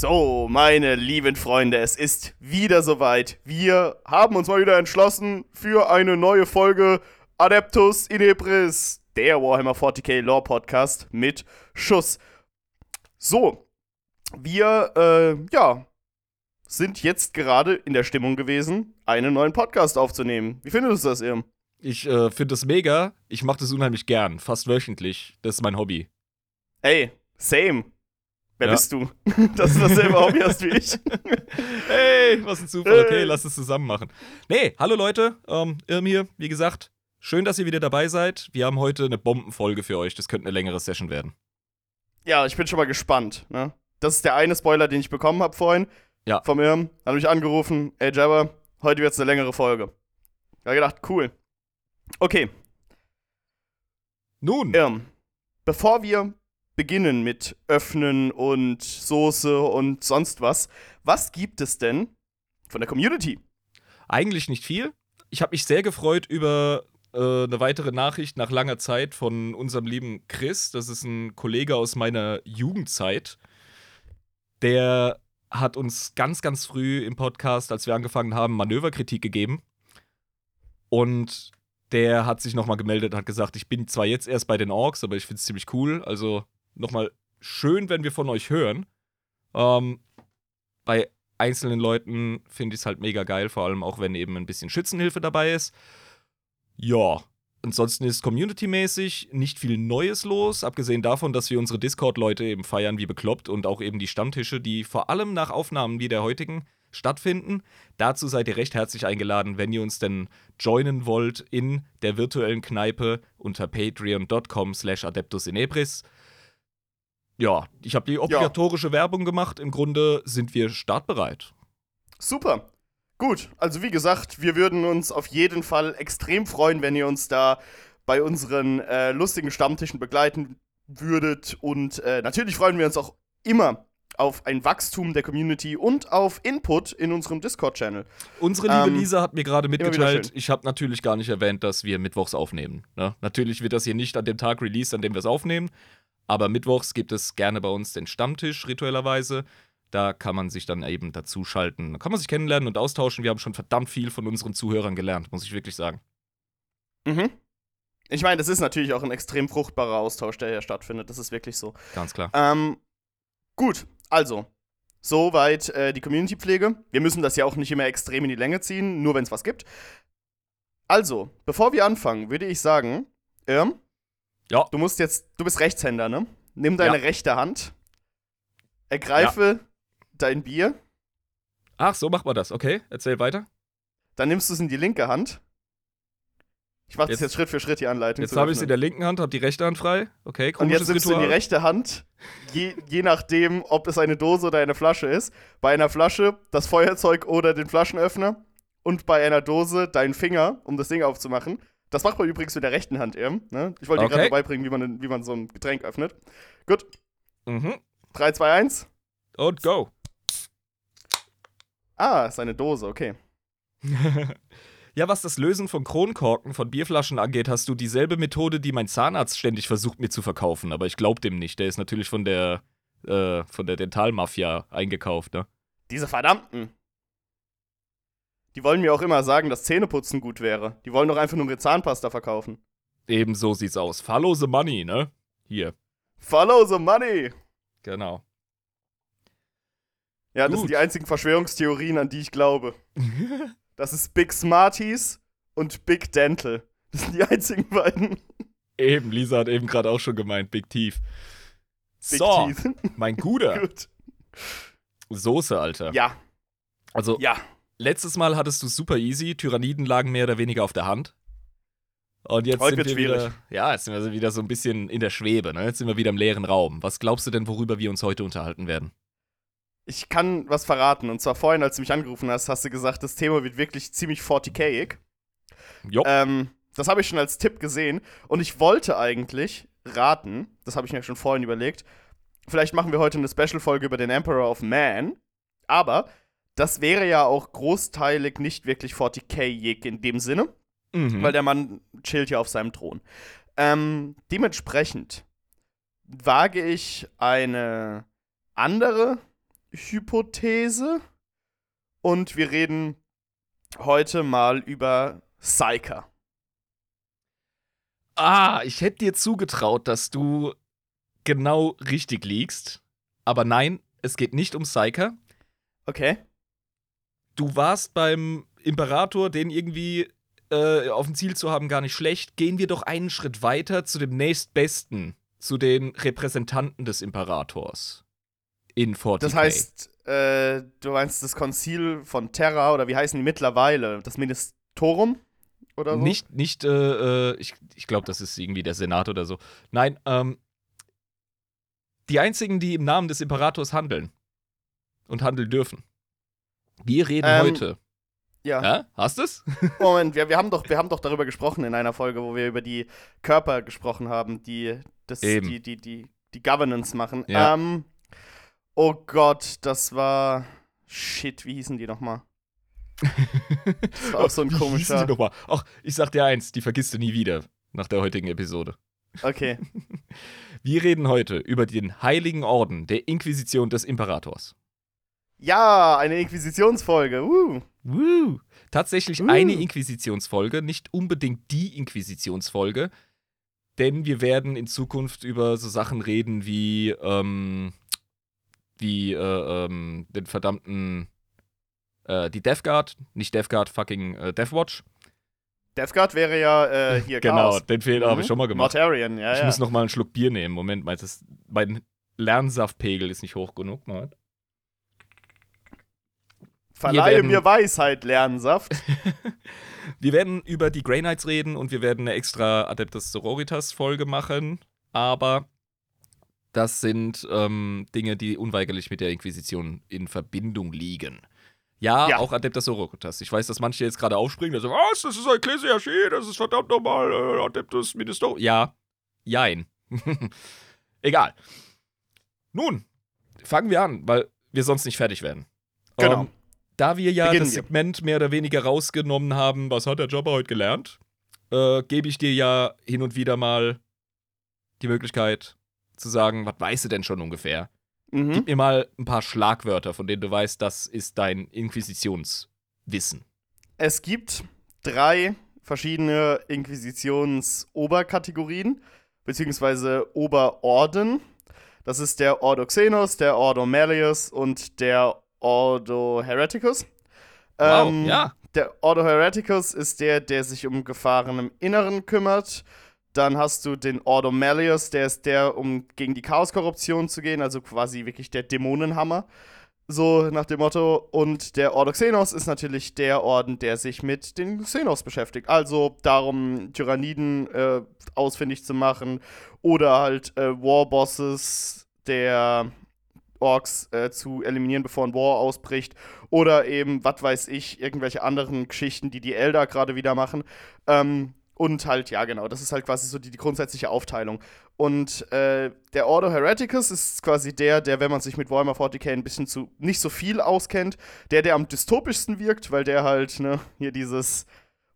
So, meine lieben Freunde, es ist wieder soweit. Wir haben uns mal wieder entschlossen für eine neue Folge Adeptus Inebris, der Warhammer 40k Lore Podcast mit Schuss. So, wir, äh, ja, sind jetzt gerade in der Stimmung gewesen, einen neuen Podcast aufzunehmen. Wie findest du das, Irm? Ich äh, finde das mega. Ich mache das unheimlich gern, fast wöchentlich. Das ist mein Hobby. Ey, same. Wer ja. bist du? Dass du dasselbe Hobby hast wie ich. hey, was ein Zufall. Okay, lass es zusammen machen. Nee, hallo Leute, ähm, Irm hier, wie gesagt. Schön, dass ihr wieder dabei seid. Wir haben heute eine Bombenfolge für euch. Das könnte eine längere Session werden. Ja, ich bin schon mal gespannt. Ne? Das ist der eine Spoiler, den ich bekommen habe vorhin. Ja. Vom Irm. Hat mich angerufen. Ey, Jabba, heute wird es eine längere Folge. Ich habe gedacht, cool. Okay. Nun. Irm, bevor wir beginnen mit Öffnen und Soße und sonst was. Was gibt es denn von der Community? Eigentlich nicht viel. Ich habe mich sehr gefreut über äh, eine weitere Nachricht nach langer Zeit von unserem lieben Chris. Das ist ein Kollege aus meiner Jugendzeit. Der hat uns ganz, ganz früh im Podcast, als wir angefangen haben, Manöverkritik gegeben. Und der hat sich nochmal gemeldet, hat gesagt, ich bin zwar jetzt erst bei den Orks, aber ich finde es ziemlich cool. Also nochmal schön, wenn wir von euch hören. Ähm, bei einzelnen Leuten finde ich es halt mega geil, vor allem auch wenn eben ein bisschen Schützenhilfe dabei ist. Ja, ansonsten ist community-mäßig nicht viel Neues los, abgesehen davon, dass wir unsere Discord-Leute eben feiern wie bekloppt und auch eben die Stammtische, die vor allem nach Aufnahmen wie der heutigen stattfinden. Dazu seid ihr recht herzlich eingeladen, wenn ihr uns denn joinen wollt in der virtuellen Kneipe unter patreon.com slash adeptus inebris ja, ich habe die obligatorische ja. Werbung gemacht. Im Grunde sind wir startbereit. Super. Gut, also wie gesagt, wir würden uns auf jeden Fall extrem freuen, wenn ihr uns da bei unseren äh, lustigen Stammtischen begleiten würdet. Und äh, natürlich freuen wir uns auch immer auf ein Wachstum der Community und auf Input in unserem Discord-Channel. Unsere liebe ähm, Lisa hat mir gerade mitgeteilt, ich habe natürlich gar nicht erwähnt, dass wir mittwochs aufnehmen. Ne? Natürlich wird das hier nicht an dem Tag released, an dem wir es aufnehmen, aber mittwochs gibt es gerne bei uns den Stammtisch rituellerweise. Da kann man sich dann eben dazuschalten. Da kann man sich kennenlernen und austauschen. Wir haben schon verdammt viel von unseren Zuhörern gelernt, muss ich wirklich sagen. Mhm. Ich meine, das ist natürlich auch ein extrem fruchtbarer Austausch, der hier stattfindet. Das ist wirklich so. Ganz klar. Ähm, gut, also, soweit äh, die Community-Pflege. Wir müssen das ja auch nicht immer extrem in die Länge ziehen, nur wenn es was gibt. Also, bevor wir anfangen, würde ich sagen, ähm, ja. Du musst jetzt, du bist Rechtshänder, ne? Nimm deine ja. rechte Hand, ergreife ja. dein Bier. Ach, so macht man das. Okay, erzähl weiter. Dann nimmst du es in die linke Hand. Ich mache das jetzt Schritt für Schritt die Anleitung. Jetzt habe ich es in der linken Hand, habe die rechte Hand frei. Okay, Und jetzt nimmst Ritual. du in die rechte Hand, je, je nachdem, ob es eine Dose oder eine Flasche ist. Bei einer Flasche das Feuerzeug oder den Flaschenöffner. Und bei einer Dose deinen Finger, um das Ding aufzumachen. Das macht man übrigens mit der rechten Hand eben. Ne? Ich wollte okay. dir gerade beibringen, wie man, wie man so ein Getränk öffnet. Gut. Mhm. 3, 2, 1. Und go. Ah, ist eine Dose, okay. ja, was das Lösen von Kronkorken von Bierflaschen angeht, hast du dieselbe Methode, die mein Zahnarzt ständig versucht mir zu verkaufen, aber ich glaub dem nicht. Der ist natürlich von der, äh, von der Dentalmafia eingekauft, ne? Diese verdammten. Die wollen mir auch immer sagen, dass Zähneputzen gut wäre. Die wollen doch einfach nur ihre Zahnpasta verkaufen. Ebenso sieht's aus. Follow the money, ne? Hier. Follow the money! Genau. Ja, das gut. sind die einzigen Verschwörungstheorien, an die ich glaube. das ist Big Smarties und Big Dental. Das sind die einzigen beiden. Eben, Lisa hat eben gerade auch schon gemeint, Big Teeth. Big so, Teeth. mein Guter. Gut. Soße, Alter. Ja. Also, ja letztes Mal hattest du super easy, Tyranniden lagen mehr oder weniger auf der Hand. Und jetzt Heute sind wir schwierig. wieder, ja, jetzt sind wir wieder so ein bisschen in der Schwebe, ne? Jetzt sind wir wieder im leeren Raum. Was glaubst du denn, worüber wir uns heute unterhalten werden? Ich kann was verraten. Und zwar vorhin, als du mich angerufen hast, hast du gesagt, das Thema wird wirklich ziemlich 40k-ig. Jo. Ähm, das habe ich schon als Tipp gesehen. Und ich wollte eigentlich raten, das habe ich mir schon vorhin überlegt, vielleicht machen wir heute eine Special-Folge über den Emperor of Man. Aber das wäre ja auch großteilig nicht wirklich 40k-ig in dem Sinne, mhm. weil der Mann chillt ja auf seinem Thron. Ähm, dementsprechend wage ich eine andere Hypothese. Und wir reden heute mal über Psyker. Ah, ich hätte dir zugetraut, dass du genau richtig liegst. Aber nein, es geht nicht um Psyker. Okay. Du warst beim Imperator, den irgendwie äh, auf dem Ziel zu haben, gar nicht schlecht. Gehen wir doch einen Schritt weiter zu dem nächstbesten, zu den Repräsentanten des Imperators in 40 Das heißt, äh, du meinst das Konzil von Terra oder wie heißen die mittlerweile? Das Ministorum? Oder so? Nicht, nicht, äh, äh ich, ich glaube, das ist irgendwie der Senat oder so. Nein, ähm, die einzigen, die im Namen des Imperators handeln und handeln dürfen. Wir reden ähm, heute. Ja. ja. Hast du es? Moment, wir, wir, haben doch, wir haben doch darüber gesprochen in einer Folge, wo wir über die Körper gesprochen haben, die das, Eben. die, die, die, die Governance machen. Ja. Ähm, oh Gott, das war. Shit, wie hießen die nochmal? Das war auch so ein Wie hießen komischer. Die noch mal? Ach, ich sag dir eins, die vergisst du nie wieder nach der heutigen Episode. Okay. Wir reden heute über den Heiligen Orden der Inquisition des Imperators. Ja, eine Inquisitionsfolge. Uh. Woo. Tatsächlich Uh. eine Inquisitionsfolge, nicht unbedingt die Inquisitionsfolge, denn wir werden in Zukunft über so Sachen reden wie, ähm, wie äh, ähm, den verdammten, äh, die Death Guard, nicht Death Guard, fucking äh, Death Watch. Death Guard wäre ja äh, hier Genau, Chaos. den Fehler habe Mhm. ich schon mal gemacht. Mortarian, ja, Ich ja. muss noch mal einen Schluck Bier nehmen. Moment, meinst du, mein Lernsaftpegel ist nicht hoch genug? Moment. Verleihe werden- mir Weisheit, Lernsaft. Wir werden über die Grey Knights reden und wir werden eine extra Adeptus Sororitas Folge machen, aber das sind ähm, Dinge, die unweigerlich mit der Inquisition in Verbindung liegen. Ja, Ja. auch Adeptus Sororitas. Ich weiß, dass manche jetzt gerade aufspringen, also, was, das ist Ecclesiarchie, das ist verdammt nochmal äh, Adeptus Minister. Ja, jein. Egal. Nun, fangen wir an, weil wir sonst nicht fertig werden. Genau. Ähm, da wir ja Beginnen das wir. Segment mehr oder weniger rausgenommen haben, was hat der Jobber heute gelernt, äh, gebe ich dir ja hin und wieder mal die Möglichkeit zu sagen, was weißt du denn schon ungefähr? Mhm. Gib mir mal ein paar Schlagwörter, von denen du weißt, das ist dein Inquisitionswissen. Es gibt drei verschiedene Inquisitions-Oberkategorien, beziehungsweise Oberorden. Das ist der Ordo Xenos, der Ordo Malleus und der Ordo Hereticus. Wow, Ähm, ja. Der Ordo Hereticus ist der, der sich um Gefahren im Inneren kümmert. Dann hast du den Ordo Malleus, der ist der, um gegen die Chaoskorruption zu gehen, also quasi wirklich der Dämonenhammer. So nach dem Motto. Und der Ordo Xenos ist natürlich der Orden, der sich mit den Xenos beschäftigt. Also darum, Tyranniden äh, ausfindig zu machen oder halt äh, Warbosses der Orks äh, zu eliminieren, bevor ein War ausbricht. Oder eben, was weiß ich, irgendwelche anderen Geschichten, die die Elder gerade wieder machen. Ähm, und halt, ja, genau, das ist halt quasi so die, die grundsätzliche Aufteilung. Und äh, der Ordo Hereticus ist quasi der, der, wenn man sich mit Warhammer 40k ein bisschen zu nicht so viel auskennt, der, der am dystopischsten wirkt, weil der halt, ne, hier dieses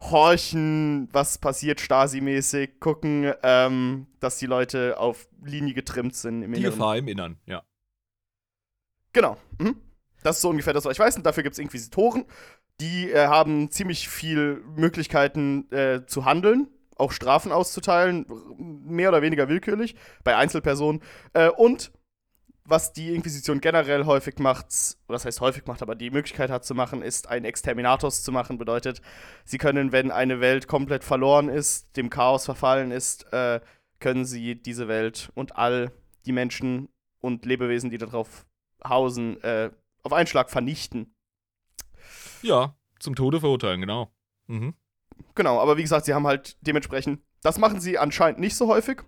Horchen, was passiert Stasi-mäßig, gucken, ähm, dass die Leute auf Linie getrimmt sind im Die Inneren. Gefahr im Innern, ja. Genau. Mhm. Das ist so ungefähr das, was ich weiß. Und dafür gibt es Inquisitoren. Die äh, haben ziemlich viel Möglichkeiten äh, zu handeln, auch Strafen auszuteilen, mehr oder weniger willkürlich, bei Einzelpersonen. Äh, und was die Inquisition generell häufig macht, das heißt häufig macht, aber die Möglichkeit hat zu machen, ist ein Exterminatus zu machen. Bedeutet, sie können, wenn eine Welt komplett verloren ist, dem Chaos verfallen ist, äh, können sie diese Welt und all die Menschen und Lebewesen, die darauf hausen, äh, auf einen Schlag vernichten. Ja, zum Tode verurteilen, genau. Mhm. Genau, aber wie gesagt, sie haben halt dementsprechend, das machen sie anscheinend nicht so häufig.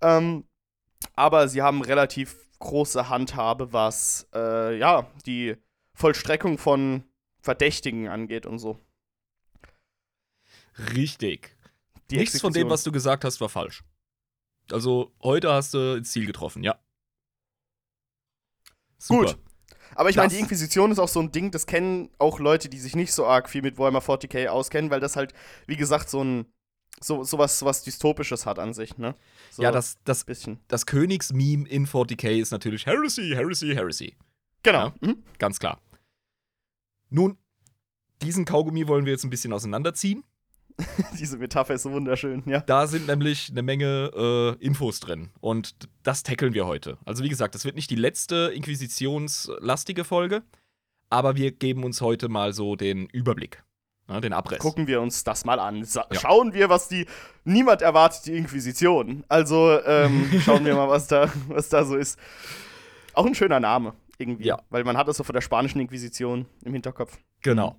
Ähm, aber sie haben relativ große Handhabe, was äh, ja, die Vollstreckung von Verdächtigen angeht und so. Richtig. Die Nichts von dem, Exekution. was du gesagt hast, war falsch. Also, heute hast du ins Ziel getroffen, ja. Super. Gut. Aber ich meine, die Inquisition ist auch so ein Ding, das kennen auch Leute, die sich nicht so arg viel mit Warhammer 40k auskennen, weil das halt, wie gesagt, so ein so, so was Dystopisches hat an sich, ne? So ja, das, das, bisschen. das Königsmeme in 40k ist natürlich Heresy, Heresy, Heresy. Genau. Ja, mhm. Ganz klar. Nun, diesen Kaugummi wollen wir jetzt ein bisschen auseinanderziehen. Diese Metapher ist so wunderschön, ja. Da sind nämlich eine Menge äh, Infos drin und das tackeln wir heute. Also wie gesagt, das wird nicht die letzte inquisitionslastige Folge, aber wir geben uns heute mal so den Überblick, ne, den Abriss. Gucken wir uns das mal an. Sa ja. Schauen wir, was die. Niemand erwartet die Inquisition. Also ähm, schauen wir mal, was da, was da so ist. Auch ein schöner Name irgendwie, ja. weil man hat das so von der spanischen Inquisition im Hinterkopf. Genau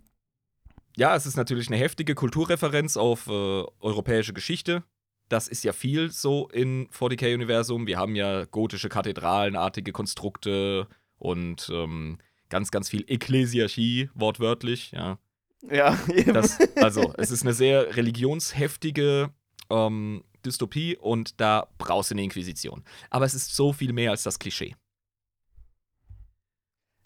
ja, es ist natürlich eine heftige Kulturreferenz auf äh, europäische Geschichte. Das ist ja viel so in 40k-Universum. Wir haben ja gotische Kathedralenartige Konstrukte und ähm, ganz, ganz viel Ekklesiarchie, wortwörtlich, ja. Ja, eben. Das, also, es ist eine sehr religionsheftige ähm, Dystopie und da brauchst du eine Inquisition. Aber es ist so viel mehr als das Klischee.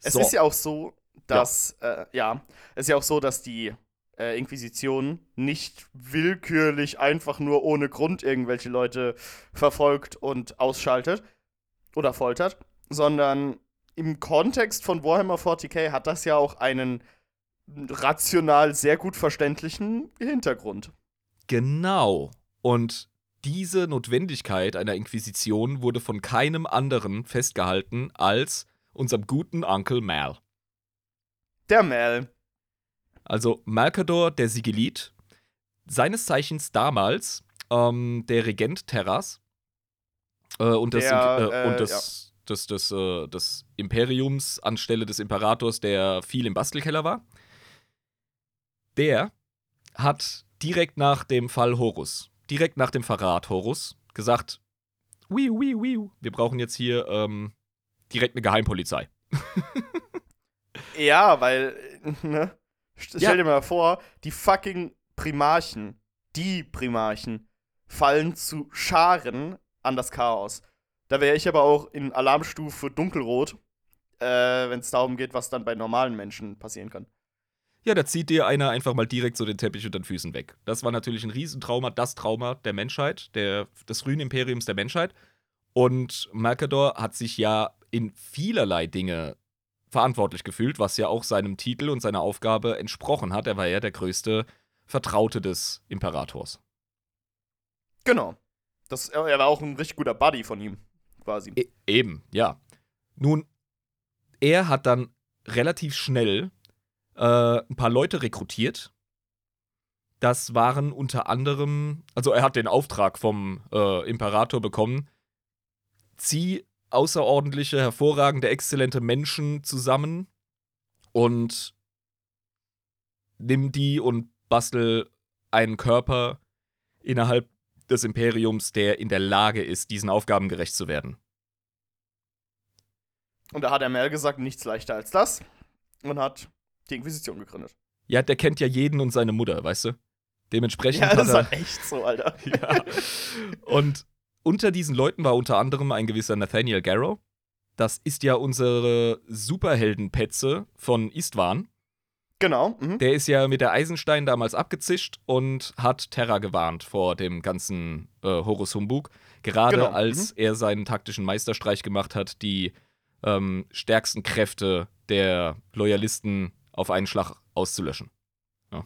Es so. ist ja auch so, dass, ja. Äh, ja, es ist ja auch so, dass die äh, Inquisition nicht willkürlich einfach nur ohne Grund irgendwelche Leute verfolgt und ausschaltet oder foltert, sondern im Kontext von Warhammer 40k hat das ja auch einen rational sehr gut verständlichen Hintergrund. Genau. Und diese Notwendigkeit einer Inquisition wurde von keinem anderen festgehalten als unserem guten Onkel Mal. Der Mal. Also Malkador, der Sigilit, seines Zeichens damals ähm, der Regent Terras äh, und, das, der, äh, und das, ja. des, des, äh, des Imperiums anstelle des Imperators, der viel im Bastelkeller war. Der hat direkt nach dem Fall Horus, direkt nach dem Verrat Horus, gesagt: Wiu, wiu, wiu, wir brauchen jetzt hier ähm, direkt eine Geheimpolizei. ja, weil, ne? Stell ja. dir mal vor, die fucking Primarchen, die Primarchen, fallen zu Scharen an das Chaos. Da wäre ich aber auch in Alarmstufe dunkelrot, äh, wenn es darum geht, was dann bei normalen Menschen passieren kann. Ja, da zieht dir einer einfach mal direkt so den Teppich unter den Füßen weg. Das war natürlich ein Riesentrauma, das Trauma der Menschheit, der, des frühen Imperiums der Menschheit. Und Malkador hat sich ja in vielerlei Dinge verantwortlich gefühlt, was ja auch seinem Titel und seiner Aufgabe entsprochen hat. Er war ja der größte Vertraute des Imperators. Genau. Das, er war auch ein richtig guter Buddy von ihm, quasi. E eben, ja. Nun, er hat dann relativ schnell äh, ein paar Leute rekrutiert. Das waren unter anderem, also er hat den Auftrag vom äh, Imperator bekommen, zieh außerordentliche, hervorragende, exzellente Menschen zusammen und nimm die und bastel einen Körper innerhalb des Imperiums, der in der Lage ist, diesen Aufgaben gerecht zu werden. Und da hat er Mel gesagt, nichts leichter als das und hat die Inquisition gegründet. Ja, der kennt ja jeden und seine Mutter, weißt du? Dementsprechend. Ja, das ist halt echt so, Alter. ja. Und unter diesen Leuten war unter anderem ein gewisser Nathaniel Garrow. Das ist ja unsere Superheldenpetze von Istvan. Genau. Mhm. Der ist ja mit der Eisenstein damals abgezischt und hat Terra gewarnt vor dem ganzen äh, Horus Humbug. Gerade genau. als mhm. er seinen taktischen Meisterstreich gemacht hat, die ähm, stärksten Kräfte der Loyalisten auf einen Schlag auszulöschen. Ja.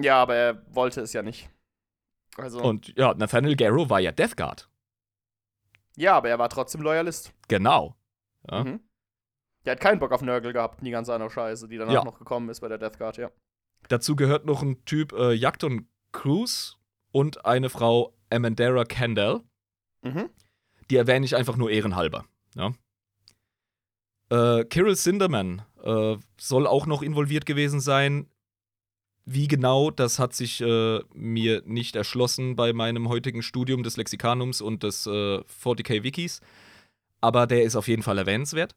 ja, aber er wollte es ja nicht. Also. Und ja, Nathaniel Garrow war ja Death Guard. Ja, aber er war trotzdem Loyalist. Genau. Ja. Mhm. Der hat keinen Bock auf Nörgel gehabt, die ganze andere Scheiße, die danach ja. noch gekommen ist bei der Death Guard, ja. Dazu gehört noch ein Typ äh, Jagdon Cruz und eine Frau Amandera Kendall. Mhm. Die erwähne ich einfach nur ehrenhalber. Ja. Äh, Kirill Sinderman äh, soll auch noch involviert gewesen sein. Wie genau, das hat sich äh, mir nicht erschlossen bei meinem heutigen Studium des Lexikanums und des äh, 40k Wikis. Aber der ist auf jeden Fall erwähnenswert.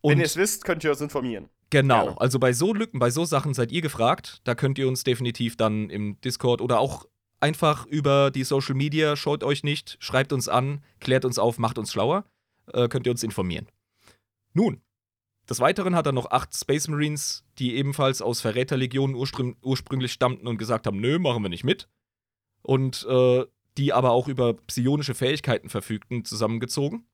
Und Wenn ihr es wisst, könnt ihr uns informieren. Genau, Gerne. also bei so Lücken, bei so Sachen seid ihr gefragt. Da könnt ihr uns definitiv dann im Discord oder auch einfach über die Social Media, schaut euch nicht, schreibt uns an, klärt uns auf, macht uns schlauer, äh, könnt ihr uns informieren. Nun, des Weiteren hat er noch acht Space Marines, die ebenfalls aus Verräterlegionen urspr ursprünglich stammten und gesagt haben, nö, machen wir nicht mit. Und äh, die aber auch über psionische Fähigkeiten verfügten, zusammengezogen.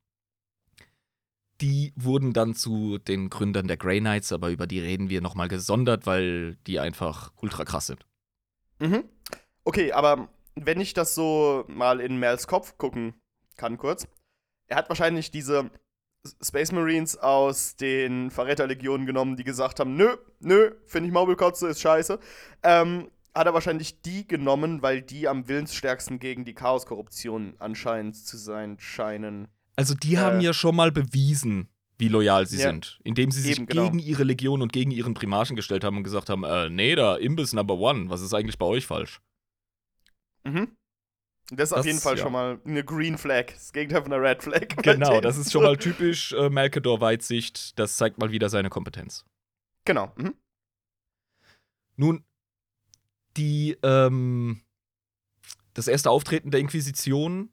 die wurden dann zu den Gründern der Grey Knights, aber über die reden wir nochmal gesondert, weil die einfach ultra krass sind. Mhm. Okay, aber wenn ich das so mal in Mels Kopf gucken kann, kurz. Er hat wahrscheinlich diese Space Marines aus den Verräterlegionen genommen, die gesagt haben: Nö, nö, finde ich Maulkotze ist scheiße. Ähm, hat er wahrscheinlich die genommen, weil die am willensstärksten gegen die Chaos-Korruption anscheinend zu sein scheinen. Also die haben äh, ja schon mal bewiesen, wie loyal sie ja. sind, indem sie sich Eben, genau. gegen ihre Legion und gegen ihren Primarchen gestellt haben und gesagt haben, äh, nee, da, Imbiss Number One, was ist eigentlich bei euch falsch? Mhm. Das ist das, auf jeden Fall ja. schon mal eine Green Flag, das Gegenteil von einer Red Flag. Genau, das ist schon mal typisch äh, Malkador-Weitsicht, das zeigt mal wieder seine Kompetenz. Genau. Mhm. Nun, die, ähm, das erste Auftreten der Inquisition,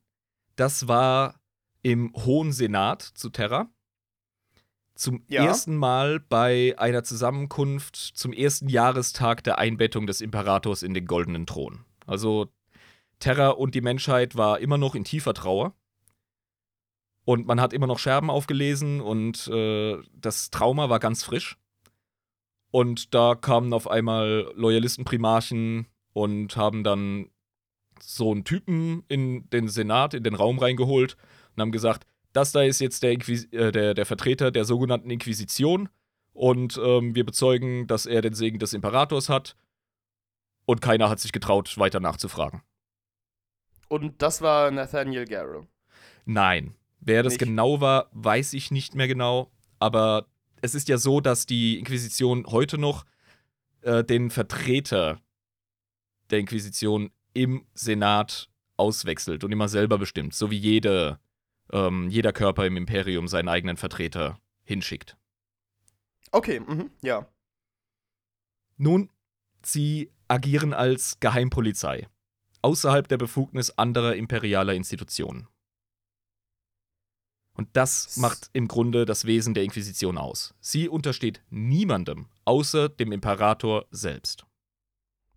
das war im Hohen Senat zu Terra. Zum ja. ersten Mal bei einer Zusammenkunft zum ersten Jahrestag der Einbettung des Imperators in den goldenen Thron. Also Terra und die Menschheit war immer noch in tiefer Trauer. Und man hat immer noch Scherben aufgelesen und äh, das Trauma war ganz frisch. Und da kamen auf einmal Loyalistenprimarchen und haben dann so einen Typen in den Senat, in den Raum reingeholt und haben gesagt, das da ist jetzt der, äh, der, der Vertreter der sogenannten Inquisition und ähm, wir bezeugen, dass er den Segen des Imperators hat und keiner hat sich getraut, weiter nachzufragen. Und das war Nathaniel Garrow? Nein. Wer das nicht. genau war, weiß ich nicht mehr genau, aber es ist ja so, dass die Inquisition heute noch äh, den Vertreter der Inquisition im Senat auswechselt und immer selber bestimmt, so wie jede, ähm, jeder Körper im Imperium seinen eigenen Vertreter hinschickt. Okay, mhm, ja. Nun, sie agieren als Geheimpolizei, außerhalb der Befugnis anderer imperialer Institutionen. Und das macht im Grunde das Wesen der Inquisition aus. Sie untersteht niemandem außer dem Imperator selbst.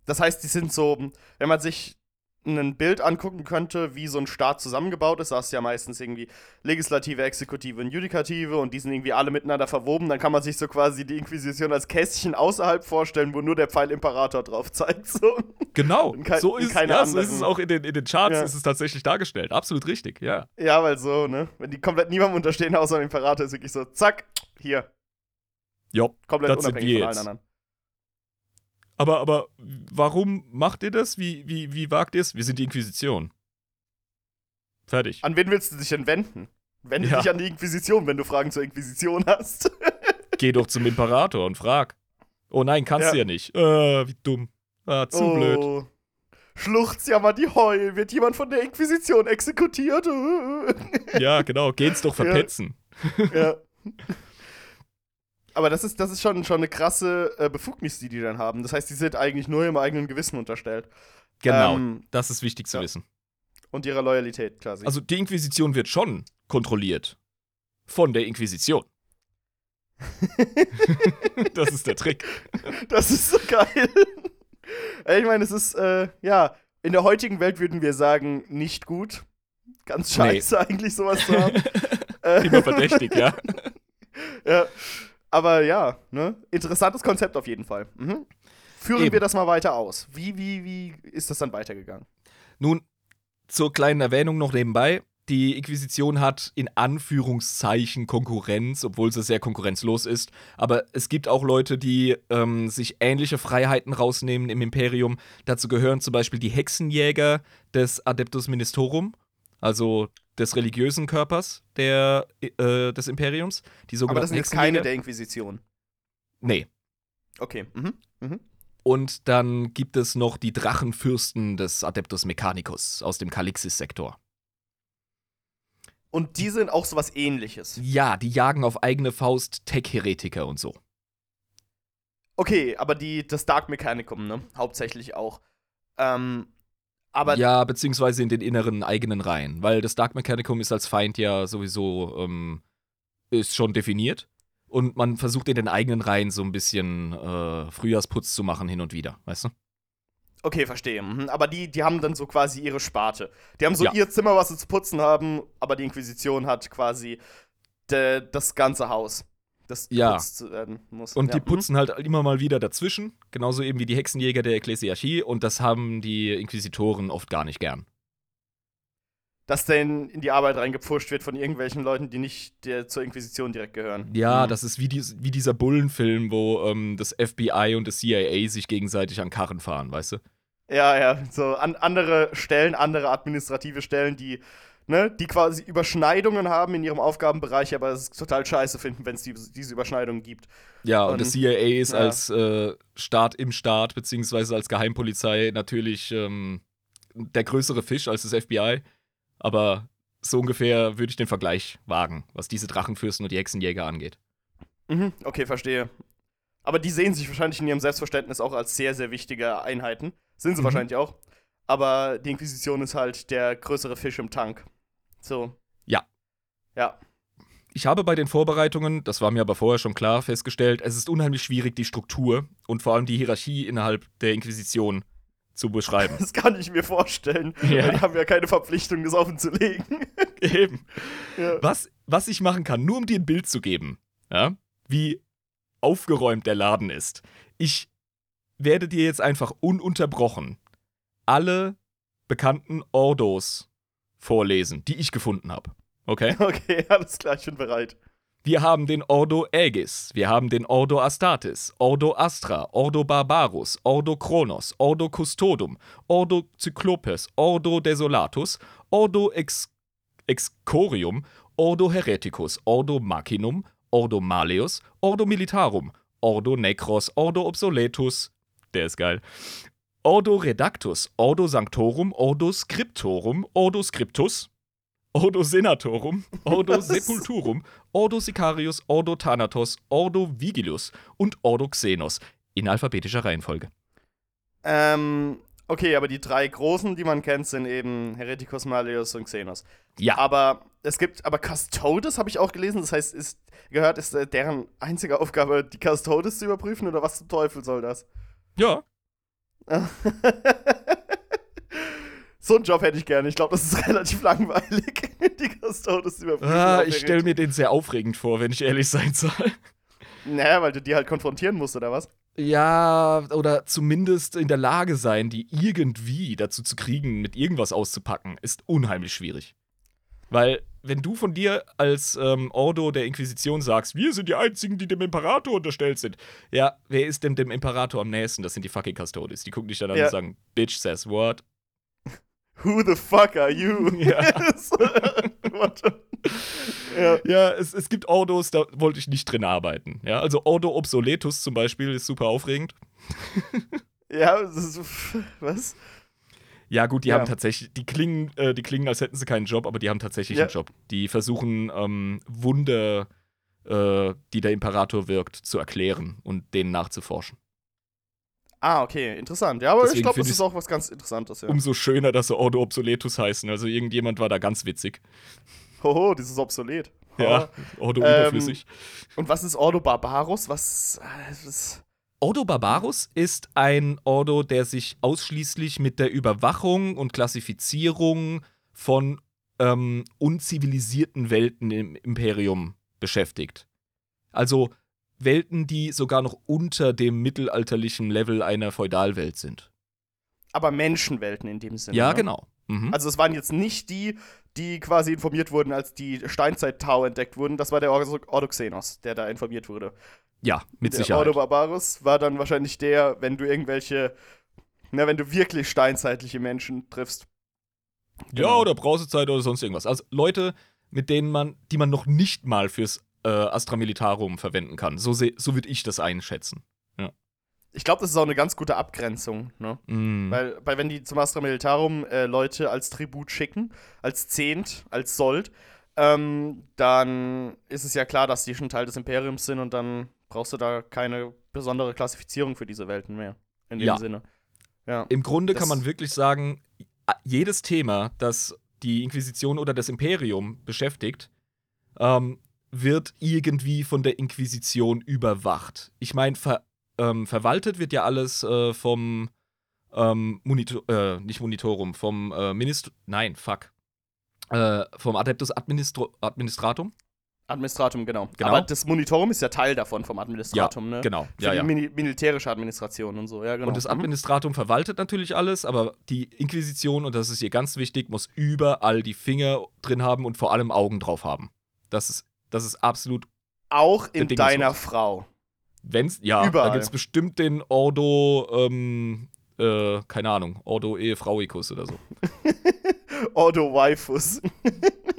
Das heißt, die sind so, wenn man sich ein Bild angucken könnte, wie so ein Staat zusammengebaut ist, da hast du ja meistens irgendwie Legislative, Exekutive und Judikative und die sind irgendwie alle miteinander verwoben, dann kann man sich so quasi die Inquisition als Kästchen außerhalb vorstellen, wo nur der Pfeil Imperator drauf zeigt. So. Genau, so, ist, ja, so ist es auch in den, in den Charts, ja. ist es tatsächlich dargestellt. Absolut richtig, ja. Ja, weil so, ne, wenn die komplett niemandem unterstehen, außer dem Imperator, ist wirklich so, zack, hier. Jo, komplett unabhängig von allen anderen. Aber, aber warum macht ihr das? Wie, wie, wie wagt ihr es? Wir sind die Inquisition. Fertig. An wen willst du dich denn wenden? Wende ja. dich an die Inquisition, wenn du Fragen zur Inquisition hast. Geh doch zum Imperator und frag. Oh nein, kannst ja. du ja nicht. Äh, wie dumm. Ah, zu oh. blöd. Schluchzt ja mal die Heul. Wird jemand von der Inquisition exekutiert? ja, genau. Geht's doch verpetzen. Ja. ja. Aber das ist, das ist schon, schon eine krasse äh, Befugnis, die die dann haben. Das heißt, die sind eigentlich nur ihrem eigenen Gewissen unterstellt. Genau, ähm, das ist wichtig zu ja. wissen. Und ihrer Loyalität quasi. Also die Inquisition wird schon kontrolliert. Von der Inquisition. das ist der Trick. Das ist so geil. ich meine, es ist, äh, ja, in der heutigen Welt würden wir sagen, nicht gut. Ganz scheiße, nee. eigentlich sowas zu haben. Immer verdächtig, ja. ja. Aber ja, ne? Interessantes Konzept auf jeden Fall. Mhm. Führen Eben. wir das mal weiter aus. Wie, wie, wie ist das dann weitergegangen? Nun, zur kleinen Erwähnung noch nebenbei. Die Inquisition hat in Anführungszeichen Konkurrenz, obwohl sie sehr konkurrenzlos ist. Aber es gibt auch Leute, die ähm, sich ähnliche Freiheiten rausnehmen im Imperium. Dazu gehören zum Beispiel die Hexenjäger des Adeptus Ministorum, also des religiösen Körpers der, äh, des Imperiums. Die sogenannten Aber das sind jetzt keine der Inquisition. Nee. Okay. Mhm. Mhm. Und dann gibt es noch die Drachenfürsten des Adeptus Mechanicus aus dem Kalixis-Sektor. Und die sind auch sowas ähnliches. Ja, die jagen auf eigene Faust Tech-Heretiker und so. Okay, aber die, das Dark Mechanicum, ne? Hauptsächlich auch. Ähm, aber ja, beziehungsweise in den inneren eigenen Reihen, weil das Dark Mechanicum ist als Feind ja sowieso ähm, ist schon definiert und man versucht in den eigenen Reihen so ein bisschen äh, Frühjahrsputz zu machen hin und wieder, weißt du? Okay, verstehe. Mhm. Aber die, die haben dann so quasi ihre Sparte. Die haben so ja. ihr Zimmer, was sie zu putzen haben, aber die Inquisition hat quasi de, das ganze Haus. Das Ja. werden muss. Und ja. die putzen halt immer mal wieder dazwischen, genauso eben wie die Hexenjäger der Ekklesiarchie und das haben die Inquisitoren oft gar nicht gern. Dass denn in die Arbeit reingepfuscht wird von irgendwelchen Leuten, die nicht der, zur Inquisition direkt gehören. Ja, Mhm. das ist wie, dies, wie dieser Bullenfilm, wo ähm, das FBI und das CIA sich gegenseitig an Karren fahren, weißt du? Ja, ja, so an andere Stellen, andere administrative Stellen, die, ne, die quasi Überschneidungen haben in ihrem Aufgabenbereich, aber es total scheiße finden, wenn es die, diese Überschneidungen gibt. Ja, und, Und- das CIA ist ja. als äh, Staat im Staat, beziehungsweise als Geheimpolizei natürlich ähm, der größere Fisch als das FBI. Aber so ungefähr würde ich den Vergleich wagen, was diese Drachenfürsten und die Hexenjäger angeht. Mhm, okay, verstehe. Aber die sehen sich wahrscheinlich in ihrem Selbstverständnis auch als sehr, sehr wichtige Einheiten. Sind sie Mhm. wahrscheinlich auch. Aber die Inquisition ist halt der größere Fisch im Tank. So. Ja. Ja. Ich habe bei den Vorbereitungen, das war mir aber vorher schon klar, festgestellt, es ist unheimlich schwierig, die Struktur und vor allem die Hierarchie innerhalb der Inquisition zu beschreiben. Das kann ich mir vorstellen. Ja. Die haben ja keine Verpflichtung, das offenzulegen. Eben. ja. Was, was ich machen kann, nur um dir ein Bild zu geben, ja, wie aufgeräumt der Laden ist. Ich werde dir jetzt einfach ununterbrochen alle bekannten Ordos vorlesen, die ich gefunden habe. Okay? Okay, alles klar, ich bin bereit. Wir haben den Ordo Aegis, wir haben den Ordo Astartes, Ordo Astra, Ordo Barbarus, Ordo Kronos, Ordo Custodum, Ordo Cyclopes, Ordo Desolatus, Ordo Ex Excorium, Ordo Hereticus, Ordo Machinum, Ordo Maleus, Ordo Militarum, Ordo Necros, Ordo Obsoletus, der ist geil, Ordo Redactus, Ordo Sanctorum, Ordo Scriptorum, Ordo Scriptus, Ordo Senatorum, Ordo? Sepulturum, Ordo Sicarius, Ordo Thanatos, Ordo Vigilus und Ordo Xenos in alphabetischer Reihenfolge. Ähm, okay, aber die drei großen, die man kennt, sind eben Hereticus, Malleus und Xenos. Ja, Aber es gibt, aber Custodes habe ich auch gelesen, das heißt, ist gehört, ist äh, deren einzige Aufgabe, die Custodes zu überprüfen oder was zum Teufel soll das? ja. so einen Job hätte ich gerne. Ich glaube, das ist relativ langweilig, die Custodes zu überprüfen. Ah, ich stelle mir den sehr aufregend vor, wenn ich ehrlich sein soll. Naja, weil du die halt konfrontieren musst, oder was? Ja, oder zumindest in der Lage sein, die irgendwie dazu zu kriegen, mit irgendwas auszupacken, ist unheimlich schwierig. Weil, wenn du von dir als ähm, Ordo der Inquisition sagst, wir sind die Einzigen, die dem Imperator unterstellt sind, ja, wer ist denn dem Imperator am nächsten? Das sind die fucking Custodes. Die gucken dich dann an Ja. und sagen, Bitch says what? Who the fuck are you? Ja. Ja. Ja, es, es gibt Ordos, da wollte ich nicht drin arbeiten. Ja, also Ordo Obsoletus zum Beispiel ist super aufregend. ja, ist, was? Ja, gut, die Ja. haben tatsächlich, die klingen, äh, die klingen, als hätten sie keinen Job, aber die haben tatsächlich Ja. einen Job. Die versuchen, ähm, Wunder, äh, die der Imperator wirkt, zu erklären und denen nachzuforschen. Ah, okay, interessant. Ja, aber Deswegen ich glaube, das ist auch was ganz Interessantes, ja. Umso schöner, dass sie Ordo Obsoletus heißen. Also irgendjemand war da ganz witzig. Hoho, das ist obsolet. Ja, Ordo Ähm, überflüssig. Und was ist Ordo Barbarus? Was, äh, was Ordo Barbarus ist ein Ordo, der sich ausschließlich mit der Überwachung und Klassifizierung von ähm, unzivilisierten Welten im Imperium beschäftigt. Also Welten, die sogar noch unter dem mittelalterlichen Level einer Feudalwelt sind. aber Menschenwelten in dem Sinne. Ja, ne? genau. Mhm. Also es waren jetzt nicht die, die quasi informiert wurden, als die Steinzeit-Tau entdeckt wurden. Das war der Ordo Ordo Xenos, der da informiert wurde. Ja, mit der Sicherheit. Ordo Barbarus war dann wahrscheinlich der, wenn du irgendwelche, na, wenn du wirklich steinzeitliche Menschen triffst. Ja, Genau. oder Brausezeit oder sonst irgendwas. Also Leute, mit denen man, die man noch nicht mal fürs äh, Astra Militarum verwenden kann. So, so würde ich das einschätzen. Ich glaube, das ist auch eine ganz gute Abgrenzung, ne? Mhm. Weil, weil wenn die zum Astra Militarum äh, Leute als Tribut schicken, als Zehnt, als Sold, ähm, dann ist es ja klar, dass die schon Teil des Imperiums sind und dann brauchst du da keine besondere Klassifizierung für diese Welten mehr. In dem Ja. Sinne. Ja. Im Grunde Das- kann man wirklich sagen, jedes Thema, das die Inquisition oder das Imperium beschäftigt, ähm, wird irgendwie von der Inquisition überwacht. Ich meine, ver, ähm, verwaltet wird ja alles äh, vom ähm, Monitor, äh, nicht Monitorum, vom äh, Minister, nein, fuck, äh, vom Adeptus Administro Administratum. Administratum, genau. genau. Aber das Monitorum ist ja Teil davon vom Administratum, ja, ne? Genau. Für ja, die ja. militärische Administration und so, ja, genau. Und das mhm. Administratum mhm. verwaltet natürlich alles, aber die Inquisition, und das ist hier ganz wichtig, muss überall die Finger drin haben und vor allem Augen drauf haben. Das ist, das ist absolut. Auch in deiner Frau. Wenn's, ja, Überall. da gibt es bestimmt den Ordo, ähm, äh, keine Ahnung, Ordo Ehefrauikus oder so. Ordo Waifus.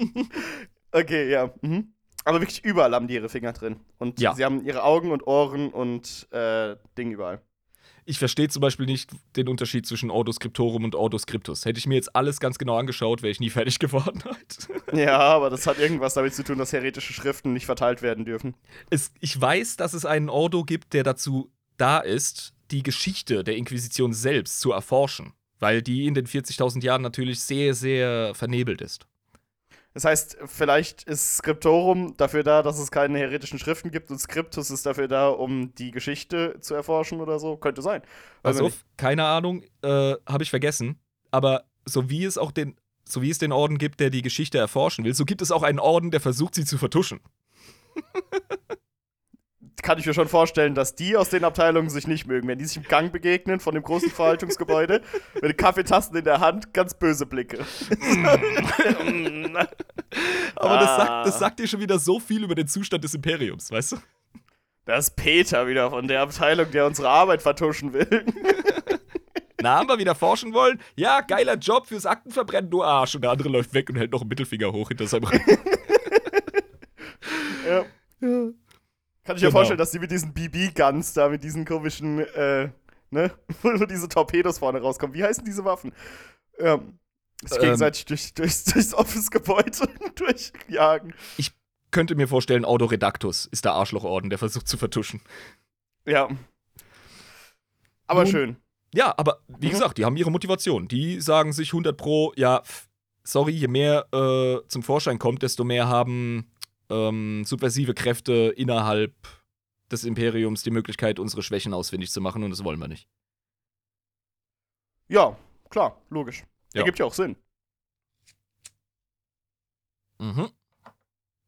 okay, ja. Mhm. Aber wirklich überall haben die ihre Finger drin. Und ja. sie haben ihre Augen und Ohren und äh, Ding überall. Ich verstehe zum Beispiel nicht den Unterschied zwischen Ordo Scriptorum und Ordo Scriptus. Hätte ich mir jetzt alles ganz genau angeschaut, wäre ich nie fertig geworden. Halt. Ja, aber das hat irgendwas damit zu tun, dass heretische Schriften nicht verteilt werden dürfen. Es, ich weiß, dass es einen Ordo gibt, der dazu da ist, die Geschichte der Inquisition selbst zu erforschen, weil die in den 40.000 Jahren natürlich sehr, sehr vernebelt ist. Das heißt, vielleicht ist Skriptorum dafür da, dass es keine heretischen Schriften gibt und Skriptus ist dafür da, um die Geschichte zu erforschen oder so. Könnte sein. Also, keine Ahnung, äh, habe ich vergessen. Aber so wie es auch den, so wie es den Orden gibt, der die Geschichte erforschen will, so gibt es auch einen Orden, der versucht, sie zu vertuschen. kann ich mir schon vorstellen, dass die aus den Abteilungen sich nicht mögen. Wenn die sich im Gang begegnen von dem großen Verwaltungsgebäude, mit Kaffeetassen in der Hand, ganz böse Blicke. Aber das, sagt, das sagt dir schon wieder so viel über den Zustand des Imperiums, weißt du? Das ist Peter wieder von der Abteilung, der unsere Arbeit vertuschen will. Na, haben wir wieder forschen wollen? Ja, geiler Job fürs Aktenverbrennen, du Arsch. Und der andere läuft weg und hält noch einen Mittelfinger hoch hinter seinem Rücken. ja. ja. Kann ich mir genau. vorstellen, dass die mit diesen BB-Guns da, mit diesen komischen, äh, ne, wo diese Torpedos vorne rauskommen. Wie heißen diese Waffen? Ähm, sich gegenseitig ähm, durch, durch, durchs Office-Gebäude durchjagen. Ich könnte mir vorstellen, Autoredactus ist der Arschlochorden, der versucht zu vertuschen. Ja. Aber Nun, schön. Ja, aber wie mhm. gesagt, die haben ihre Motivation. Die sagen sich 100 Pro, ja, sorry, je mehr äh, zum Vorschein kommt, desto mehr haben ähm, subversive Kräfte innerhalb des Imperiums die Möglichkeit, unsere Schwächen ausfindig zu machen und das wollen wir nicht. Ja, klar, logisch. Ja. Ergibt ja auch Sinn. Mhm.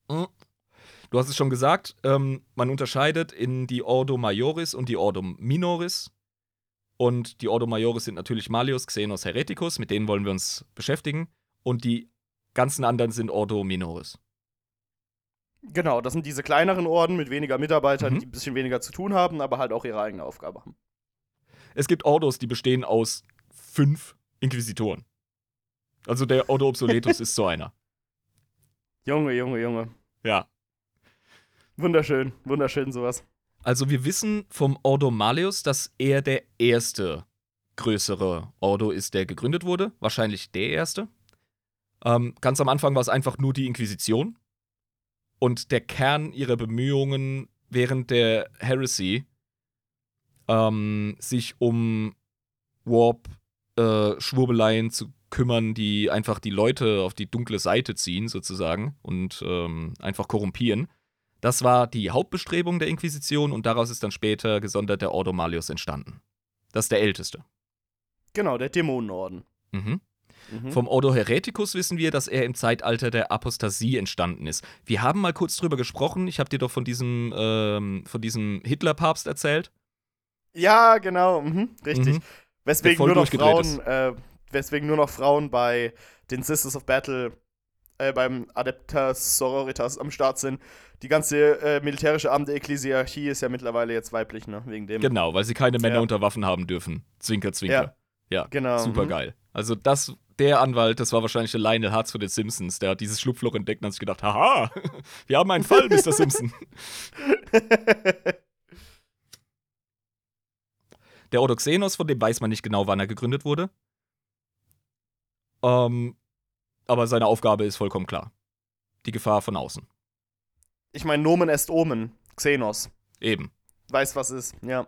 mhm. Du hast es schon gesagt, ähm, man unterscheidet in die Ordo Majoris und die Ordo Minoris. Und die Ordo Majoris sind natürlich Malius, Xenos, Hereticus, mit denen wollen wir uns beschäftigen. Und die ganzen anderen sind Ordo Minoris. Genau, das sind diese kleineren Orden mit weniger Mitarbeitern, mhm. die ein bisschen weniger zu tun haben, aber halt auch ihre eigene Aufgabe haben. Es gibt Ordos, die bestehen aus fünf Inquisitoren. Also der Ordo Obsoletus ist so einer. Junge, Junge, Junge. Ja. Wunderschön, wunderschön sowas. Also wir wissen vom Ordo Malleus, dass er der erste größere Ordo ist, der gegründet wurde. Wahrscheinlich der erste. Ähm, ganz am Anfang war es einfach nur die Inquisition. Und der Kern ihrer Bemühungen während der Heresy, ähm, sich um Warp-Schwurbeleien äh, zu kümmern, die einfach die Leute auf die dunkle Seite ziehen, sozusagen, und ähm, einfach korrumpieren. Das war die Hauptbestrebung der Inquisition und daraus ist dann später gesondert der Ordo Malius entstanden. Das ist der älteste. Genau, der Dämonenorden. Mhm. Mhm. Vom Ordo Hereticus wissen wir, dass er im Zeitalter der Apostasie entstanden ist. Wir haben mal kurz drüber gesprochen. Ich habe dir doch von diesem, ähm, diesem Hitler-Papst erzählt. Ja, genau, mhm, richtig. Mhm. Weswegen nur noch Frauen, äh, weswegen nur noch Frauen bei den Sisters of Battle, äh, beim Adeptas Sororitas am Start sind. Die ganze äh, militärische Arm der Ekklesiarchie ist ja mittlerweile jetzt weiblich, ne? Wegen dem. Genau, weil sie keine Männer ja. unter Waffen haben dürfen. Zwinker, zwinker. Ja, ja genau. Super mhm. geil. Also das der Anwalt, das war wahrscheinlich der Lionel Hutz von den Simpsons, der hat dieses Schlupfloch entdeckt und hat sich gedacht, haha, wir haben einen Fall, Mr. Simpson. der Odoxenos, von dem weiß man nicht genau, wann er gegründet wurde. Ähm, aber seine Aufgabe ist vollkommen klar. Die Gefahr von außen. Ich meine, Nomen est Omen, Xenos. Eben. Weiß, was ist, ja.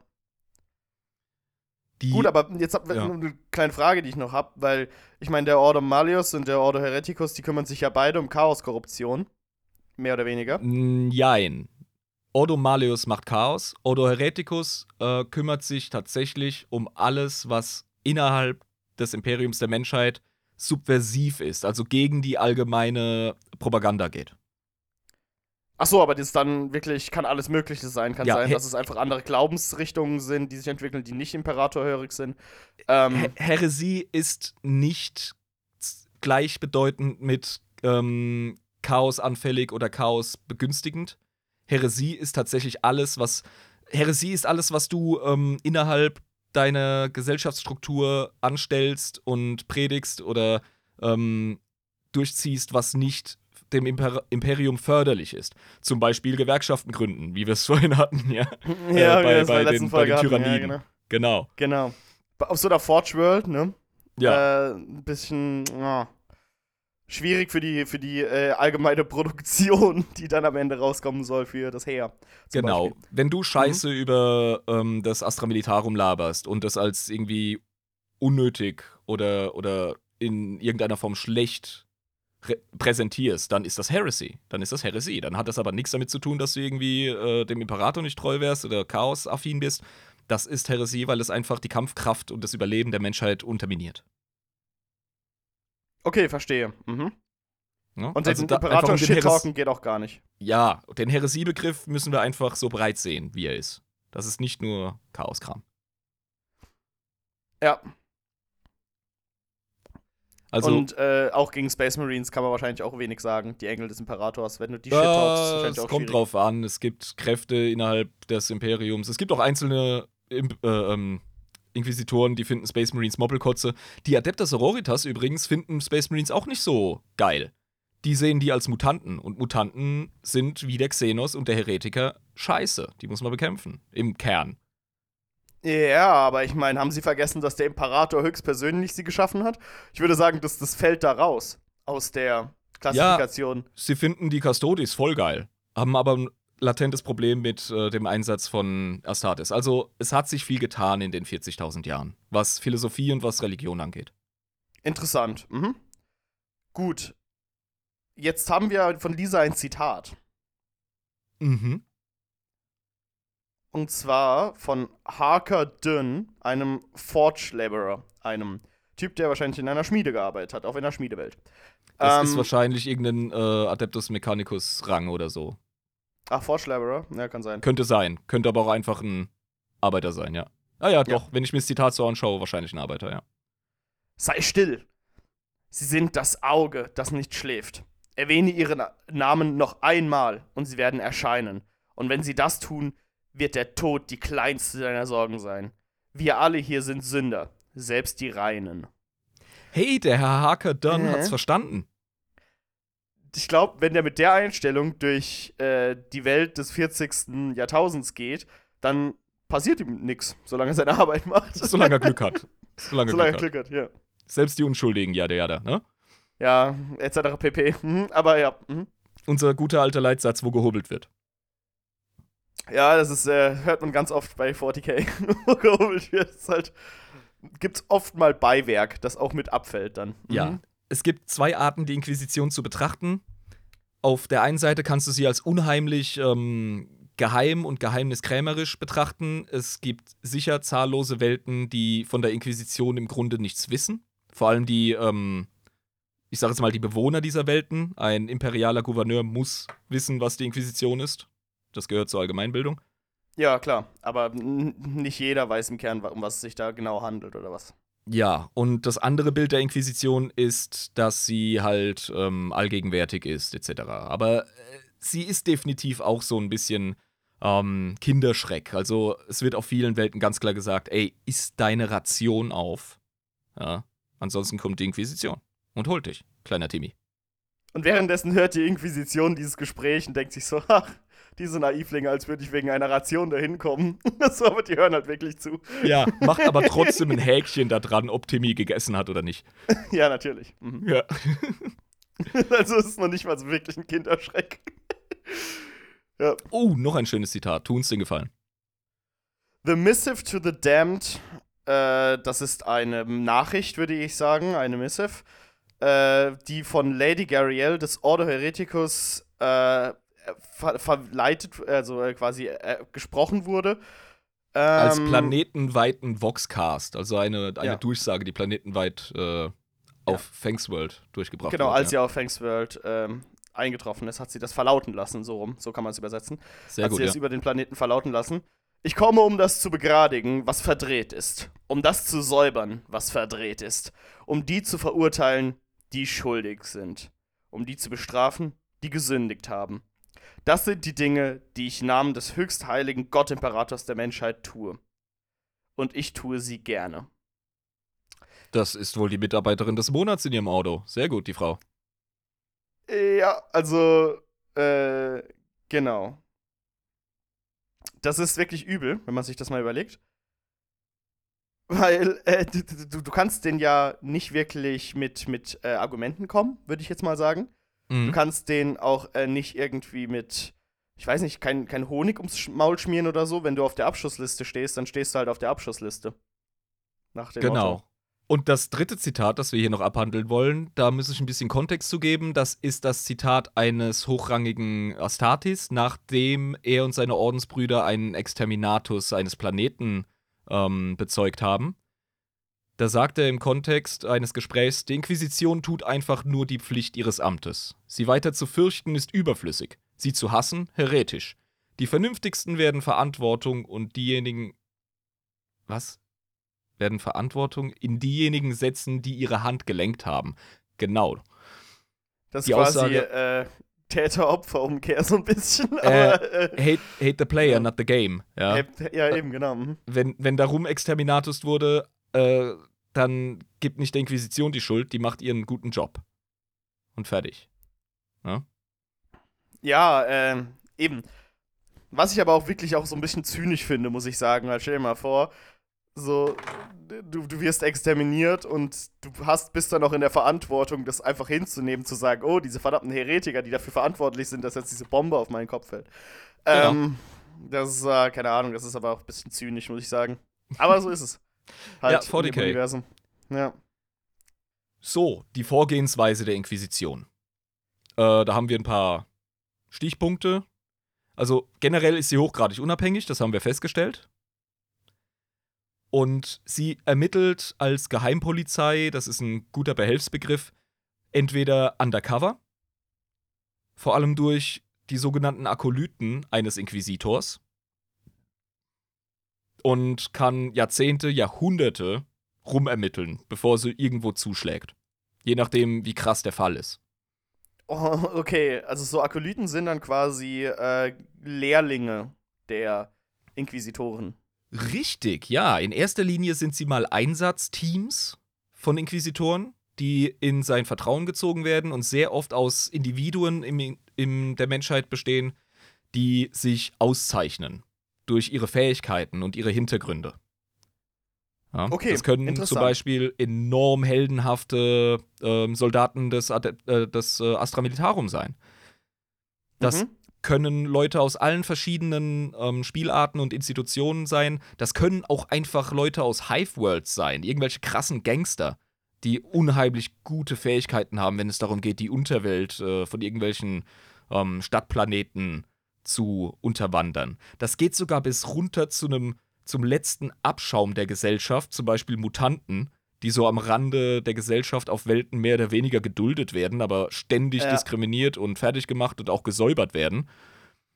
Die, Gut, aber jetzt hab, ja. eine kleine Frage, die ich noch habe, weil ich meine, der Ordo Malius und der Ordo Hereticus, die kümmern sich ja beide um Chaos-Korruption. Mehr oder weniger. Nein. Ordo Malius macht Chaos. Ordo Hereticus äh, kümmert sich tatsächlich um alles, was innerhalb des Imperiums der Menschheit subversiv ist, also gegen die allgemeine Propaganda geht. Ach so, aber das dann wirklich kann alles Mögliche sein. Kann Ja, sein, dass es einfach andere Glaubensrichtungen sind, die sich entwickeln, die nicht imperatorhörig sind. Ähm, He- Häresie ist nicht gleichbedeutend mit ähm, Chaos anfällig oder Chaos begünstigend. Häresie ist tatsächlich alles, was. Häresie ist alles, was du ähm, innerhalb deiner Gesellschaftsstruktur anstellst und predigst oder ähm, durchziehst, was nicht dem Imper Imperium förderlich ist. Zum Beispiel Gewerkschaften gründen, wie wir es vorhin hatten, ja. ja, äh, bei- bei der den- bei den hatten. Ja, Tyranniden. genau. Genau. genau. Auf so einer Forge World, ne? Ja. Äh, ein bisschen ja, schwierig für die, für die äh, allgemeine Produktion, die dann am Ende rauskommen soll für das Heer. Genau. Beispiel. Wenn du Scheiße über ähm, das Astra Militarum laberst und das als irgendwie unnötig oder, oder in irgendeiner Form schlecht präsentierst, dann ist das Heresy. Dann ist das Heresy. Dann hat das aber nichts damit zu tun, dass du irgendwie äh, dem Imperator nicht treu wärst oder chaosaffin bist. Das ist Heresie, weil es einfach die Kampfkraft und das Überleben der Menschheit unterminiert. Okay, verstehe. Mhm. Ja? Und Also den Imperator shit-talken geht auch gar nicht. Ja, den Heresiebegriff müssen wir einfach so breit sehen, wie er ist. Das ist nicht nur Chaoskram. Ja. Also, und äh, auch gegen Space Marines kann man wahrscheinlich auch wenig sagen. Die Engel des Imperators, wenn du die Ja, shit-talkst, ist wahrscheinlich es auch kommt schwierig. drauf an. Es gibt Kräfte innerhalb des Imperiums. Es gibt auch einzelne Imp äh, ähm, Inquisitoren, die finden Space Marines Moppelkotze. Die Adeptas Sororitas übrigens finden Space Marines auch nicht so geil. Die sehen die als Mutanten. Und Mutanten sind wie der Xenos und der Heretiker scheiße. Die muss man bekämpfen. Im Kern. Ja, aber ich meine, haben sie vergessen, dass der Imperator höchstpersönlich sie geschaffen hat? Ich würde sagen, das, das fällt da raus. Aus der Klassifikation. Sie finden die Custodes voll geil. Haben aber ein latentes Problem mit äh, dem Einsatz von Astartes. Also, es hat sich viel getan in den 40.000 Jahren, was Philosophie und was Religion angeht. Interessant. Mhm. Gut. Jetzt haben wir von Lisa ein Zitat. Mhm. Und zwar von Harker Dünn, einem Forge Laborer, einem Typ, der wahrscheinlich in einer Schmiede gearbeitet hat, auf einer Schmiedewelt. Das Ähm, ist wahrscheinlich irgendein äh, Adeptus Mechanicus-Rang oder so. Ach, Forge Laborer? Ja, kann sein. Könnte sein. Könnte aber auch einfach ein Arbeiter sein, ja. Ah ja, doch. Wenn ich mir das Zitat so anschaue, wahrscheinlich ein Arbeiter, ja. Sei still. Sie sind das Auge, das nicht schläft. Erwähne ihren Namen noch einmal und sie werden erscheinen. Und wenn sie das tun, wird der Tod die kleinste deiner Sorgen sein. Wir alle hier sind Sünder, selbst die Reinen. Hey, der Herr Harker Dunn Äh. hat's verstanden. Ich glaube, wenn der mit der Einstellung durch äh, die Welt des 40. Jahrtausends geht, dann passiert ihm nichts, solange er seine Arbeit macht. Solange er Glück hat. Solange, solange er Glück hat. Glück hat, ja. Selbst die Unschuldigen, ja, ja, da, ne? Ja, etc. pp. Mhm, aber ja. Mhm. Unser guter alter Leitsatz, wo gehobelt wird. Ja, das ist, äh, hört man ganz oft bei 40k, wo gehobelt wird. Ist halt, gibt's oft mal Beiwerk, das auch mit abfällt dann. Mhm. Ja. Es gibt zwei Arten, die Inquisition zu betrachten. Auf der einen Seite kannst du sie als unheimlich ähm, geheim und geheimniskrämerisch betrachten. Es gibt sicher zahllose Welten, die von der Inquisition im Grunde nichts wissen. Vor allem die, ähm, ich sage jetzt mal, die Bewohner dieser Welten. Ein imperialer Gouverneur muss wissen, was die Inquisition ist. Das gehört zur Allgemeinbildung. Ja, klar. Aber nicht jeder weiß im Kern, um was es sich da genau handelt oder was. Ja, und das andere Bild der Inquisition ist, dass sie halt ähm, allgegenwärtig ist, etc. Aber äh, sie ist definitiv auch so ein bisschen ähm, Kinderschreck. Also es wird auf vielen Welten ganz klar gesagt, ey, isst deine Ration auf. Ja, ansonsten kommt die Inquisition und holt dich, kleiner Timmy. Und währenddessen hört die Inquisition dieses Gespräch und denkt sich so, ach, diese Naivlinge, als würde ich wegen einer Ration dahin kommen. so, aber die hören halt wirklich zu. Ja, macht aber trotzdem ein Häkchen da dran, ob Timmy gegessen hat oder nicht. ja, natürlich. Mhm. Ja. also es ist noch nicht mal so wirklich ein Kinderschreck. ja. Oh, noch ein schönes Zitat. Tun's den Gefallen. The Missive to the Damned, äh, das ist eine Nachricht, würde ich sagen, eine Missive, äh, die von Lady Gariel des Ordo Hereticus äh, ver verleitet, also äh, quasi äh, gesprochen wurde. Als Ähm, planetenweiten Voxcast, also eine, eine Ja. Durchsage, die planetenweit äh, auf Fangs World durchgebracht Genau, wird. als ja. sie auf Thanks World ähm, eingetroffen ist, hat sie das verlauten lassen, so rum, so kann man es übersetzen. Sehr hat gut, sie es ja. über den Planeten verlauten lassen. Ich komme, um das zu begradigen, was verdreht ist. Um das zu säubern, was verdreht ist. Um die zu verurteilen, die schuldig sind. Um die zu bestrafen, die gesündigt haben. Das sind die Dinge, die ich im Namen des höchstheiligen Gottimperators der Menschheit tue. Und ich tue sie gerne. Das ist wohl die Mitarbeiterin des Monats in ihrem Auto. Sehr gut, die Frau. Ja, also, äh, genau. Das ist wirklich übel, wenn man sich das mal überlegt. Weil äh, du, du, du kannst den ja nicht wirklich mit, mit äh, Argumenten kommen, würde ich jetzt mal sagen. Du Mhm. kannst den auch äh, nicht irgendwie mit, ich weiß nicht, kein, kein Honig ums Maul schmieren oder so. Wenn du auf der Abschussliste stehst, dann stehst du halt auf der Abschussliste. Nach dem Genau. Motto. Und das dritte Zitat, das wir hier noch abhandeln wollen, da muss ich ein bisschen Kontext zu geben. Das ist das Zitat eines hochrangigen Astartes, nachdem er und seine Ordensbrüder einen Exterminatus eines Planeten ähm, bezeugt haben. Da sagt er im Kontext eines Gesprächs, die Inquisition tut einfach nur die Pflicht ihres Amtes. Sie weiter zu fürchten ist überflüssig. Sie zu hassen, heretisch. Die Vernünftigsten werden Verantwortung und diejenigen. Was? Werden Verantwortung in diejenigen setzen, die ihre Hand gelenkt haben. Genau. Das ist Die quasi Aussage- äh, Täter-Opfer-Umkehr so ein bisschen. Äh, aber, äh, Hate, hate the player, Ja. not the game. Ja. ja. ja, eben, genau. mhm. Wenn, wenn darum Exterminatus wurde, äh, dann gibt nicht der Inquisition die Schuld, die macht ihren guten Job. Und fertig. Ja, ähm, eben. Was ich aber auch wirklich auch so ein bisschen zynisch finde, muss ich sagen. Weil stell dir mal vor, so, du, du wirst exterminiert und du hast, bist dann auch in der Verantwortung, das einfach hinzunehmen, zu sagen, oh, diese verdammten Heretiker, die dafür verantwortlich sind, dass jetzt diese Bombe auf meinen Kopf fällt. Genau. Ähm, das ist, äh, keine Ahnung, das ist aber auch ein bisschen zynisch, muss ich sagen. Aber so ist es. Halt Ja, in dem 40K. Universum. Ja. So, die Vorgehensweise der Inquisition. Äh, da haben wir ein paar Stichpunkte. Also generell ist sie hochgradig unabhängig, das haben wir festgestellt. Und sie ermittelt als Geheimpolizei, das ist ein guter Behelfsbegriff, entweder undercover, vor allem durch die sogenannten Akolyten eines Inquisitors, und kann Jahrzehnte, Jahrhunderte rumermitteln, bevor sie irgendwo zuschlägt. Je nachdem, wie krass der Fall ist. Oh, okay, also so Akolyten sind dann quasi äh, Lehrlinge der Inquisitoren. Richtig, ja. In erster Linie sind sie mal Einsatzteams von Inquisitoren, die in sein Vertrauen gezogen werden und sehr oft aus Individuen im, im der Menschheit bestehen, die sich auszeichnen durch ihre Fähigkeiten und ihre Hintergründe. Ja, Okay, das können zum. Beispiel enorm heldenhafte ähm, Soldaten des, äh, des äh, Astra Militarum sein. Das Mhm. können Leute aus allen verschiedenen ähm, Spielarten und Institutionen sein. Das können auch einfach Leute aus Hive-Worlds sein, irgendwelche krassen Gangster, die unheimlich gute Fähigkeiten haben, wenn es darum geht, die Unterwelt äh, von irgendwelchen ähm, Stadtplaneten zu unterwandern. Das geht sogar bis runter zu einem zum letzten Abschaum der Gesellschaft, zum Beispiel Mutanten, die so am Rande der Gesellschaft auf Welten mehr oder weniger geduldet werden, aber ständig Ja. diskriminiert und fertig gemacht und auch gesäubert werden,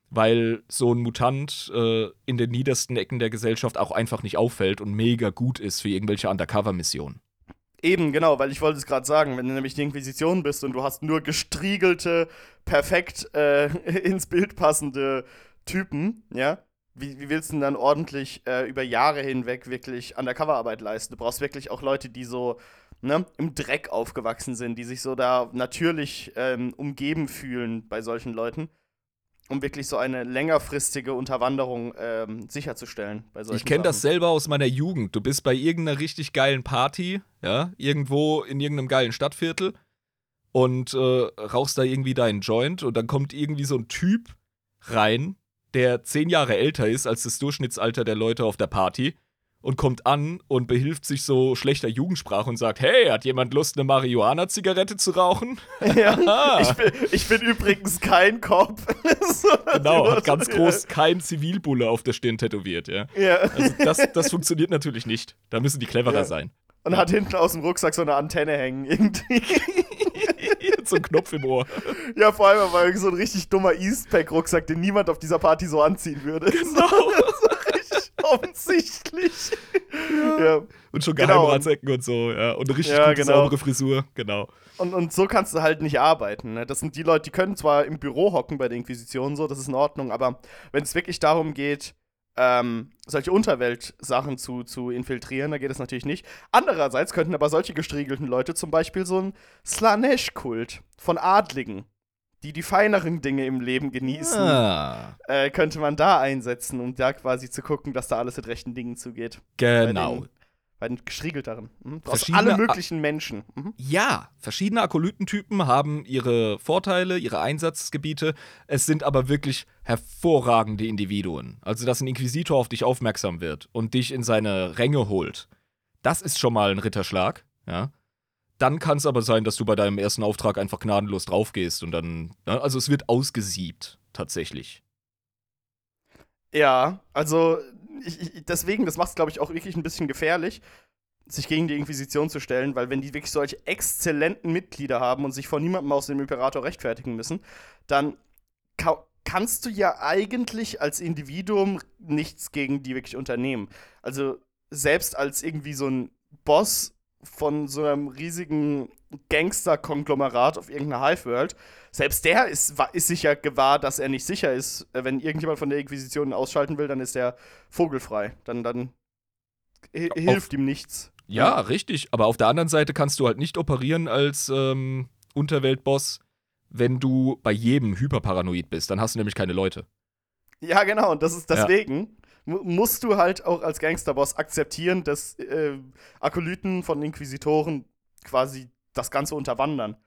weil so ein Mutant äh, in den niedersten Ecken der Gesellschaft auch einfach nicht auffällt und mega gut ist für irgendwelche Undercover-Missionen. Eben, genau, weil ich wollte es gerade sagen, wenn du nämlich die Inquisition bist und du hast nur gestriegelte, perfekt äh, ins Bild passende Typen, ja, wie, wie willst du denn dann ordentlich äh, über Jahre hinweg wirklich Undercover-Arbeit leisten? Du brauchst wirklich auch Leute, die so ne, im Dreck aufgewachsen sind, die sich so da natürlich ähm, umgeben fühlen bei solchen Leuten, um wirklich so eine längerfristige Unterwanderung ähm, sicherzustellen bei solchen Ich kenne das selber aus meiner Jugend. Du bist bei irgendeiner richtig geilen Party, ja, irgendwo in irgendeinem geilen Stadtviertel und äh, rauchst da irgendwie deinen Joint und dann kommt irgendwie so ein Typ rein, der zehn Jahre älter ist als das Durchschnittsalter der Leute auf der Party und kommt an und behilft sich so schlechter Jugendsprache und sagt, hey, hat jemand Lust, eine Marihuana-Zigarette zu rauchen? Ja, ich, bin, ich bin übrigens kein Cop. So, Genau, hat ganz groß kein Zivilbulle auf der Stirn tätowiert, ja. Ja. Also das, das funktioniert natürlich nicht. Da müssen die cleverer Ja. sein. Und hat hinten aus dem Rucksack so eine Antenne hängen irgendwie. so ein Knopf im Ohr. Ja, vor allem, weil so ein richtig dummer Eastpack-Rucksack, den niemand auf dieser Party so anziehen würde. Genau. Offensichtlich. Ja. ja. Und schon genau. Geheimratsecken und so, ja. Und eine richtig ja, gute, genau. saubere Frisur, genau. Und, und so kannst du halt nicht arbeiten. Ne? Das sind die Leute, die können zwar im Büro hocken bei der Inquisition, so, das ist in Ordnung, aber wenn es wirklich darum geht, ähm, solche Unterweltsachen zu, zu infiltrieren, da geht es natürlich nicht. Andererseits könnten aber solche gestriegelten Leute zum Beispiel so ein Slanesh-Kult von Adligen, die die feineren Dinge im Leben genießen, ah. äh, könnte man da einsetzen, um da quasi zu gucken, dass da alles mit rechten Dingen zugeht. Genau. Bei den gestriegelteren. Mhm. Aus alle möglichen Menschen. Mhm. Ja, verschiedene Akolytentypen haben ihre Vorteile, ihre Einsatzgebiete. Es sind aber wirklich hervorragende Individuen. Also, dass ein Inquisitor auf dich aufmerksam wird und dich in seine Ränge holt. Das ist schon mal ein Ritterschlag, ja. Dann kann es aber sein, dass du bei deinem ersten Auftrag einfach gnadenlos draufgehst und dann. Ne? Also, es wird ausgesiebt, tatsächlich. Ja, also ich, ich, deswegen, das macht es, glaube ich, auch wirklich ein bisschen gefährlich, sich gegen die Inquisition zu stellen, weil wenn die wirklich solche exzellenten Mitglieder haben und sich vor niemandem aus dem Imperator rechtfertigen müssen, dann ka kannst du ja eigentlich als Individuum nichts gegen die wirklich unternehmen. Also selbst als irgendwie so ein Boss von so einem riesigen Gangster-Konglomerat auf irgendeiner Hive-World, selbst der ist, ist sich ja gewahr, dass er nicht sicher ist. Äh, wenn irgendjemand von der Inquisition ausschalten will, dann ist er vogelfrei. Dann, dann hilft auf, ihm nichts. Ja, ja, richtig. Aber auf der anderen Seite kannst du halt nicht operieren als ähm, Unterweltboss, wenn du bei jedem hyperparanoid bist. Dann hast du nämlich keine Leute. Ja, genau. Und das ist deswegen. Ja. Musst du halt auch als Gangsterboss akzeptieren, dass äh, Akolyten von Inquisitoren quasi das Ganze unterwandern.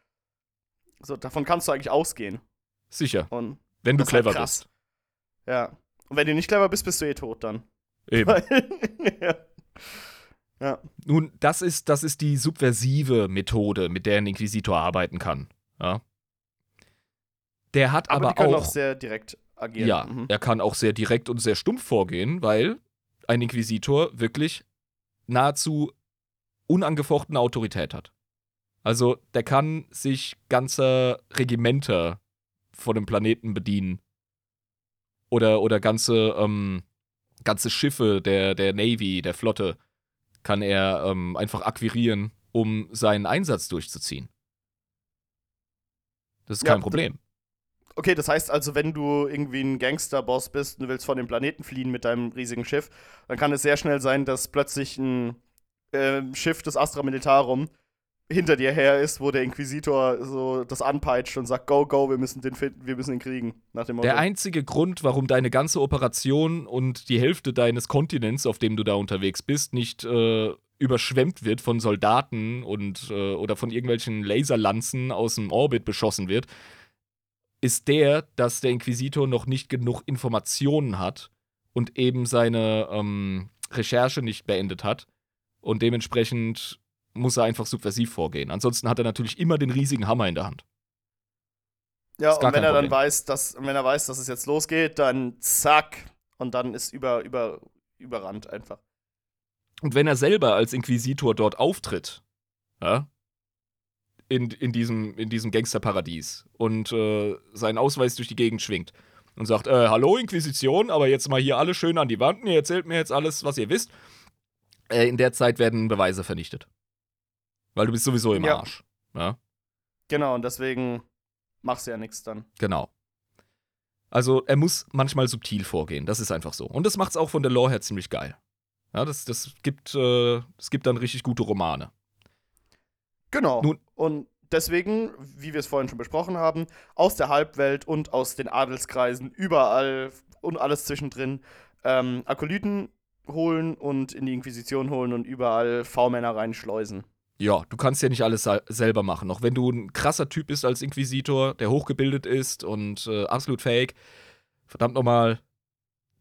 So, davon kannst du eigentlich ausgehen. Sicher. Und wenn du clever halt bist. Ja. Und wenn du nicht clever bist, bist du eh tot dann. Eben. ja. ja. Nun, das ist, das ist die subversive Methode, mit der ein Inquisitor arbeiten kann. Ja. Der hat aber, aber die können auch, auch sehr direkt agieren. Ja, mhm. er kann auch sehr direkt und sehr stumpf vorgehen, weil ein Inquisitor wirklich nahezu unangefochtene Autorität hat. Also der kann sich ganze Regimenter von dem Planeten bedienen. Oder, oder ganze, ähm, ganze Schiffe der, der Navy, der Flotte, kann er ähm, einfach akquirieren, um seinen Einsatz durchzuziehen. Das ist kein ja, Problem. Okay, das heißt also, wenn du irgendwie ein Gangsterboss bist und du willst von dem Planeten fliehen mit deinem riesigen Schiff, dann kann es sehr schnell sein, dass plötzlich ein äh, Schiff des Astra Militarum hinter dir her ist, wo der Inquisitor so das anpeitscht und sagt, go, go, wir müssen den finden, wir müssen ihn kriegen. Nach dem Der einzige Grund, warum deine ganze Operation und die Hälfte deines Kontinents, auf dem du da unterwegs bist, nicht äh, überschwemmt wird von Soldaten und äh, oder von irgendwelchen Laserlanzen aus dem Orbit beschossen wird, ist der, dass der Inquisitor noch nicht genug Informationen hat und eben seine ähm, Recherche nicht beendet hat und dementsprechend muss er einfach subversiv vorgehen. Ansonsten hat er natürlich immer den riesigen Hammer in der Hand. Ja, und wenn er dann weiß, dass, wenn er weiß, dass es jetzt losgeht, dann zack. Und dann ist über, über, überrannt einfach. Und wenn er selber als Inquisitor dort auftritt, ja, in, in diesem, in diesem Gangsterparadies und äh, seinen Ausweis durch die Gegend schwingt und sagt, äh, hallo Inquisition, aber jetzt mal hier alle schön an die Wand, ihr erzählt mir jetzt alles, was ihr wisst. Äh, in der Zeit werden Beweise vernichtet. Weil du bist sowieso im ja. Arsch. Ja? Genau, und deswegen machst du ja nichts dann. Genau. Also er muss manchmal subtil vorgehen, das ist einfach so. Und das macht es auch von der Lore her ziemlich geil. Ja, das, das, gibt, äh, das gibt dann richtig gute Romane. Genau. Nun, und deswegen, wie wir es vorhin schon besprochen haben, aus der Halbwelt und aus den Adelskreisen, überall und alles zwischendrin, ähm, Akolyten holen und in die Inquisition holen und überall V-Männer reinschleusen ja, du kannst ja nicht alles selber machen. Auch wenn du ein krasser Typ bist als Inquisitor, der hochgebildet ist und äh, absolut fake, verdammt nochmal,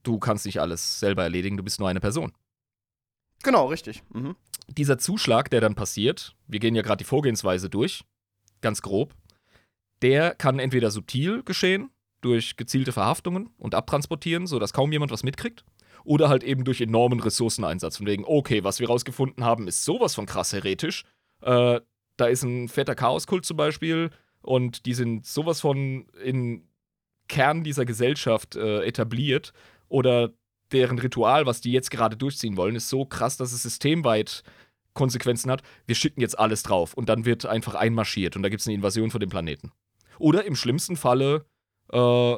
du kannst nicht alles selber erledigen, du bist nur eine Person. Genau, richtig. Mhm. Dieser Zuschlag, der dann passiert, wir gehen ja gerade die Vorgehensweise durch, ganz grob, der kann entweder subtil geschehen, durch gezielte Verhaftungen und Abtransportieren, sodass kaum jemand was mitkriegt oder halt eben durch enormen Ressourceneinsatz. Von wegen, okay, was wir rausgefunden haben, ist sowas von krass heretisch. Äh, da ist ein fetter Chaoskult zum Beispiel und die sind sowas von in Kern dieser Gesellschaft äh, etabliert oder deren Ritual, was die jetzt gerade durchziehen wollen, ist so krass, dass es systemweit Konsequenzen hat. Wir schicken jetzt alles drauf und dann wird einfach einmarschiert und da gibt es eine Invasion von dem Planeten. Oder im schlimmsten Falle, äh,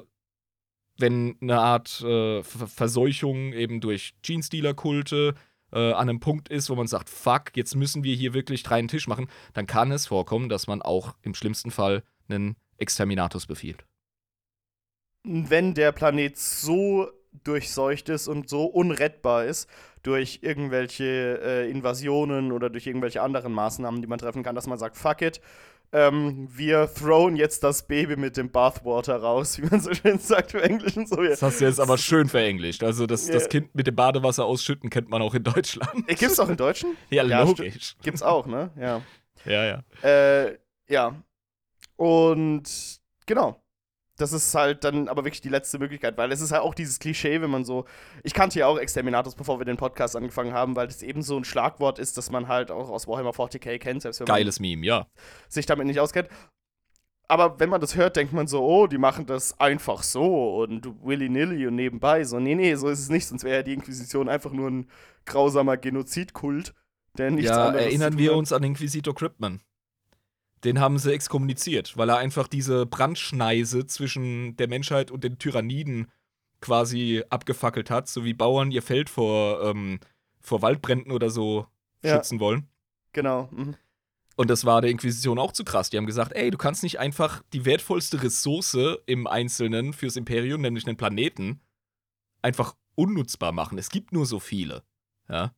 wenn eine Art äh, Verseuchung eben durch Jeans-Dealer-Kulte äh, an einem Punkt ist, wo man sagt, fuck, jetzt müssen wir hier wirklich drei Tisch machen, dann kann es vorkommen, dass man auch im schlimmsten Fall einen Exterminatus befiehlt. Wenn der Planet so durchseucht ist und so unrettbar ist durch irgendwelche äh, Invasionen oder durch irgendwelche anderen Maßnahmen, die man treffen kann, dass man sagt, fuck it, ähm, wir throwen jetzt das Baby mit dem Bathwater raus, wie man so schön sagt im Englischen. So, Das hast du jetzt aber schön verenglischt. Also das, yeah. das Kind mit dem Badewasser ausschütten kennt man auch in Deutschland. Äh, gibt's auch in Deutschen? ja, ja, logisch. Gibt's auch, ne? Ja. Ja, ja. Äh, ja. Und genau das ist halt dann aber wirklich die letzte Möglichkeit, weil es ist halt auch dieses Klischee, wenn man so. Ich kannte ja auch Exterminatus, bevor wir den Podcast angefangen haben, weil das eben so ein Schlagwort ist, das man halt auch aus Warhammer 40k kennt, selbst wenn Geiles man Meme, ja. sich damit nicht auskennt. Aber wenn man das hört, denkt man so, oh, die machen das einfach so und willy-nilly und nebenbei. So, nee, nee, so ist es nicht, sonst wäre ja die Inquisition einfach nur ein grausamer Genozidkult, der nichts ja, anderes erinnern wir uns an Inquisitor Cryptman den haben sie exkommuniziert, weil er einfach diese Brandschneise zwischen der Menschheit und den Tyranniden quasi abgefackelt hat, so wie Bauern ihr Feld vor, ähm, vor Waldbränden oder so ja. schützen wollen. Genau. Mhm. Und das war der Inquisition auch zu krass. Die haben gesagt, ey, du kannst nicht einfach die wertvollste Ressource im Einzelnen fürs Imperium, nämlich einen Planeten, einfach unnutzbar machen. Es gibt nur so viele. Ja.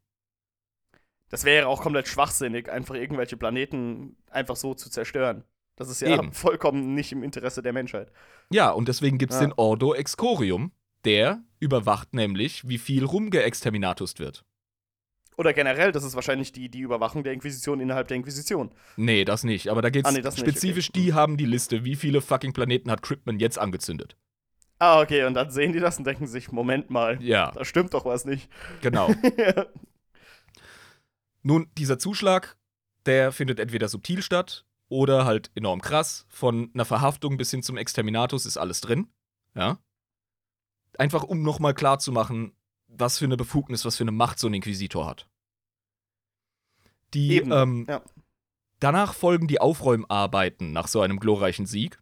Das wäre auch komplett schwachsinnig, einfach irgendwelche Planeten einfach so zu zerstören. Das ist ja Eben. vollkommen nicht im Interesse der Menschheit. Ja, und deswegen gibt es ja. den Ordo Excorium. Der überwacht nämlich, wie viel rumgeexterminatust wird. Oder generell, das ist wahrscheinlich die, die Überwachung der Inquisition innerhalb der Inquisition. Nee, das nicht. Aber da geht's ah, nee, spezifisch, okay. die haben die Liste, wie viele fucking Planeten hat Cryptman jetzt angezündet. Ah, okay, und dann sehen die das und denken sich, Moment mal, ja. da stimmt doch was nicht. Genau. Nun, dieser Zuschlag, der findet entweder subtil statt oder halt enorm krass. Von einer Verhaftung bis hin zum Exterminatus ist alles drin. Ja. Einfach um nochmal klarzumachen, was für eine Befugnis, was für eine Macht so ein Inquisitor hat. Die, Eben, ähm, ja. Danach folgen die Aufräumarbeiten nach so einem glorreichen Sieg.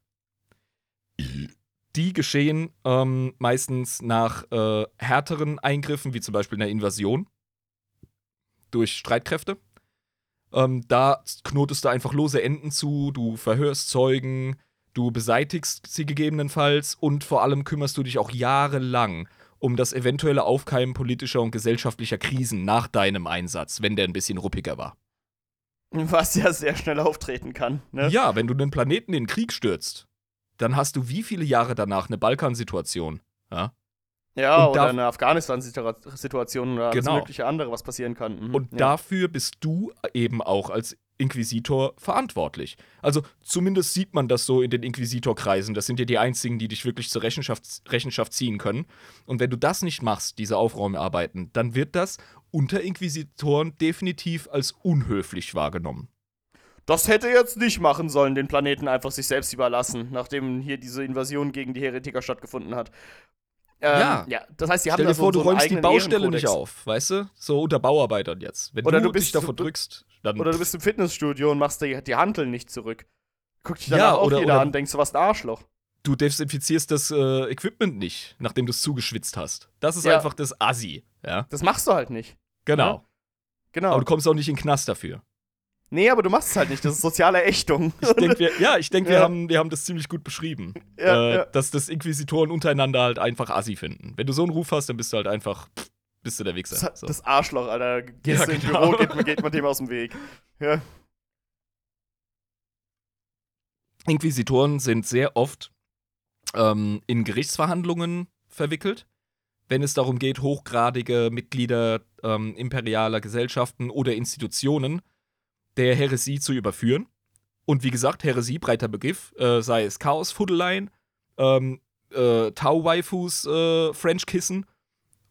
Die geschehen ähm, meistens nach äh, härteren Eingriffen, wie zum Beispiel einer Invasion durch Streitkräfte. Ähm, da knotest du einfach lose Enden zu, du verhörst Zeugen, du beseitigst sie gegebenenfalls und vor allem kümmerst du dich auch jahrelang um das eventuelle Aufkeimen politischer und gesellschaftlicher Krisen nach deinem Einsatz, wenn der ein bisschen ruppiger war. Was ja sehr schnell auftreten kann. Ne? Ja, wenn du einen Planeten in den Krieg stürzt, dann hast du wie viele Jahre danach eine Balkansituation? Ja? Ja, und oder eine Afghanistan-Situation oder alles genau. mögliche andere, was passieren kann. Mhm. Und ja. dafür bist du eben auch als Inquisitor verantwortlich. Also zumindest sieht man das so in den Inquisitorkreisen. Das sind ja die einzigen, die dich wirklich zur Rechenschaft, Rechenschaft ziehen können. Und wenn du das nicht machst, diese Aufräumarbeiten, dann wird das unter Inquisitoren definitiv als unhöflich wahrgenommen. Das hätte jetzt nicht machen sollen, den Planeten einfach sich selbst überlassen, nachdem hier diese Invasion gegen die Heretiker stattgefunden hat. Ähm, ja. ja. Das heißt, sie haben Stell dir da vor, so, du räumst die Baustelle nicht auf, weißt du? So unter Bauarbeitern jetzt. Wenn oder du, du bist, dich davor drückst, dann. Oder du bist im Fitnessstudio und machst die, die Hanteln nicht zurück. Guck dich dann ja, auch oder, jeder oder an, denkst du, was ein Arschloch. Du desinfizierst das äh, Equipment nicht, nachdem du es zugeschwitzt hast. Das ist ja. einfach das Assi, ja. Das machst du halt nicht. Genau. Ja? Genau. Aber du kommst auch nicht in den Knast dafür. Nee, aber du machst es halt nicht. Das ist soziale Ächtung. Ich denk, wir, ja, ich denke, ja. wir, haben, wir haben das ziemlich gut beschrieben. Ja, äh, ja. Dass das Inquisitoren untereinander halt einfach Assi finden. Wenn du so einen Ruf hast, dann bist du halt einfach, pff, bist du der Wichser. Das, so. das Arschloch, Alter. Gehst ja, genau. Büro, geht, geht man dem aus dem Weg. Ja. Inquisitoren sind sehr oft ähm, in Gerichtsverhandlungen verwickelt, wenn es darum geht, hochgradige Mitglieder ähm, imperialer Gesellschaften oder Institutionen der Heresie zu überführen. Und wie gesagt, Heresie, breiter Begriff, äh, sei es Chaos-Fuddeleien, ähm, äh, Tau-Waifus, äh, French-Kissen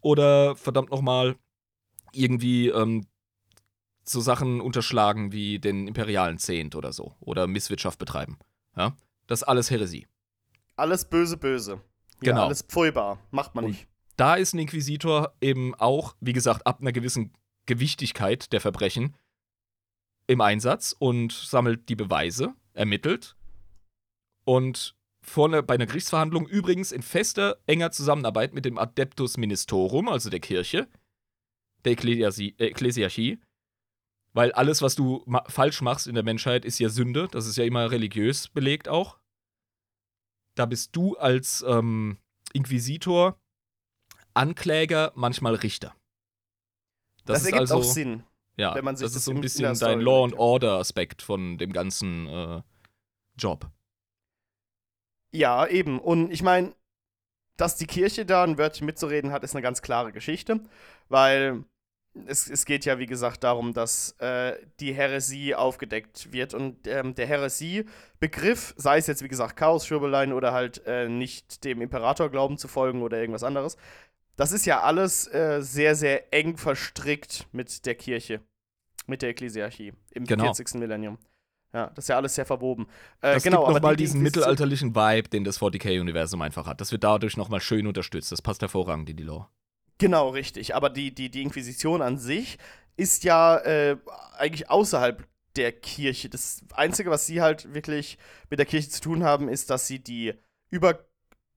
oder verdammt nochmal irgendwie ähm, so Sachen unterschlagen wie den imperialen Zehnt oder so oder Misswirtschaft betreiben. Ja? Das ist alles Heresie. Alles böse, böse. Ja, genau. Alles pfeubar. Macht man Und nicht. Da ist ein Inquisitor eben auch, wie gesagt, ab einer gewissen Gewichtigkeit der Verbrechen im Einsatz und sammelt die Beweise, ermittelt und vorne bei einer Gerichtsverhandlung übrigens in fester, enger Zusammenarbeit mit dem Adeptus Ministorum, also der Kirche, der Ekklesiasi Ekklesiarchie, weil alles, was du ma falsch machst in der Menschheit, ist ja Sünde. Das ist ja immer religiös belegt auch. Da bist du als ähm, Inquisitor, Ankläger, manchmal Richter. Das, das ergibt also, auch Sinn. Ja, wenn man sich das, ist so ein bisschen dein Law and Order Aspekt von dem ganzen äh, Job. Ja, eben. Und ich meine, dass die Kirche da ein Wörtchen mitzureden hat, ist eine ganz klare Geschichte, weil es, es geht ja, wie gesagt, darum, dass äh, die Häresie aufgedeckt wird. Und ähm, der Häresie-Begriff, sei es jetzt, wie gesagt, Chaos-Schürbelein oder halt äh, nicht dem Imperator glauben zu folgen oder irgendwas anderes, das ist ja alles äh, sehr, sehr eng verstrickt mit der Kirche, mit der Ekklesiarchie im genau. 40. Millennium. Ja, das ist ja alles sehr verwoben. Äh, das genau, gibt nochmal die, diesen mittelalterlichen Vibe, den das 40k-Universum einfach hat. Das wird dadurch nochmal schön unterstützt. Das passt hervorragend in die Lore. Genau, richtig. Aber die, die, die Inquisition an sich ist ja äh, eigentlich außerhalb der Kirche. Das Einzige, was sie halt wirklich mit der Kirche zu tun haben, ist, dass sie die über,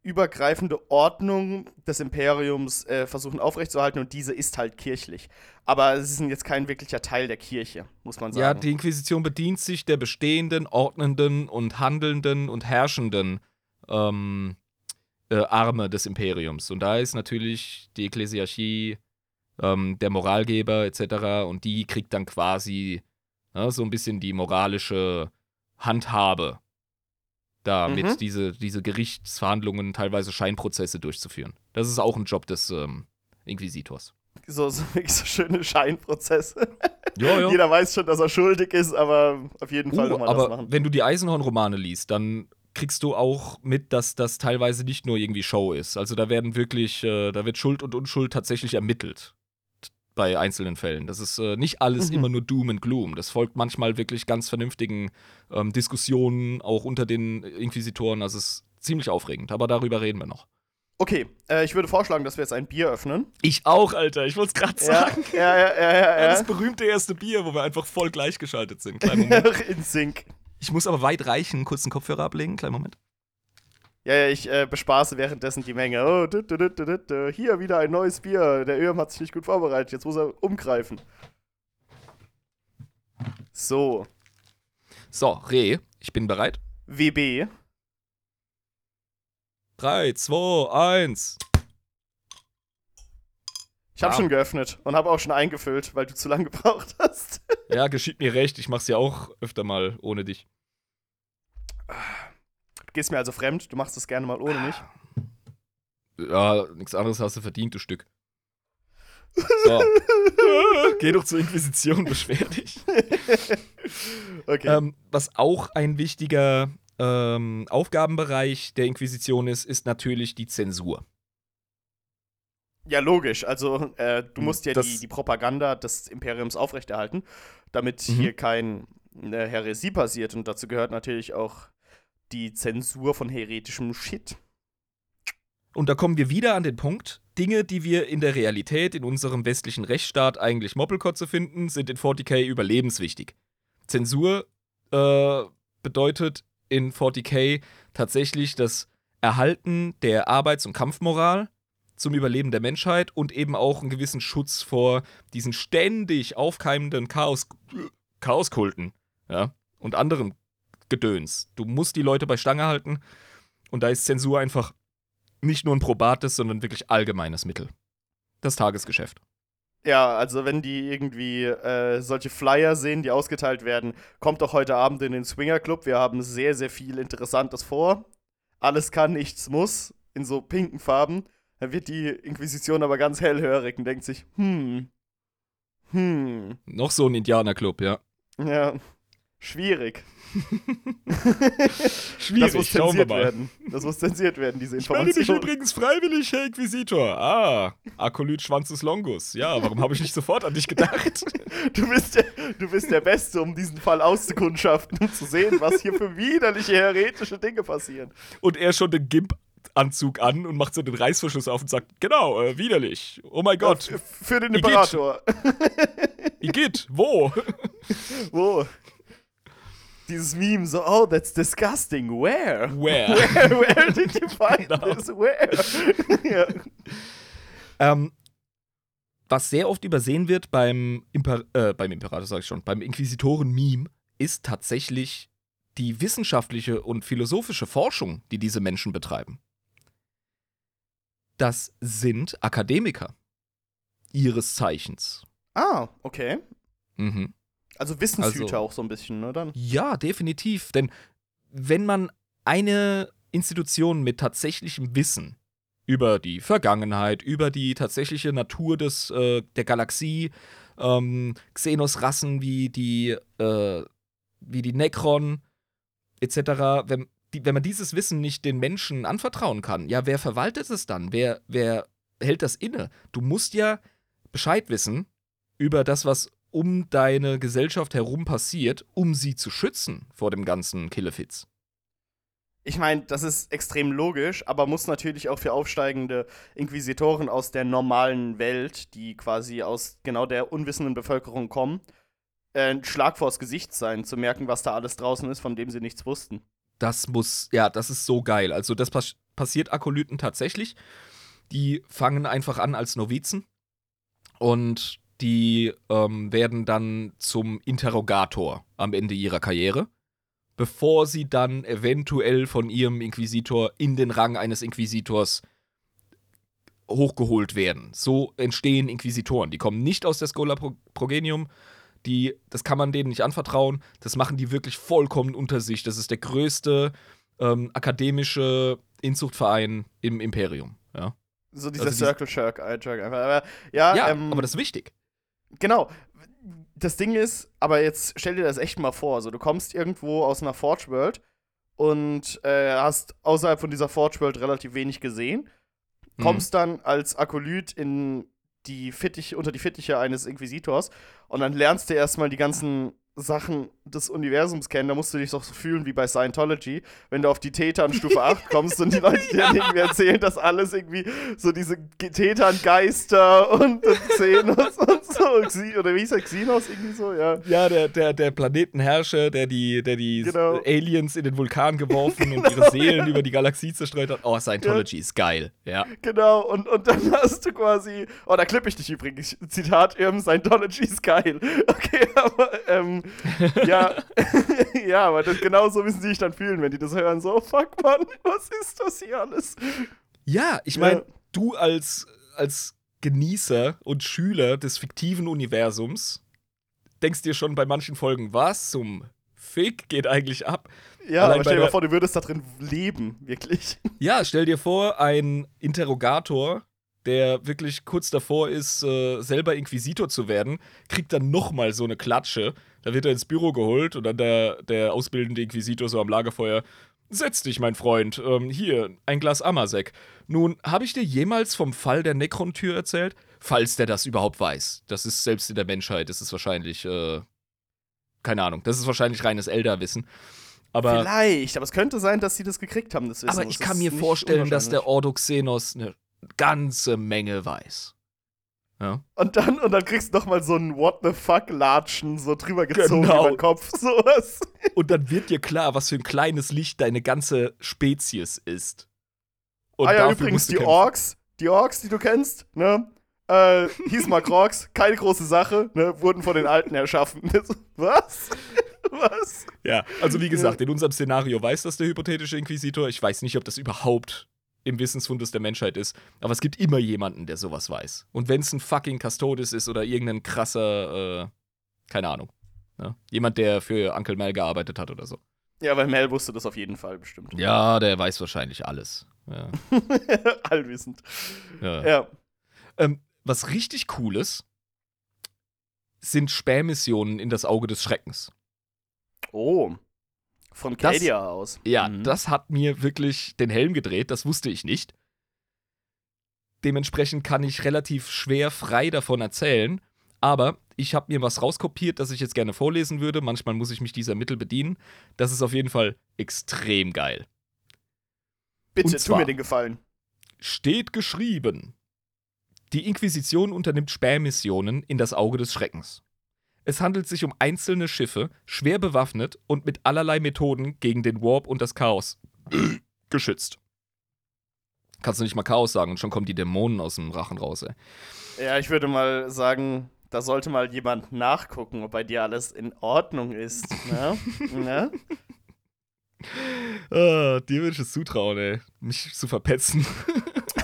übergreifende Ordnung des Imperiums äh, versuchen aufrechtzuerhalten und diese ist halt kirchlich. Aber sie sind jetzt kein wirklicher Teil der Kirche, muss man sagen. Ja, die Inquisition bedient sich der bestehenden, ordnenden und handelnden und herrschenden ähm, äh, Arme des Imperiums. Und da ist natürlich die Ekklesiarchie ähm, der Moralgeber etc. Und die kriegt dann quasi ja, so ein bisschen die moralische Handhabe, damit mhm. diese, diese Gerichtsverhandlungen, teilweise Scheinprozesse durchzuführen. Das ist auch ein Job des ähm, Inquisitors. So, so, so schöne Scheinprozesse. Jo, jo. Jeder weiß schon, dass er schuldig ist, aber auf jeden Fall uh, nochmal das machen. Wenn du die Eisenhorn-Romane liest, dann kriegst du auch mit, dass das teilweise nicht nur irgendwie Show ist. Also da werden wirklich, äh, da wird Schuld und Unschuld tatsächlich ermittelt bei einzelnen Fällen. Das ist äh, nicht alles mhm. immer nur Doom and Gloom. Das folgt manchmal wirklich ganz vernünftigen ähm, Diskussionen, auch unter den Inquisitoren. Es ist ziemlich aufregend, aber darüber reden wir noch. Okay, äh, ich würde vorschlagen, dass wir jetzt ein Bier öffnen. Ich auch, Alter. Ich wollte es gerade sagen. Ja, ja, ja, ja, ja. Das berühmte erste Bier, wo wir einfach voll gleichgeschaltet sind. In Sync. Ich muss aber weit reichen, kurz den Kopfhörer ablegen, kleinen Moment. Ja, ja, ich äh, bespaße währenddessen die Menge. Oh, du, du, du, hier wieder ein neues Bier. Der Öhm hat sich nicht gut vorbereitet. Jetzt muss er umgreifen. So. So, Reh, ich bin bereit. WB. 3, 2, 1. Ich habe schon geöffnet und habe auch schon eingefüllt, weil du zu lange gebraucht hast. ja, geschieht mir recht. Ich mach's ja auch öfter mal ohne dich. Gehst mir also fremd. Du machst es gerne mal ohne mich. Ja, nichts anderes hast du verdient, du Stück. So. Geh doch zur Inquisition, beschwer dich. okay. Ähm, was auch ein wichtiger ähm, Aufgabenbereich der Inquisition ist, ist natürlich die Zensur. Ja, logisch. Also, äh, du hm, musst ja die, die Propaganda des Imperiums aufrechterhalten, damit mhm. hier kein äh, Häresie passiert. Und dazu gehört natürlich auch die Zensur von heretischem Shit. Und da kommen wir wieder an den Punkt, Dinge, die wir in der Realität in unserem westlichen Rechtsstaat eigentlich Moppelkotze finden, sind in 40k überlebenswichtig. Zensur äh, bedeutet in 40k tatsächlich das Erhalten der Arbeits- und Kampfmoral zum Überleben der Menschheit und eben auch einen gewissen Schutz vor diesen ständig aufkeimenden Chaos, Chaoskulten ja, und anderem Gedöns. Du musst die Leute bei Stange halten und da ist Zensur einfach nicht nur ein probates, sondern wirklich allgemeines Mittel. Das Tagesgeschäft. Ja, also wenn die irgendwie äh, solche Flyer sehen, die ausgeteilt werden, kommt doch heute Abend in den Swinger Club. Wir haben sehr, sehr viel Interessantes vor. Alles kann, nichts muss. In so pinken Farben. Dann wird die Inquisition aber ganz hellhörig und denkt sich, hm, hm. Noch so ein Indianerclub, ja. Ja. Schwierig. Schwierig, das muss zensiert werden. Das muss zensiert werden, diese Ich melde mich Information. übrigens freiwillig, Herr Inquisitor. Ah, Akolyt Schwanzus Longus. Ja, warum habe ich nicht sofort an dich gedacht? Du bist, der, du bist der Beste, um diesen Fall auszukundschaften und zu sehen, was hier für widerliche, heretische Dinge passieren. Und er schon den Gimp-Anzug an und macht so den Reißverschluss auf und sagt, genau, äh, widerlich. Oh mein Gott. F- Für den. Imperator. Igitt, wo? Wo? Dieses Meme so, oh, that's disgusting. Where? Where? Where, where did you find Genau. this? Where? ja. Ähm, was sehr oft übersehen wird beim, Imper äh, beim Imperator, sag ich schon, beim Inquisitoren-Meme, ist tatsächlich die wissenschaftliche und philosophische Forschung, die diese Menschen betreiben. Das sind Akademiker. Ihres Zeichens. Ah, okay. Mhm. Also Wissenshüter Also- auch so ein bisschen, ne? Dann. Ja, definitiv. Denn wenn man eine Institution mit tatsächlichem Wissen über die Vergangenheit, über die tatsächliche Natur des, äh, der Galaxie, ähm, Xenos-Rassen wie die, äh, wie die Necron etc., wenn, die, wenn man dieses Wissen nicht den Menschen anvertrauen kann, ja, wer verwaltet es dann? Wer, wer hält das inne? Du musst ja Bescheid wissen über das, was um deine Gesellschaft herum passiert, um sie zu schützen vor dem ganzen Killefits. Ich meine, das ist extrem logisch, aber muss natürlich auch für aufsteigende Inquisitoren aus der normalen Welt, die quasi aus genau der unwissenden Bevölkerung kommen, ein Schlag vors Gesicht sein, zu merken, was da alles draußen ist, von dem sie nichts wussten. Das muss, ja, das ist so geil. Also das pas passiert Akolyten tatsächlich. Die fangen einfach an als Novizen und die ähm, werden dann zum Interrogator am Ende ihrer Karriere, bevor sie dann eventuell von ihrem Inquisitor in den Rang eines Inquisitors hochgeholt werden. So entstehen Inquisitoren. Die kommen nicht aus der Schola Pro Progenium. Die, das kann man denen nicht anvertrauen. Das machen die wirklich vollkommen unter sich. Das ist der größte ähm, akademische Inzuchtverein im Imperium. Ja, So dieser Also Circle einfach. Aber ja, ja ähm, aber das ist wichtig. Genau. Das Ding ist, aber jetzt stell dir das echt mal vor. Also, du kommst irgendwo aus einer Forge World und äh, hast außerhalb von dieser Forge World relativ wenig gesehen. Mhm. Kommst dann als Akolyt in die Fittiche, unter die Fittiche eines Inquisitors und dann lernst du erstmal die ganzen Sachen des Universums kennen. Da musst du dich doch so fühlen wie bei Scientology, wenn du auf die Tätern Stufe 8 kommst und die Leute dir dann irgendwie erzählen, dass alles irgendwie so diese Tätern-Geister und, und Xenos und so. Oder wie hieß er? Xenos irgendwie so? Ja. Ja, der, der, der Planetenherrscher, der die, der die Genau. Aliens in den Vulkan geworfen und ihre Seelen über die Galaxie zerstreut hat. Oh, Scientology ist geil. Ja. Genau, und, und dann hast du quasi. Oh, da klippe ich dich übrigens. Zitat: ähm, Scientology ist geil. Okay, aber, ähm, ja. ja, aber das, genau so müssen sie sich dann fühlen, wenn die das hören. So, fuck, Mann, was ist das hier alles? Ja, ich meine, Ja. du als, als Genießer und Schüler des fiktiven Universums denkst dir schon bei manchen Folgen, was zum Fick geht eigentlich ab? Ja, Allein aber stell dir mal vor, du würdest da drin leben, wirklich. Ja, stell dir vor, ein Interrogator, der wirklich kurz davor ist, äh, selber Inquisitor zu werden, kriegt dann nochmal so eine Klatsche. Da wird er ins Büro geholt und dann der, der ausbildende Inquisitor so am Lagerfeuer. Setz dich, mein Freund. Ähm, hier, ein Glas Amasek. Nun, habe ich dir jemals vom Fall der Necron-Tür erzählt? Falls der das überhaupt weiß. Das ist selbst in der Menschheit, das ist wahrscheinlich, äh, keine Ahnung, das ist wahrscheinlich reines Elder-Wissen. Aber Vielleicht, aber es könnte sein, dass sie das gekriegt haben, das Wissen. aber ich kann mir vorstellen, dass der. Ordoxenos eine ganze Menge weiß. Ja. Und dann, und dann kriegst du noch mal so ein What the fuck Latschen so drüber gezogen Genau. über den Kopf. Sowas. Und dann wird dir klar, was für ein kleines Licht deine ganze Spezies ist. Und ah ja, übrigens, die kämpfen. Orks, die Orks, die du kennst, ne? Äh, hieß mal Krogs, keine große Sache, ne? Wurden von den Alten erschaffen. Was? Was? Ja, also wie gesagt, in unserem Szenario weiß das der hypothetische Inquisitor. Ich weiß nicht, ob das überhaupt im Wissensfundus der Menschheit ist. Aber es gibt immer jemanden, der sowas weiß. Und wenn es ein fucking Custodes ist oder irgendein krasser, äh, keine Ahnung. Ja? Jemand, der für Uncle Mel gearbeitet hat oder so. Ja, weil Mel wusste das auf jeden Fall bestimmt. Ja, der weiß wahrscheinlich alles. Ja. Allwissend. ja. Ja. Ähm, was richtig cool ist, sind Spähmissionen in das Auge des Schreckens. Oh. Von Cadia aus. Ja, mhm. das hat mir wirklich den Helm gedreht, das wusste ich nicht. Dementsprechend kann ich relativ schwer frei davon erzählen. Aber ich habe mir was rauskopiert, das ich jetzt gerne vorlesen würde. Manchmal muss ich mich dieser Mittel bedienen. Das ist auf jeden Fall extrem geil. Bitte, tu mir den Gefallen. Steht geschrieben. Die Inquisition unternimmt Spähmissionen in das Auge des Schreckens. Es handelt sich um einzelne Schiffe, schwer bewaffnet und mit allerlei Methoden gegen den Warp und das Chaos geschützt. Kannst du nicht mal Chaos sagen und schon kommen die Dämonen aus dem Rachen raus, ey. Ja, ich würde mal sagen, da sollte mal jemand nachgucken, ob bei dir alles in Ordnung ist. Ne? ne? Ah, dir würde ich es zutrauen, ey, mich zu verpetzen.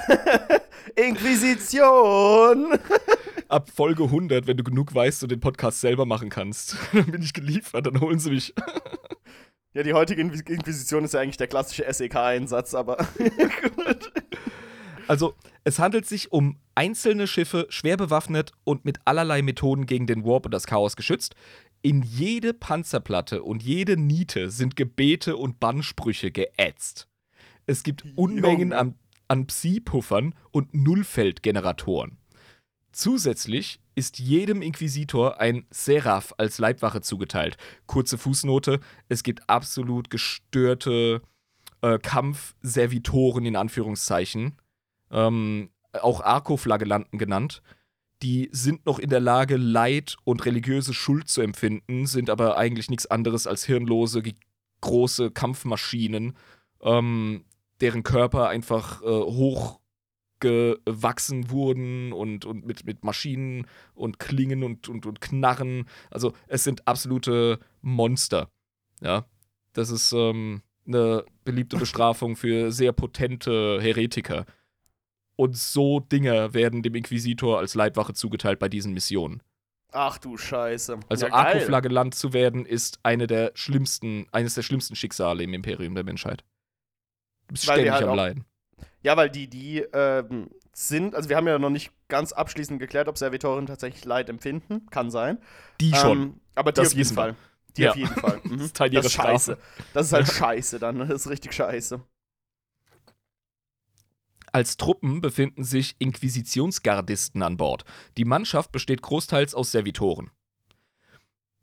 Inquisition! Ab Folge 100, wenn du genug weißt und den Podcast selber machen kannst, dann bin ich geliefert, dann holen sie mich. Ja, die heutige Inquisition ist ja eigentlich der klassische SEK-Einsatz, aber gut. Also, es handelt sich um einzelne Schiffe, schwer bewaffnet und mit allerlei Methoden gegen den Warp und das Chaos geschützt. In jede Panzerplatte und jede Niete sind Gebete und Bannsprüche geätzt. Es gibt Unmengen an, an Psi-Puffern und Nullfeldgeneratoren. Zusätzlich ist jedem Inquisitor ein Seraph als Leibwache zugeteilt. Kurze Fußnote: Es gibt absolut gestörte äh, Kampfservitoren in Anführungszeichen ähm, auch Arco-Flagellanten genannt, die sind noch in der Lage, Leid und religiöse Schuld zu empfinden, sind aber eigentlich nichts anderes als hirnlose, große Kampfmaschinen, ähm, deren Körper einfach äh, hochgewachsen wurden und, und mit, mit Maschinen und Klingen und, und, und Knarren. Also es sind absolute Monster. Ja, das ist ähm, eine beliebte Bestrafung für sehr potente Heretiker. Und so Dinge werden dem Inquisitor als Leibwache zugeteilt bei diesen Missionen. Ach du Scheiße. Also ja, Arkoflagge zu werden, ist eine der schlimmsten, eines der schlimmsten Schicksale im Imperium der Menschheit. Du bist weil ständig halt am Leiden. Ja, weil die, die ähm, sind, also wir haben ja noch nicht ganz abschließend geklärt, ob Servitoren tatsächlich Leid empfinden. Kann sein. Die schon. Ähm, aber die das auf jeden Fall. Die ja. auf jeden Fall. Mhm. das ist Teil ihrer das scheiße. Das ist halt scheiße dann. Das ist richtig scheiße. Als Truppen befinden sich Inquisitionsgardisten an Bord. Die Mannschaft besteht großteils aus Servitoren.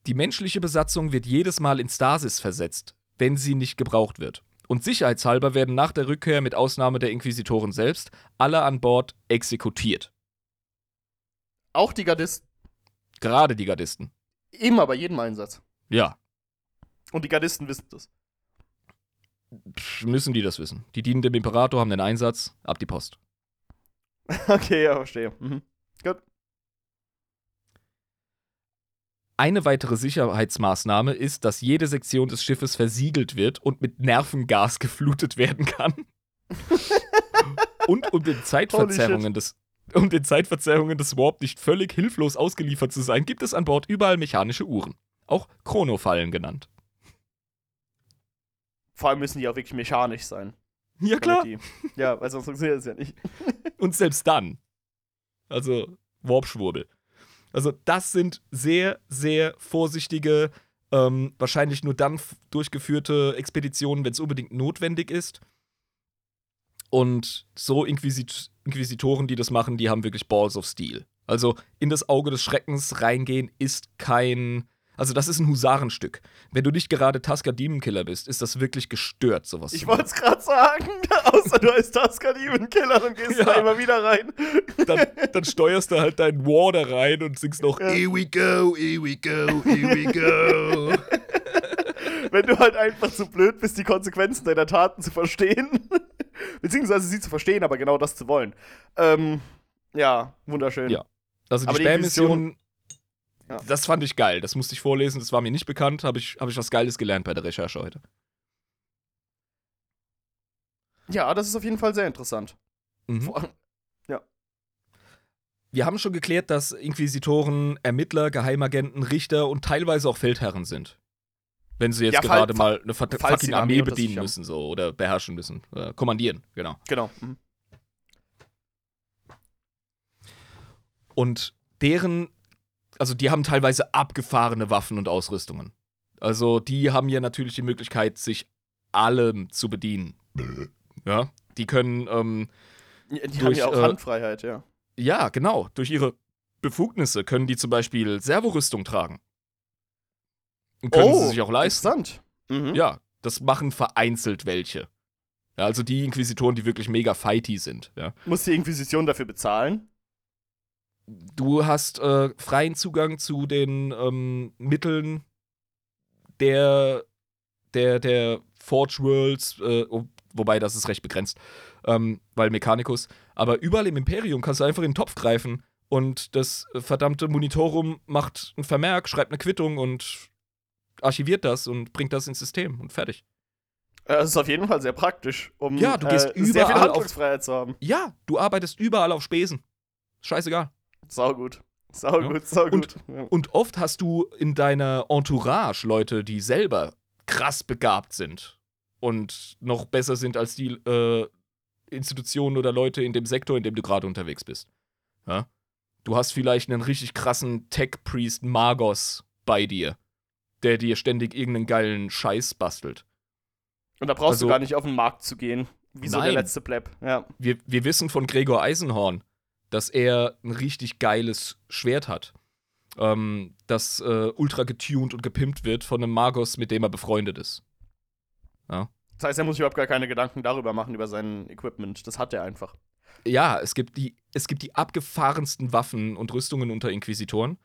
Die menschliche Besatzung wird jedes Mal in Stasis versetzt, wenn sie nicht gebraucht wird. Und sicherheitshalber werden nach der Rückkehr mit Ausnahme der Inquisitoren selbst alle an Bord exekutiert. Auch die Gardisten? Gerade die Gardisten. Immer bei jedem Einsatz. Ja. Und die Gardisten wissen das müssen die das wissen. Die dienen dem Imperator, haben den Einsatz, ab die Post. Okay, ja, verstehe. Mhm. Gut. Eine weitere Sicherheitsmaßnahme ist, dass jede Sektion des Schiffes versiegelt wird und mit Nervengas geflutet werden kann. und um den Zeitverzerrungen des um den Zeitverzerrungen des Warp nicht völlig hilflos ausgeliefert zu sein, gibt es an Bord überall mechanische Uhren, auch Chronofallen genannt. Vor allem müssen die auch wirklich mechanisch sein. Ja, klar. Die, ja, weil sonst funktioniert das ja nicht. Und selbst dann. Also, Warpschwurbel. Also, das sind sehr, sehr vorsichtige, ähm, wahrscheinlich nur dann durchgeführte Expeditionen, wenn es unbedingt notwendig ist. Und so Inquisit Inquisitoren, die das machen, die haben wirklich Balls of Steel. Also in das Auge des Schreckens reingehen ist kein also das ist ein Husarenstück. Wenn du nicht gerade Tusker Demon bist, ist das wirklich gestört, sowas. Ich wollte es gerade sagen, außer du heißt Tusker Demon Killer und gehst ja. da immer wieder rein. Dann, dann, steuerst du halt deinen War da rein und singst noch ja. Here we go, here we go, here we go. Wenn du halt einfach zu blöd bist, die Konsequenzen deiner Taten zu verstehen. Beziehungsweise sie zu verstehen, aber genau das zu wollen. Ähm, ja, wunderschön. Ja. Also die Spam-Mission ja. Das fand ich geil. Das musste ich vorlesen. Das war mir nicht bekannt. Habe ich, hab ich was Geiles gelernt bei der Recherche heute. Ja, das ist auf jeden Fall sehr interessant. Mhm. Ja. Wir haben schon geklärt, dass Inquisitoren Ermittler, Geheimagenten, Richter und teilweise auch Feldherren sind. Wenn sie jetzt ja, gerade mal eine fucking Armee bedienen müssen, so oder beherrschen müssen. Oder kommandieren, genau. Genau. Mhm. Und deren also die haben teilweise abgefahrene Waffen und Ausrüstungen. Also die haben ja natürlich die Möglichkeit, sich allem zu bedienen. Ja, die können. Ähm, die durch, haben ja auch äh, Handfreiheit, ja. Ja, genau. Durch ihre Befugnisse können die zum Beispiel Servorüstung tragen. Und können oh, sie sich auch leisten. Interessant. Mhm. Ja, das machen vereinzelt welche. Ja, also die Inquisitoren, die wirklich mega fighty sind. Ja. Muss die Inquisition dafür bezahlen? Du hast äh, freien Zugang zu den ähm, Mitteln der, der, der Forge Worlds, äh, wobei das ist recht begrenzt, ähm, weil Mechanicus. Aber überall im Imperium kannst du einfach in den Topf greifen und das verdammte Monitorum macht einen Vermerk, schreibt eine Quittung und archiviert das und bringt das ins System und fertig. Das ist auf jeden Fall sehr praktisch, um ja, du gehst äh, überall sehr viel Handlungsfreiheit auf, zu haben. Ja, du arbeitest überall auf Spesen. Scheißegal. Sau gut. Sau ja. gut, sau gut. Und, ja. und oft hast du in deiner Entourage Leute, die selber krass begabt sind und noch besser sind als die äh, Institutionen oder Leute in dem Sektor, in dem du gerade unterwegs bist. Ja? Du hast vielleicht einen richtig krassen Tech-Priest Magos bei dir, der dir ständig irgendeinen geilen Scheiß bastelt. Und da brauchst also, du gar nicht auf den Markt zu gehen, wie so der letzte Pleb. Ja. Wir, wir wissen von Gregor Eisenhorn, dass er ein richtig geiles Schwert hat. Ähm, das äh, ultra getuned und gepimpt wird von einem Magos, mit dem er befreundet ist. Ja. Das heißt, er muss sich überhaupt gar keine Gedanken darüber machen, über sein Equipment. Das hat er einfach. Ja, es gibt die, es gibt die abgefahrensten Waffen und Rüstungen unter Inquisitoren.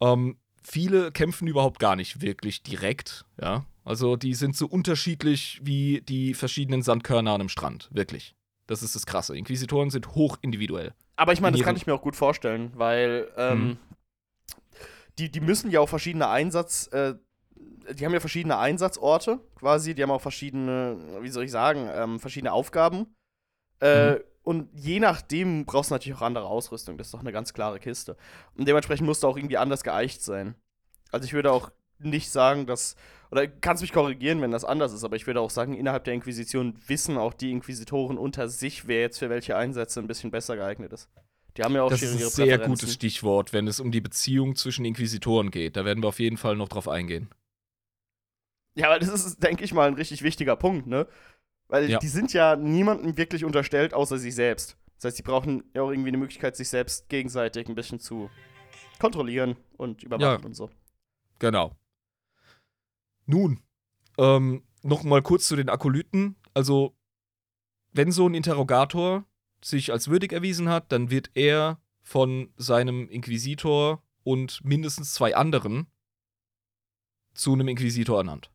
Ähm, viele kämpfen überhaupt gar nicht wirklich direkt, ja. Also die sind so unterschiedlich wie die verschiedenen Sandkörner an einem Strand, wirklich. Das ist das Krasse. Inquisitoren sind hochindividuell. Aber ich meine, das kann ich mir auch gut vorstellen, weil ähm, mhm. die, die müssen ja auch verschiedene Einsatz, äh, die haben ja verschiedene Einsatzorte quasi, die haben auch verschiedene, wie soll ich sagen, ähm, verschiedene Aufgaben. Äh, mhm. Und je nachdem brauchst du natürlich auch andere Ausrüstung. Das ist doch eine ganz klare Kiste. Und dementsprechend musst du auch irgendwie anders geeicht sein. Also ich würde auch nicht sagen, dass oder kannst mich korrigieren, wenn das anders ist, aber ich würde auch sagen, innerhalb der Inquisition wissen auch die Inquisitoren unter sich, wer jetzt für welche Einsätze ein bisschen besser geeignet ist. Die haben ja auch das ist ein sehr gutes Stichwort, wenn es um die Beziehung zwischen Inquisitoren geht. Da werden wir auf jeden Fall noch drauf eingehen. Ja, aber das ist, denke ich mal, ein richtig wichtiger Punkt, ne? Weil ja. die sind ja niemandem wirklich unterstellt, außer sich selbst. Das heißt, die brauchen ja auch irgendwie eine Möglichkeit, sich selbst gegenseitig ein bisschen zu kontrollieren und überwachen ja. und so. Genau. Nun, ähm, noch mal kurz zu den Akolyten. Also, wenn so ein Interrogator sich als würdig erwiesen hat, dann wird er von seinem Inquisitor und mindestens zwei anderen zu einem Inquisitor ernannt.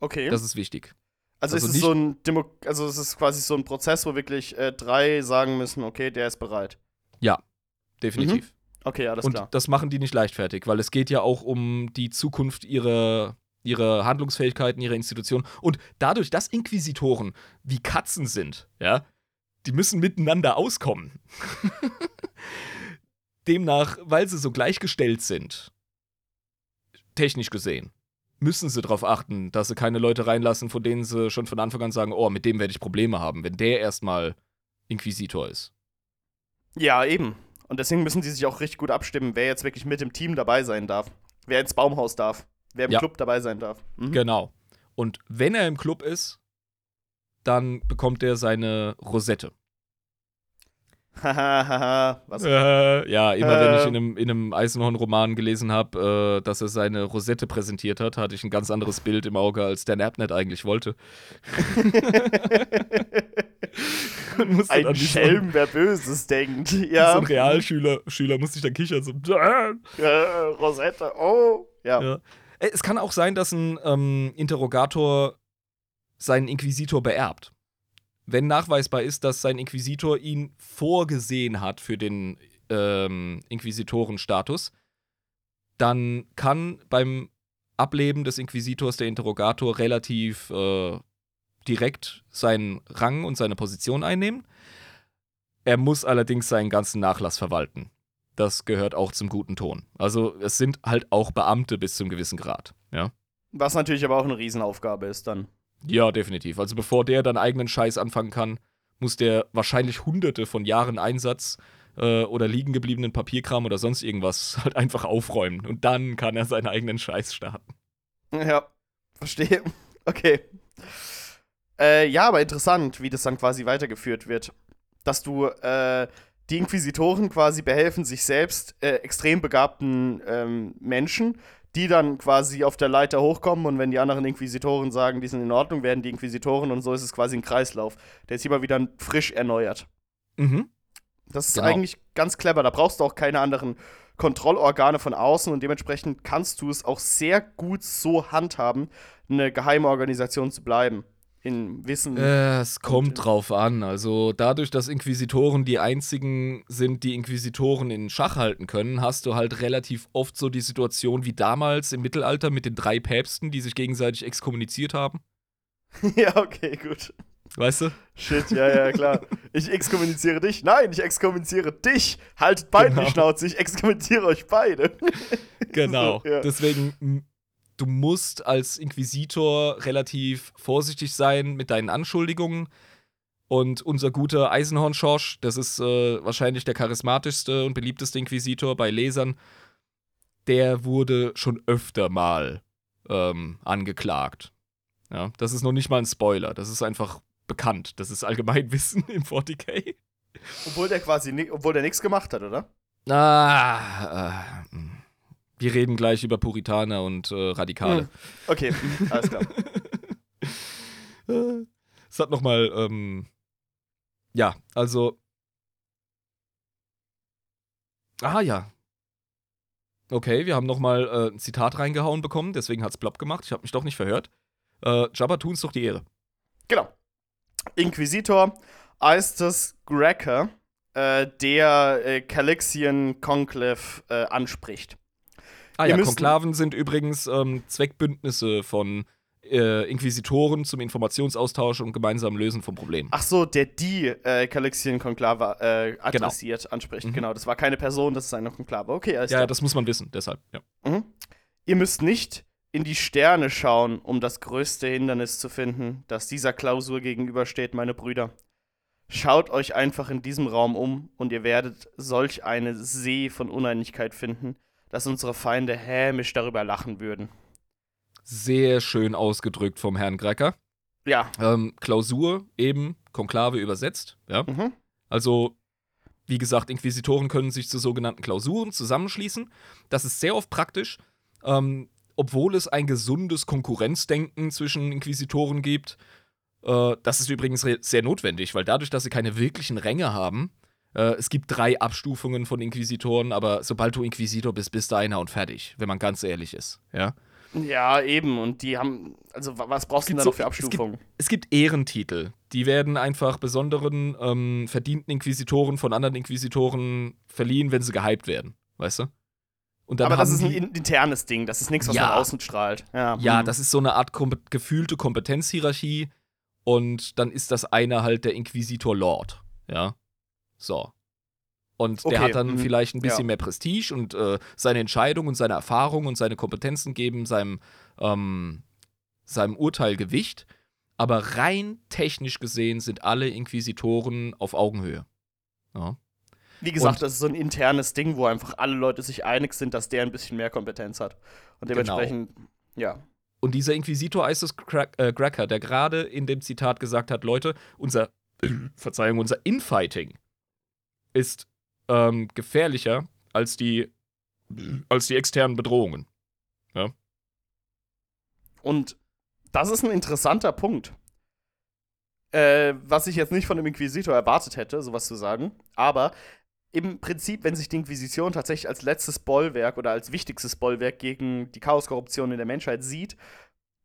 Okay. Das ist wichtig. Also, also ist es so ein Demo also es ist quasi so ein Prozess, wo wirklich äh, drei sagen müssen, okay, der ist bereit. Ja, definitiv. Mhm. Okay, alles und klar. Und das machen die nicht leichtfertig, weil es geht ja auch um die Zukunft ihrer, ihrer Handlungsfähigkeiten, ihrer Institution. Und dadurch, dass Inquisitoren wie Katzen sind, ja, die müssen miteinander auskommen. Demnach, weil sie so gleichgestellt sind, technisch gesehen, müssen sie darauf achten, dass sie keine Leute reinlassen, von denen sie schon von Anfang an sagen, oh, mit dem werde ich Probleme haben, wenn der erstmal Inquisitor ist. Ja, eben. Und deswegen müssen die sich auch richtig gut abstimmen, wer jetzt wirklich mit dem Team dabei sein darf. Wer ins Baumhaus darf. Wer im ja. Club dabei sein darf. Mhm. Genau. Und wenn er im Club ist, dann bekommt er seine Rosette. Hahaha, was? Äh, ja, immer äh. wenn ich in einem, in einem Eisenhorn-Roman gelesen habe, äh, dass er seine Rosette präsentiert hat, hatte ich ein ganz anderes Bild im Auge, als der Napnet eigentlich wollte. ein Schelm, wer Böses denkt. Ja. So ein Realschüler Schüler musste ich dann kichern. So, ja, Rosette, oh. Ja. ja. Es kann auch sein, dass ein ähm, Interrogator seinen Inquisitor beerbt wenn nachweisbar ist, dass sein Inquisitor ihn vorgesehen hat für den ähm, Inquisitorenstatus, dann kann beim Ableben des Inquisitors der Interrogator relativ äh, direkt seinen Rang und seine Position einnehmen. Er muss allerdings seinen ganzen Nachlass verwalten. Das gehört auch zum guten Ton. Also es sind halt auch Beamte bis zum gewissen Grad, ja. Was natürlich aber auch eine Riesenaufgabe ist dann. Ja, definitiv. Also bevor der dann eigenen Scheiß anfangen kann, muss der wahrscheinlich hunderte von Jahren Einsatz äh, oder liegen gebliebenen Papierkram oder sonst irgendwas halt einfach aufräumen. Und dann kann er seinen eigenen Scheiß starten. Ja, verstehe. Okay. Äh, ja, aber interessant, wie das dann quasi weitergeführt wird. Dass du, äh, die Inquisitoren quasi behelfen sich selbst äh, extrem begabten ähm, Menschen, die dann quasi auf der Leiter hochkommen und wenn die anderen Inquisitoren sagen, die sind in Ordnung, werden die Inquisitoren und so ist es quasi ein Kreislauf, der ist immer wieder frisch erneuert. Mhm. Das ist Genau. eigentlich ganz clever. Da brauchst du auch keine anderen Kontrollorgane von außen und dementsprechend kannst du es auch sehr gut so handhaben, eine geheime Organisation zu bleiben. In Wissen. Äh, es kommt drauf an. Also dadurch, dass Inquisitoren die einzigen sind, die Inquisitoren in Schach halten können, hast du halt relativ oft so die Situation wie damals im Mittelalter mit den drei Päpsten, die sich gegenseitig exkommuniziert haben. ja, okay, gut. Weißt du? Shit, ja, ja, klar. Ich exkommuniziere dich. Nein, ich exkommuniziere dich. Haltet beide Genau. die Schnauze. Ich exkommuniziere euch beide. Genau. So, ja. Deswegen, du musst als Inquisitor relativ vorsichtig sein mit deinen Anschuldigungen. Und unser guter Eisenhorn Schorsch, das ist äh, wahrscheinlich der charismatischste und beliebteste Inquisitor bei Lesern, der wurde schon öfter mal ähm, angeklagt. Ja, das ist noch nicht mal ein Spoiler, das ist einfach bekannt. Das ist Allgemeinwissen im 40k. Obwohl der quasi obwohl der nichts gemacht hat, oder? Ah, äh, wir reden gleich über Puritaner und äh, Radikale. Hm. Okay, alles klar. Es hat nochmal, ähm, ja, also. Ah ja. Okay, wir haben nochmal äh, ein Zitat reingehauen bekommen, deswegen hat's plopp gemacht. Ich habe mich doch nicht verhört. Äh, Jabba tun's doch die Ehre. Genau. Inquisitor Aestus Grecker, äh, der äh, Calixian Conclave äh, anspricht. Ah ja, Konklaven sind übrigens ähm, Zweckbündnisse von äh, Inquisitoren zum Informationsaustausch und gemeinsamen Lösen von Problemen. Ach so, der die äh, Calixian Conclave äh, adressiert, anspricht. Mhm. Genau, das war keine Person, das ist eine Konklave. Okay, alles Ja, klar. das muss man wissen, deshalb, ja. Mhm. Ihr müsst nicht in die Sterne schauen, um das größte Hindernis zu finden, das dieser Klausur gegenübersteht, meine Brüder. Schaut euch einfach in diesem Raum um und ihr werdet solch eine See von Uneinigkeit finden, dass unsere Feinde hämisch darüber lachen würden. Sehr schön ausgedrückt vom Herrn Grecker. Ja. Ähm, Klausur eben, Konklave übersetzt, ja. Mhm. Also, wie gesagt, Inquisitoren können sich zu sogenannten Klausuren zusammenschließen. Das ist sehr oft praktisch, ähm, obwohl es ein gesundes Konkurrenzdenken zwischen Inquisitoren gibt. Äh, das ist übrigens sehr notwendig, weil dadurch, dass sie keine wirklichen Ränge haben, äh, es gibt drei Abstufungen von Inquisitoren, aber sobald du Inquisitor bist, bist du einer und fertig, wenn man ganz ehrlich ist, ja. Ja, eben. Und die haben. Also, wa- was brauchst du denn da so- noch für es gibt- Abstufungen? Es gibt Ehrentitel. Die werden einfach besonderen, ähm, verdienten Inquisitoren von anderen Inquisitoren verliehen, wenn sie gehypt werden. Weißt du? Und dann Aber das ist ein internes Ding. Das ist nichts, was Ja. von außen strahlt. Ja, Ja, mhm. das ist so eine Art kom gefühlte Kompetenzhierarchie. Und dann ist das einer halt der Inquisitor Lord. Ja. So. Und der Okay, hat dann mhm. vielleicht ein bisschen Ja. mehr Prestige und äh, seine Entscheidung und seine Erfahrung und seine Kompetenzen geben seinem, ähm, seinem Urteil Gewicht. Aber rein technisch gesehen sind alle Inquisitoren auf Augenhöhe. Ja. Wie gesagt, Und- das ist so ein internes Ding, wo einfach alle Leute sich einig sind, dass der ein bisschen mehr Kompetenz hat. Und Genau. dementsprechend, ja. Und dieser Inquisitor Isis äh, Gracker, der gerade in dem Zitat gesagt hat, Leute, unser, Verzeihung, unser Infighting ist ähm, gefährlicher als die, als die externen Bedrohungen. Und das ist ein interessanter Punkt. Äh, was ich jetzt nicht von dem Inquisitor erwartet hätte, sowas zu sagen. Aber im Prinzip, wenn sich die Inquisition tatsächlich als letztes Bollwerk oder als wichtigstes Bollwerk gegen die Chaoskorruption in der Menschheit sieht,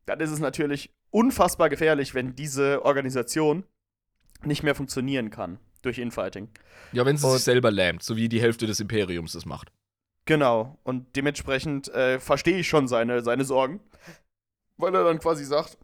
dann ist es natürlich unfassbar gefährlich, wenn diese Organisation nicht mehr funktionieren kann durch Infighting. Ja, wenn sie Und- sich selber lähmt, so wie die Hälfte des Imperiums es macht. Genau. Und dementsprechend äh, verstehe ich schon seine, seine Sorgen. Weil er dann quasi sagt: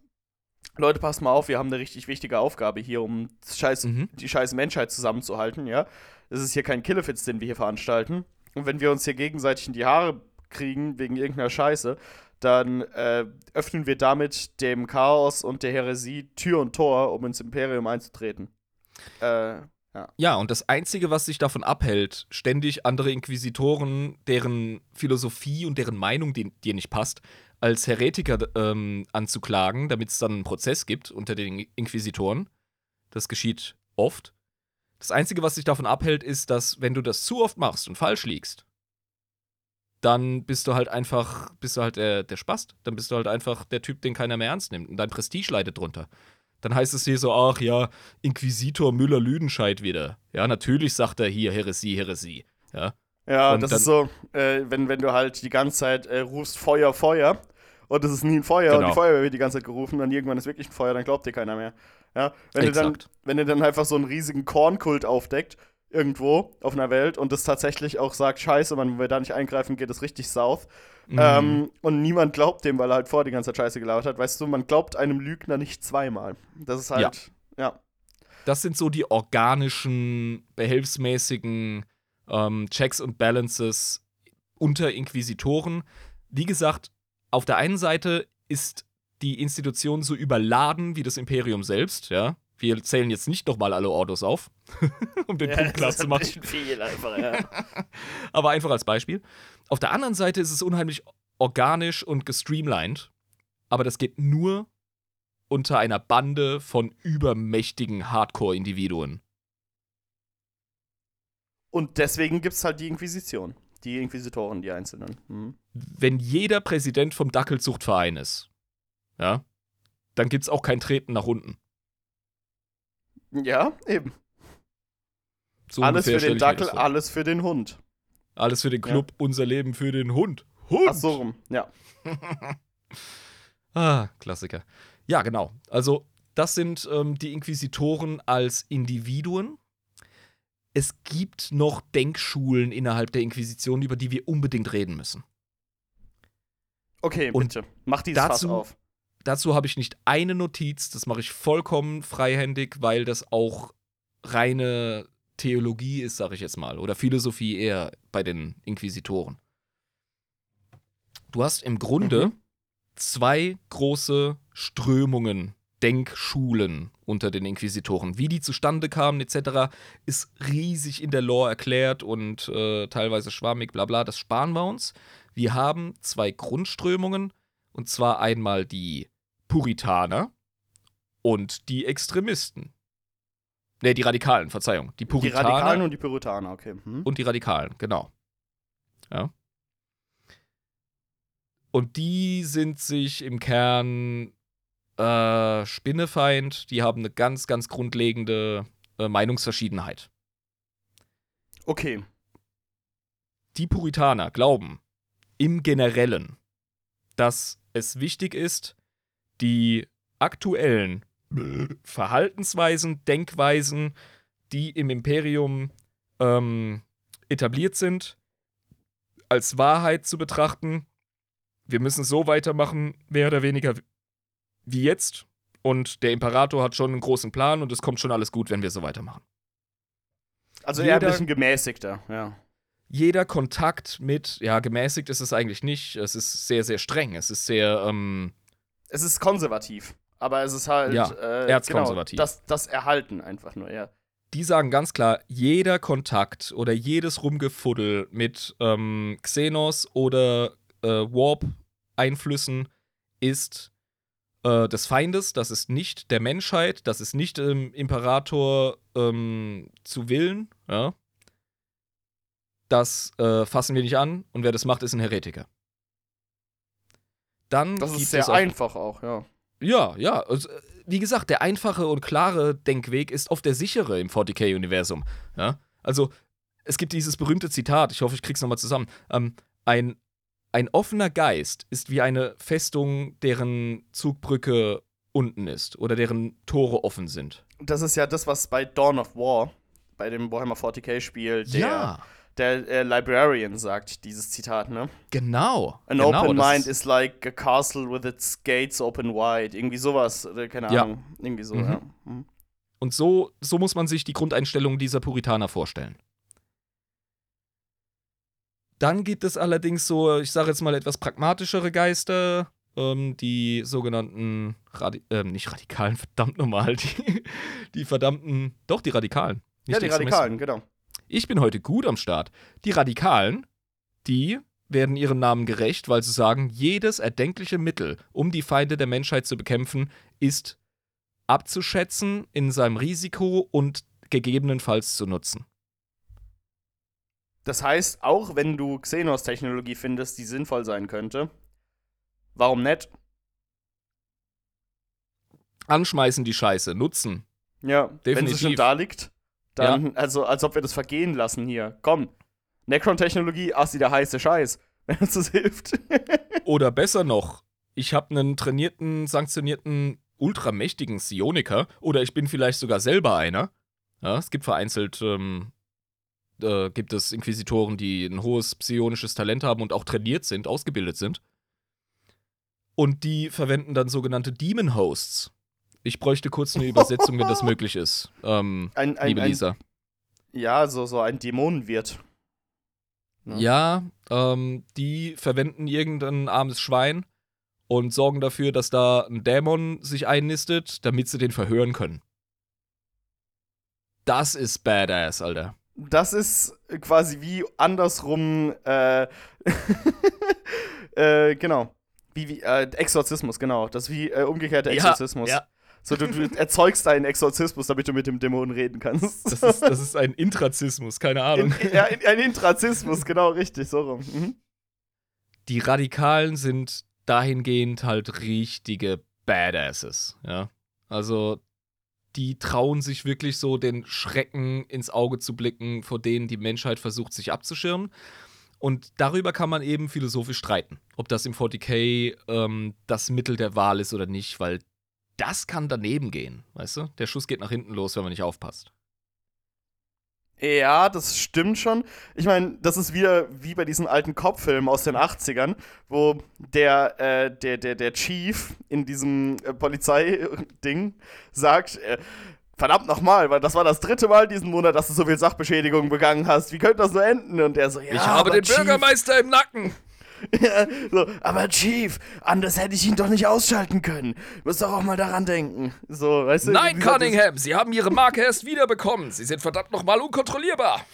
Leute, passt mal auf, wir haben eine richtig wichtige Aufgabe hier, um das scheiß, Mhm. die scheiß Menschheit zusammenzuhalten, ja. Das ist hier kein Killefitz, den wir hier veranstalten. Und wenn wir uns hier gegenseitig in die Haare kriegen wegen irgendeiner Scheiße, dann äh, öffnen wir damit dem Chaos und der Häresie Tür und Tor, um ins Imperium einzutreten. Äh, Ja. ja, und das Einzige, was sich davon abhält, ständig andere Inquisitoren, deren Philosophie und deren Meinung dir nicht passt, als Heretiker ähm, anzuklagen, damit es dann einen Prozess gibt unter den Inquisitoren. Das geschieht oft. Das Einzige, was sich davon abhält, ist, dass wenn du das zu oft machst und falsch liegst, dann bist du halt einfach, bist du halt der, der Spast. Dann bist du halt einfach der Typ, den keiner mehr ernst nimmt. Und dein Prestige leidet drunter dann heißt es hier so, ach ja, Inquisitor Müller-Lüdenscheid wieder. Ja, natürlich sagt er hier Heresie, Heresie. Ja, ja und das ist so, äh, wenn, wenn du halt die ganze Zeit äh, rufst Feuer, Feuer und es ist nie ein Feuer genau. und die Feuerwehr wird die ganze Zeit gerufen und irgendwann ist wirklich ein Feuer, dann glaubt dir keiner mehr. Ja, wenn du dann, wenn du dann einfach so einen riesigen Kornkult aufdeckt, irgendwo auf einer Welt und das tatsächlich auch sagt, scheiße, wenn wir da nicht eingreifen, geht es richtig south. Mhm. Ähm, und niemand glaubt dem, weil er halt vor die ganze Zeit Scheiße gelabert hat. Weißt du, man glaubt einem Lügner nicht zweimal. Das ist halt, ja. ja. Das sind so die organischen, behelfsmäßigen ähm, Checks und Balances unter Inquisitoren. Wie gesagt, auf der einen Seite ist die Institution so überladen wie das Imperium selbst, ja. Wir zählen jetzt nicht nochmal alle Ordos auf, um den ja, Punkt klar zu machen. Ein viel einfach, ja. Aber einfach als Beispiel. Auf der anderen Seite ist es unheimlich organisch und gestreamlined, aber das geht nur unter einer Bande von übermächtigen Hardcore-Individuen. Und deswegen gibt es halt die Inquisition. Die Inquisitoren, die Einzelnen. Mhm. Wenn jeder Präsident vom Dackelzuchtverein ist, ja, dann gibt es auch kein Treten nach unten. Ja, eben. So alles für den Dackel, alles für den Hund. Alles für den Club, ja. unser Leben für den Hund. Hund! Ach so rum, ja. ah, Klassiker. Ja, genau. Also, das sind ähm, die Inquisitoren als Individuen. Es gibt noch Denkschulen innerhalb der Inquisition, über die wir unbedingt reden müssen. Okay, Und bitte. Mach dieses dazu, Fass auf dazu habe ich nicht eine Notiz, das mache ich vollkommen freihändig, weil das auch reine Theologie ist, sage ich jetzt mal, oder Philosophie eher bei den Inquisitoren. Du hast im Grunde mhm. zwei große Strömungen, Denkschulen unter den Inquisitoren. Wie die zustande kamen, etc., ist riesig in der Lore erklärt und äh, teilweise schwammig, bla bla. Das sparen wir uns. Wir haben zwei Grundströmungen, und zwar einmal die Puritaner und die Extremisten. Ne, die Radikalen, Verzeihung. Die Puritaner. Die Radikalen und die Puritaner, okay. Hm. Und die Radikalen, genau. Ja. Und die sind sich im Kern äh, Spinnefeind. Die haben eine ganz, ganz grundlegende äh, Meinungsverschiedenheit. Okay. Die Puritaner glauben im Generellen, dass es wichtig ist, die aktuellen Verhaltensweisen, Denkweisen, die im Imperium ähm, etabliert sind, als Wahrheit zu betrachten. Wir müssen so weitermachen, mehr oder weniger wie jetzt. Und der Imperator hat schon einen großen Plan und es kommt schon alles gut, wenn wir so weitermachen. Also eher ein bisschen gemäßigter, ja jeder Kontakt mit, ja, gemäßigt ist es eigentlich nicht. Es ist sehr, sehr streng. Es ist sehr, ähm, Es ist konservativ. Aber es ist halt, ja, äh, erzkonservativ. Genau, das, das Erhalten einfach nur, ja. Die sagen ganz klar, jeder Kontakt oder jedes Rumgefuddel mit ähm, Xenos oder äh, Warp-Einflüssen ist äh, des Feindes, das ist nicht der Menschheit, das ist nicht dem Imperator ähm, zu Willen, ja das äh, fassen wir nicht an und wer das macht, ist ein Heretiker. Dann das ist sehr auch, einfach auch, ja. Ja, ja. Also, wie gesagt, der einfache und klare Denkweg ist oft der sichere im 40k-Universum. Ja? Also, es gibt dieses berühmte Zitat, ich hoffe, ich krieg's nochmal zusammen. Ähm, ein, ein offener Geist ist wie eine Festung, deren Zugbrücke unten ist oder deren Tore offen sind. Das ist ja das, was bei Dawn of War, bei dem Warhammer 40k-Spiel, der. Ja der äh, Librarian sagt dieses Zitat, ne? Genau. An genau, open mind is like a castle with its gates open wide. Irgendwie sowas, keine ja. Ahnung. Irgendwie so, mhm. ja. Mhm. Und so, so muss man sich die Grundeinstellung dieser Puritaner vorstellen. Dann gibt es allerdings so, ich sage jetzt mal etwas pragmatischere Geister, ähm, die sogenannten, Radi äh, nicht Radikalen, verdammt normal, die, die verdammten, doch die Radikalen. Ja, die Radikalen, genau. Ich bin heute gut am Start. Die Radikalen, die werden ihrem Namen gerecht, weil sie sagen, jedes erdenkliche Mittel, um die Feinde der Menschheit zu bekämpfen, ist abzuschätzen in seinem Risiko und gegebenenfalls zu nutzen. Das heißt, auch wenn du Xenos-Technologie findest, die sinnvoll sein könnte, warum nicht? Anschmeißen die Scheiße, nutzen. Ja, Definitiv. wenn sie schon da liegt, dann, ja. also als ob wir das vergehen lassen hier. Komm, Necron-Technologie, assi der heiße Scheiß, wenn uns das hilft. Oder besser noch, ich habe einen trainierten, sanktionierten, ultramächtigen Psioniker oder ich bin vielleicht sogar selber einer. Ja, es gibt vereinzelt ähm, äh, gibt es Inquisitoren, die ein hohes psionisches Talent haben und auch trainiert sind, ausgebildet sind. Und die verwenden dann sogenannte Demon Hosts. Ich bräuchte kurz eine Übersetzung, wenn das möglich ist. Ähm, ein, ein, liebe Lisa. Ein, ja, so, so ein Dämonenwirt. Ja, ja ähm, die verwenden irgendein armes Schwein und sorgen dafür, dass da ein Dämon sich einnistet, damit sie den verhören können. Das ist badass, Alter das ist quasi wie andersrum, äh, äh, genau. Wie, wie äh, Exorzismus, genau. Das ist wie äh, umgekehrter Exorzismus. Ja, ja. So, du, du, erzeugst einen Exorzismus, damit du mit dem Dämonen reden kannst. Das ist, das ist ein Intrazismus, keine Ahnung. In, ja, ein Intrazismus, genau, richtig, so rum. Mhm. Die Radikalen sind dahingehend halt richtige Badasses, ja. Also, die trauen sich wirklich so den Schrecken ins Auge zu blicken, vor denen die Menschheit versucht, sich abzuschirmen. Und darüber kann man eben philosophisch streiten, ob das im 40k ähm, das Mittel der Wahl ist oder nicht, weil das kann daneben gehen, weißt du? Der Schuss geht nach hinten los, wenn man nicht aufpasst. Ja, das stimmt schon. Ich meine, das ist wieder wie bei diesen alten Kopffilmen aus den 80ern, wo der, äh, der, der, der Chief in diesem äh, Polizeiding sagt, äh, verdammt nochmal, weil das war das dritte Mal diesen Monat, dass du so viel Sachbeschädigung begangen hast. Wie könnte das so enden? Und der so, ja, Ich habe den Chief, Bürgermeister im Nacken. Ja, so, aber Chief, anders hätte ich ihn doch nicht ausschalten können. Du musst doch auch mal daran denken. So, weißt du? Nein, Cunningham, Sie haben Ihre Marke erst wiederbekommen. Sie sind verdammt nochmal unkontrollierbar.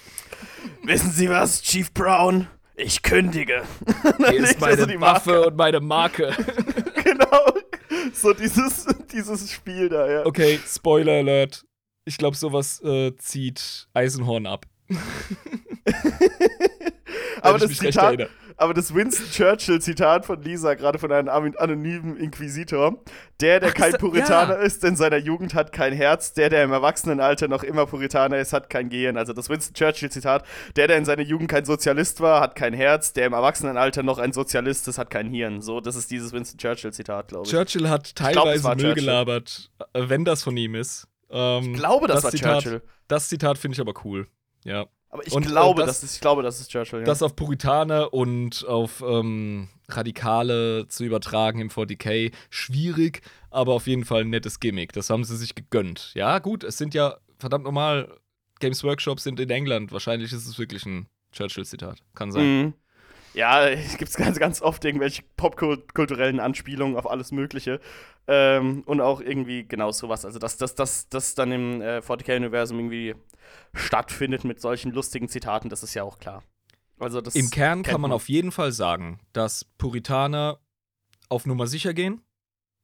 Wissen Sie was, Chief Brown? Ich kündige. Hier ist meine so Waffe und meine Marke. genau. So dieses, dieses Spiel da, ja. Okay, Spoiler Alert. Ich glaube, sowas äh, zieht Eisenhorn ab. aber das Zitat, aber das Winston Churchill-Zitat von Lisa, gerade von einem anonymen Inquisitor, der, der Ach, kein Puritaner ja. ist, in seiner Jugend hat kein Herz, der, der im Erwachsenenalter noch immer Puritaner ist, hat kein Gehirn. Also das Winston Churchill-Zitat, der, der in seiner Jugend kein Sozialist war, hat kein Herz, der im Erwachsenenalter noch ein Sozialist ist, hat kein Hirn. So, das ist dieses Winston Churchill-Zitat, glaube ich. Churchill hat teilweise glaub, Müll Churchill. gelabert, äh, wenn das von ihm ist. Ähm, ich glaube, das, das war Zitat, Churchill. Das Zitat finde ich aber cool. Ja. Aber ich und, glaube, das, das, ist, ich glaube, das ist Churchill. Ja. Das auf Puritaner und auf ähm, Radikale zu übertragen im 40k, schwierig, aber auf jeden Fall ein nettes Gimmick. Das haben sie sich gegönnt. Ja, gut, es sind ja verdammt normal, Games Workshop sind in England. Wahrscheinlich ist es wirklich ein Churchill-Zitat. Kann sein. Mhm. Ja, es gibt ganz, ganz oft irgendwelche popkulturellen Anspielungen auf alles Mögliche. Ähm, und auch irgendwie genau sowas. Also, dass das, das, das dann im äh, 40k-Universum irgendwie stattfindet mit solchen lustigen Zitaten, das ist ja auch klar. Also Im Kern kann man, man auf jeden Fall sagen, dass Puritaner auf Nummer sicher gehen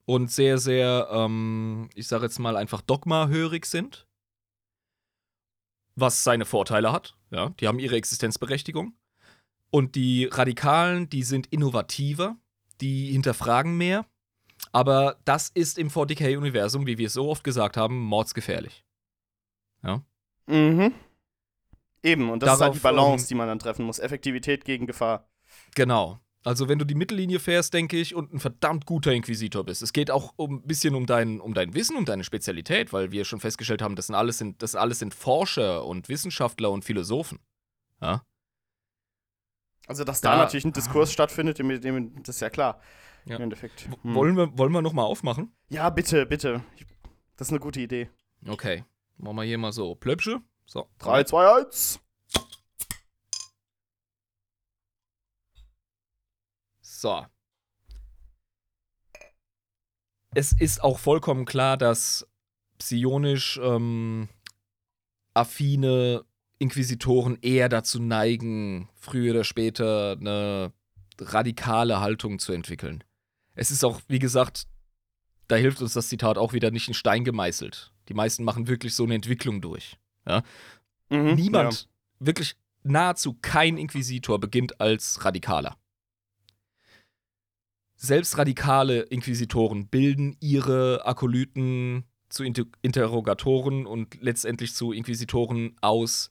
und sehr, sehr, ähm, ich sage jetzt mal einfach dogmahörig sind. Was seine Vorteile hat. Ja, die haben ihre Existenzberechtigung. Und die Radikalen, die sind innovativer, die hinterfragen mehr. Aber das ist im 40k-Universum, wie wir es so oft gesagt haben, mordsgefährlich. Ja. Mhm. Eben, und das Darauf, ist halt die Balance, ähm, die man dann treffen muss. Effektivität gegen Gefahr. Genau. Also, wenn du die Mittellinie fährst, denke ich, und ein verdammt guter Inquisitor bist. Es geht auch ein um, bisschen um dein, um dein Wissen, um deine Spezialität, weil wir schon festgestellt haben, das, sind alles sind, das alles sind Forscher und Wissenschaftler und Philosophen. Ja. Also, dass da, da natürlich ein Diskurs stattfindet, das ist ja klar. Ja. Im Endeffekt. Hm. Wollen wir, wollen wir nochmal aufmachen? Ja, bitte, bitte. Das ist eine gute Idee. Okay. Machen wir hier mal so. Plöpsche. So. 3, 2, 1. So. Es ist auch vollkommen klar, dass psionisch ähm, affine Inquisitoren eher dazu neigen, früher oder später eine radikale Haltung zu entwickeln. Es ist auch, wie gesagt, da hilft uns das Zitat auch wieder nicht in Stein gemeißelt. Die meisten machen wirklich so eine Entwicklung durch. Ja? Mhm, Niemand, ja. wirklich nahezu kein Inquisitor beginnt als Radikaler. Selbst radikale Inquisitoren bilden ihre Akolyten zu Inter Interrogatoren und letztendlich zu Inquisitoren aus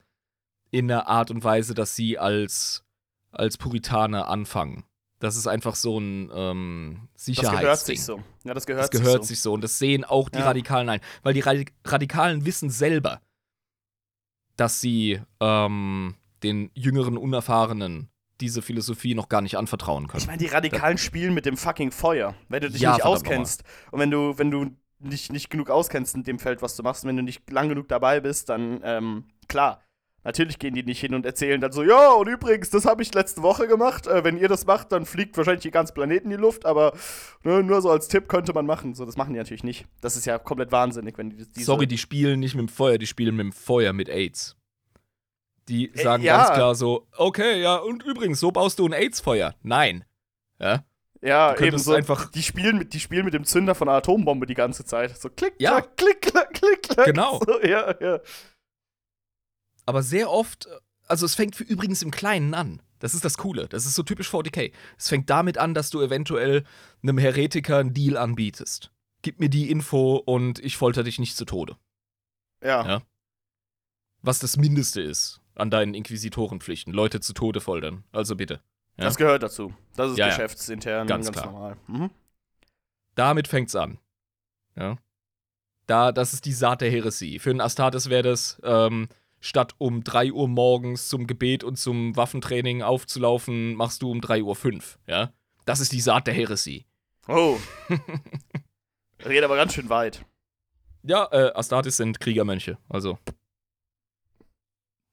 in einer Art und Weise, dass sie als, als Puritaner anfangen. Das ist einfach so ein ähm, Sicherheitsding. Das gehört sich so. Ja, das gehört, das gehört sich, so. sich so. Und das sehen auch die ja. Radikalen ein. Weil die Radikalen wissen selber, dass sie ähm, den jüngeren, unerfahrenen diese Philosophie noch gar nicht anvertrauen können. Ich meine, die Radikalen da spielen mit dem fucking Feuer, wenn du dich ja, nicht auskennst. Und wenn du, wenn du nicht, nicht genug auskennst in dem Feld, was du machst, und wenn du nicht lang genug dabei bist, dann ähm, klar, Natürlich gehen die nicht hin und erzählen dann so, ja, und übrigens, das habe ich letzte Woche gemacht. Äh, wenn ihr das macht, dann fliegt wahrscheinlich die ganze Planeten in die Luft, aber ne, nur so als Tipp könnte man machen. So, das machen die natürlich nicht. Das ist ja komplett wahnsinnig, wenn die Sorry, die spielen nicht mit dem Feuer, die spielen mit dem Feuer mit AIDS. Die äh, sagen äh, ja. ganz klar so, okay, ja, und übrigens, so baust du ein AIDS-Feuer. Nein. Ja. Ja, eben so. Einfach die, spielen mit, die spielen mit dem Zünder von einer Atombombe die ganze Zeit. So klick, ja. klack, klick, klack, klick, klack. Genau. So, ja, ja. Aber sehr oft, also es fängt für übrigens im Kleinen an. Das ist das Coole. Das ist so typisch 40k. Es fängt damit an, dass du eventuell einem Heretiker einen Deal anbietest. Gib mir die Info und ich folter dich nicht zu Tode. Ja. ja? Was das Mindeste ist an deinen Inquisitorenpflichten. Leute zu Tode foltern. Also bitte. Ja? Das gehört dazu. Das ist ja, geschäftsintern ganz, ganz normal. Mhm. Damit fängt's an. Ja. Da, das ist die Saat der Heresie. Für einen Astartes wäre das, ähm, statt um 3 Uhr morgens zum Gebet und zum Waffentraining aufzulaufen, machst du um 3 Uhr 5, ja? Das ist die Saat der Heresie. Oh. das geht aber ganz schön weit. Ja, äh, Astartes sind Kriegermönche, also.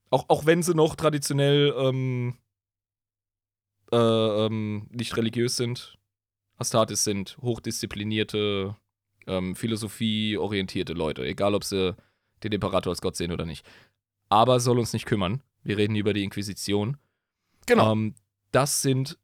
Auch, auch wenn sie noch traditionell ähm, äh, ähm, nicht religiös sind, Astartes sind hochdisziplinierte, ähm, philosophieorientierte Leute, egal ob sie den Imperator als Gott sehen oder nicht aber soll uns nicht kümmern. Wir reden über die Inquisition. Genau. Ähm, das sind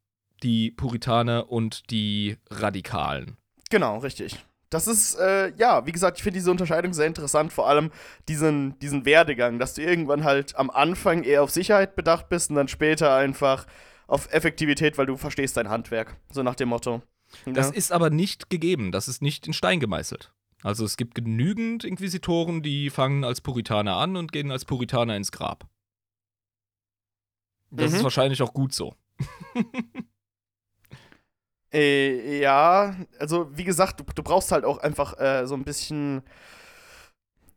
die Puritaner und die Radikalen. Genau, richtig. Das ist, äh, ja, wie gesagt, ich finde diese Unterscheidung sehr interessant, vor allem diesen, diesen Werdegang, dass du irgendwann halt am Anfang eher auf Sicherheit bedacht bist und dann später einfach auf Effektivität, weil du verstehst dein Handwerk. So nach dem Motto. Ja. Das ist aber nicht gegeben, das ist nicht in Stein gemeißelt. Also es gibt genügend Inquisitoren, die fangen als Puritaner an und gehen als Puritaner ins Grab. Das mhm. ist wahrscheinlich auch gut so. äh, ja, also wie gesagt, du, du brauchst halt auch einfach äh, so ein bisschen.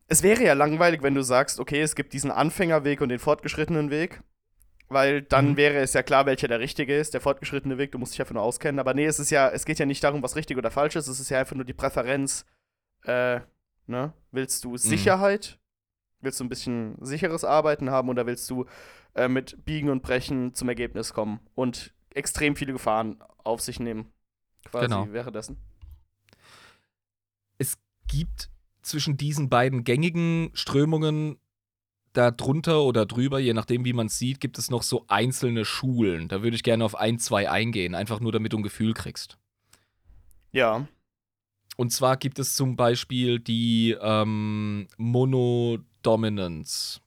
Es wäre ja langweilig, wenn du sagst, okay, es gibt diesen Anfängerweg und den fortgeschrittenen Weg. Weil dann mhm. wäre es ja klar, welcher der richtige ist, der fortgeschrittene Weg, du musst dich einfach nur auskennen. Aber nee, es ist ja, es geht ja nicht darum, was richtig oder falsch ist, es ist ja einfach nur die Präferenz äh, ne? Willst du mhm. Sicherheit? Mhm. Willst du ein bisschen sicheres Arbeiten haben oder willst du äh, mit Biegen und Brechen zum Ergebnis kommen und extrem viele Gefahren auf sich nehmen? Quasi genau. währenddessen. Es gibt zwischen diesen beiden gängigen Strömungen da drunter oder drüber, je nachdem, wie man es sieht, gibt es noch so einzelne Schulen. Da würde ich gerne auf ein, zwei eingehen, einfach nur damit du ein Gefühl kriegst. Ja. Und zwar gibt es zum Beispiel die ähm, Monodominance.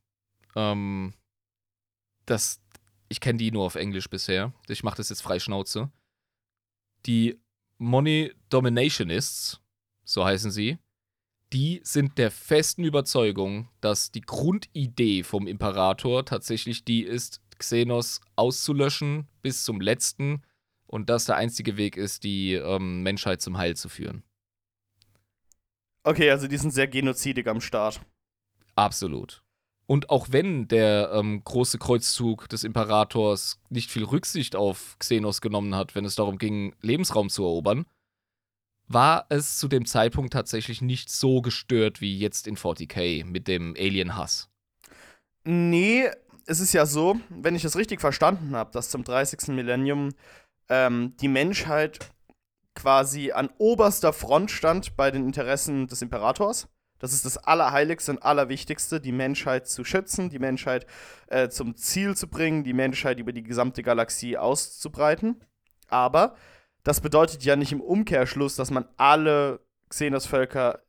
Ähm, das, ich kenne die nur auf Englisch bisher. Ich mache das jetzt frei Schnauze. Die Money Dominationists, so heißen sie, die sind der festen Überzeugung, dass die Grundidee vom Imperator tatsächlich die ist, Xenos auszulöschen bis zum letzten und das der einzige Weg ist, die ähm, Menschheit zum Heil zu führen. Okay, also die sind sehr genozidig am Start. Absolut. Und auch wenn der ähm, große Kreuzzug des Imperators nicht viel Rücksicht auf Xenos genommen hat, wenn es darum ging, Lebensraum zu erobern, war es zu dem Zeitpunkt tatsächlich nicht so gestört wie jetzt in 40k mit dem Alien-Hass. Nee, es ist ja so, wenn ich es richtig verstanden habe, dass zum 30. Millennium ähm, die Menschheit quasi an oberster Front stand bei den Interessen des Imperators. Das ist das Allerheiligste und Allerwichtigste, die Menschheit zu schützen, die Menschheit äh, zum Ziel zu bringen, die Menschheit über die gesamte Galaxie auszubreiten. Aber das bedeutet ja nicht im Umkehrschluss, dass man alle Xenos-Völker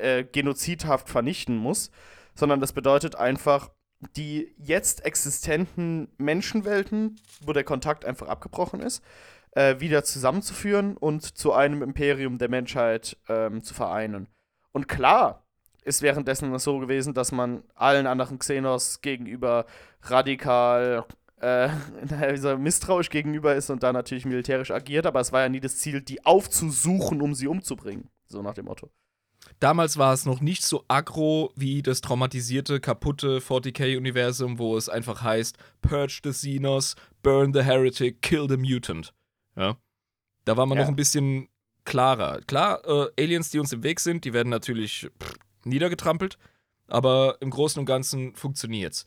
äh, genozidhaft vernichten muss, sondern das bedeutet einfach, die jetzt existenten Menschenwelten, wo der Kontakt einfach abgebrochen ist, äh, wieder zusammenzuführen und zu einem Imperium der Menschheit ähm, zu vereinen. Und klar ist währenddessen so gewesen, dass man allen anderen Xenos gegenüber radikal äh, misstrauisch gegenüber ist und da natürlich militärisch agiert, aber es war ja nie das Ziel, die aufzusuchen, um sie umzubringen. So nach dem Motto. Damals war es noch nicht so aggro wie das traumatisierte, kaputte 40k-Universum, wo es einfach heißt: Purge the Xenos, burn the Heretic, kill the Mutant. Ja. Da war man ja. noch ein bisschen klarer. Klar, äh, Aliens, die uns im Weg sind, die werden natürlich pff, niedergetrampelt, aber im Großen und Ganzen funktioniert's.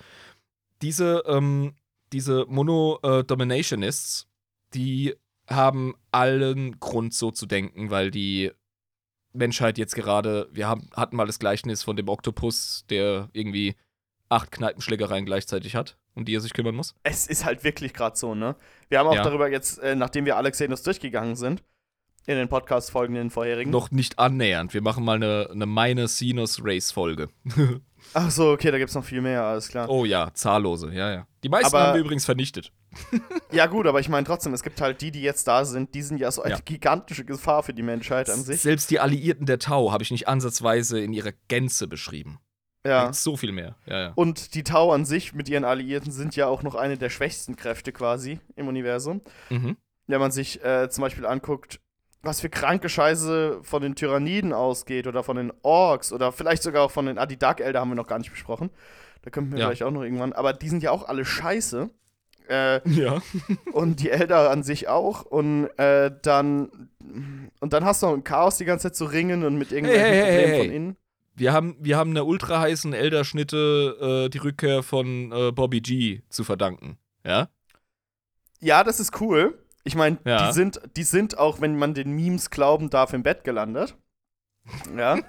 Diese, ähm, diese Mono-Dominationists, äh, die haben allen Grund so zu denken, weil die Menschheit jetzt gerade, wir haben, hatten mal das Gleichnis von dem Oktopus, der irgendwie acht Kneipenschlägereien gleichzeitig hat, um die er sich kümmern muss. Es ist halt wirklich gerade so, ne? Wir haben auch ja. darüber jetzt, äh, nachdem wir alle Xenos durchgegangen sind, in den Podcast-Folgen, in den vorherigen. Noch nicht annähernd. Wir machen mal eine, eine Meine Sinus Race-Folge. Ach so, okay, da gibt's noch viel mehr, alles klar. Oh ja, zahllose, ja, ja. Die meisten aber, haben wir übrigens vernichtet. ja, gut, aber ich meine trotzdem, es gibt halt die, die jetzt da sind, die sind ja so eine ja. gigantische Gefahr für die Menschheit an sich. Selbst die Alliierten der Tau habe ich nicht ansatzweise in ihrer Gänze beschrieben. Ja. So viel mehr. Ja, ja. Und die Tau an sich mit ihren Alliierten sind ja auch noch eine der schwächsten Kräfte quasi im Universum. Mhm. Wenn man sich äh, zum Beispiel anguckt, was für kranke Scheiße von den Tyranniden ausgeht oder von den Orks oder vielleicht sogar auch von den Adidak Elder haben wir noch gar nicht besprochen. Da könnten wir ja. vielleicht auch noch irgendwann. Aber die sind ja auch alle scheiße. Äh, ja. und die Elder an sich auch. Und äh, dann und dann hast du noch im Chaos die ganze Zeit zu ringen und mit irgendwelchen hey, hey, Problemen hey, von innen. Wir haben, wir haben eine ultra heißen Elder-Schnitte äh, die Rückkehr von äh, Bobby G zu verdanken. Ja? Ja, das ist cool. Ich meine, ja. die, sind, die sind auch, wenn man den Memes glauben darf, im Bett gelandet. Ja.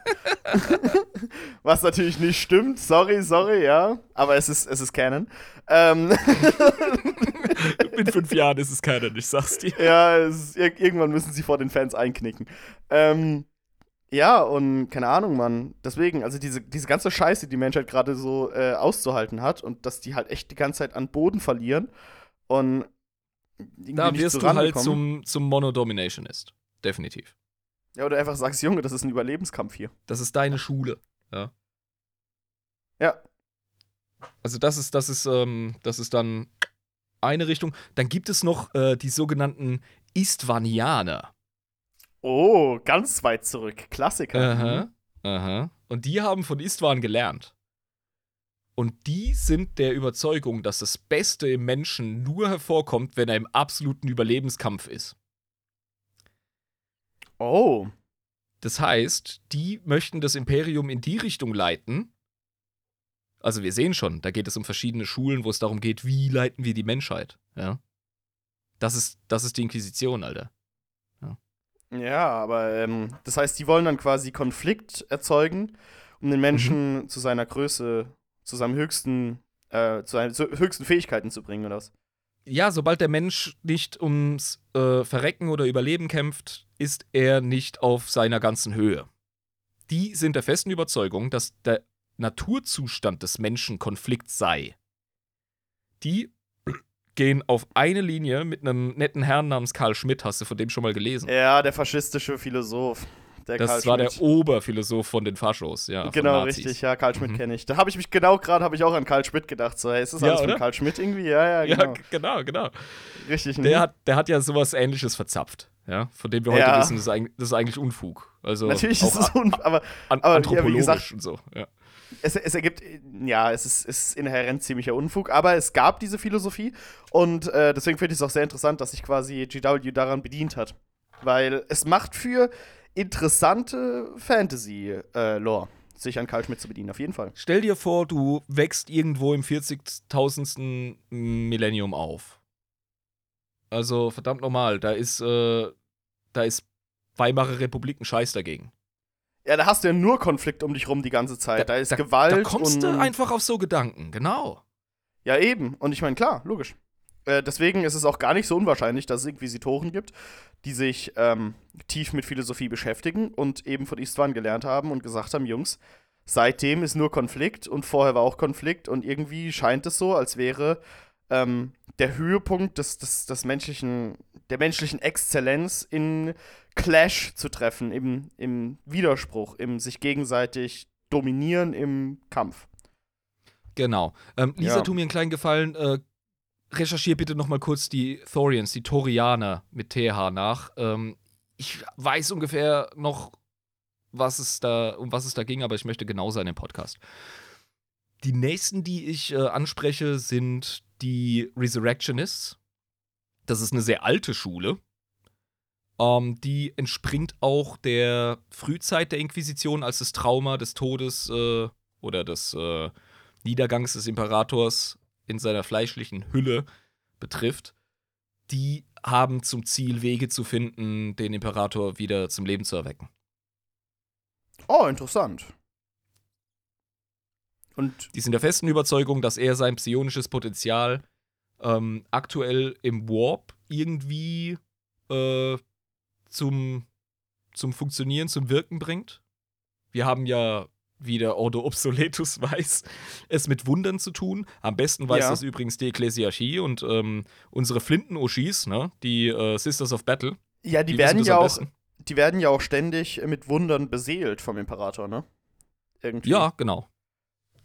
Was natürlich nicht stimmt. Sorry, sorry, ja. Aber es ist, es ist Canon. Ähm In fünf Jahren ist es Canon, ich sag's dir. Ja, ist, irgendwann müssen sie vor den Fans einknicken. Ähm, ja, und keine Ahnung, Mann. Deswegen, also diese, diese ganze Scheiße, die die Menschheit gerade so äh, auszuhalten hat und dass die halt echt die ganze Zeit an Boden verlieren und da wirst du halt zum, zum Monodominationist. Definitiv. Ja, oder einfach sagst, Junge, das ist ein Überlebenskampf hier. Das ist deine Schule. Ja. Ja. Also das ist, das ist, ähm, das ist dann eine Richtung. Dann gibt es noch äh, die sogenannten Istvanianer. Oh, ganz weit zurück. Klassiker. Aha, aha. Und die haben von Istvan gelernt. Und die sind der Überzeugung, dass das Beste im Menschen nur hervorkommt, wenn er im absoluten Überlebenskampf ist. Oh. Das heißt, die möchten das Imperium in die Richtung leiten. Also wir sehen schon, da geht es um verschiedene Schulen, wo es darum geht, wie leiten wir die Menschheit. Ja. Das ist, das ist die Inquisition, Alter. Ja, aber ähm, das heißt, die wollen dann quasi Konflikt erzeugen, um den Menschen mhm. zu seiner Größe zu seinem höchsten, äh, zu seinen zu höchsten Fähigkeiten zu bringen, oder was? Ja, sobald der Mensch nicht ums äh, Verrecken oder Überleben kämpft, ist er nicht auf seiner ganzen Höhe. Die sind der festen Überzeugung, dass der Naturzustand des Menschen Konflikt sei. Die gehen auf eine Linie mit einem netten Herrn namens Karl Schmidt, hast du von dem schon mal gelesen? Ja, der faschistische Philosoph. Der das Karl war Schmidt. der Oberphilosoph von den Faschos, ja. Genau, richtig, ja, Karl Schmidt mhm. kenne ich. Da habe ich mich genau gerade, habe ich auch an Karl Schmidt gedacht. So, hey, ist das ja, alles oder? von Karl Schmidt irgendwie? Ja, ja, genau. Ja, genau, genau. Richtig, ne? Der hat, der hat ja sowas ähnliches verzapft, ja, von dem wir heute ja. wissen, das ist, eigentlich, das ist eigentlich Unfug. Also Natürlich ist es Unfug, aber, aber anthropologisch ja, gesagt, und so, ja. Es, es, ergibt, ja, es ist, ist inhärent ziemlicher Unfug, aber es gab diese Philosophie und äh, deswegen finde ich es auch sehr interessant, dass sich quasi GW daran bedient hat. Weil es macht für interessante Fantasy-Lore, äh, sich an Karl Schmidt zu bedienen, auf jeden Fall. Stell dir vor, du wächst irgendwo im 40.000. Millennium auf. Also, verdammt normal, da ist, äh, da ist Weimarer Republik ein Scheiß dagegen. Ja, da hast du ja nur Konflikt um dich rum die ganze Zeit. Da, da ist da, Gewalt. Da kommst du einfach auf so Gedanken, genau. Ja, eben. Und ich meine, klar, logisch. Äh, deswegen ist es auch gar nicht so unwahrscheinlich, dass es Inquisitoren gibt, die sich ähm, tief mit Philosophie beschäftigen und eben von Istvan gelernt haben und gesagt haben, Jungs, seitdem ist nur Konflikt und vorher war auch Konflikt und irgendwie scheint es so, als wäre ähm, der Höhepunkt des, des, des menschlichen, der menschlichen Exzellenz in Clash zu treffen, im, im Widerspruch, im sich gegenseitig dominieren im Kampf. Genau. Ähm, Lisa, ja. tu mir einen kleinen Gefallen. Äh, recherchier bitte noch mal kurz die Thorians, die Torianer mit TH nach. Ähm, ich weiß ungefähr noch, was es da, um was es da ging, aber ich möchte genau sein im Podcast. Die nächsten, die ich äh, anspreche, sind die Resurrectionists. Das ist eine sehr alte Schule. Ähm, die entspringt auch der Frühzeit der Inquisition, als das Trauma des Todes äh, oder des äh, Niedergangs des Imperators in seiner fleischlichen Hülle betrifft, die haben zum Ziel, Wege zu finden, den Imperator wieder zum Leben zu erwecken. Oh, interessant. Und die sind der festen Überzeugung, dass er sein psionisches Potenzial ähm, aktuell im Warp irgendwie äh, zum, zum Funktionieren, zum Wirken bringt. Wir haben ja wie der Ordo Obsoletus weiß, es mit Wundern zu tun. Am besten weiß ja. das übrigens die Ekklesiarchie und ähm, unsere Flinten-Oschis, ne? die äh, Sisters of Battle. Ja, die, die werden ja auch, die werden ja auch ständig mit Wundern beseelt vom Imperator, ne? Irgendwie. Ja, genau.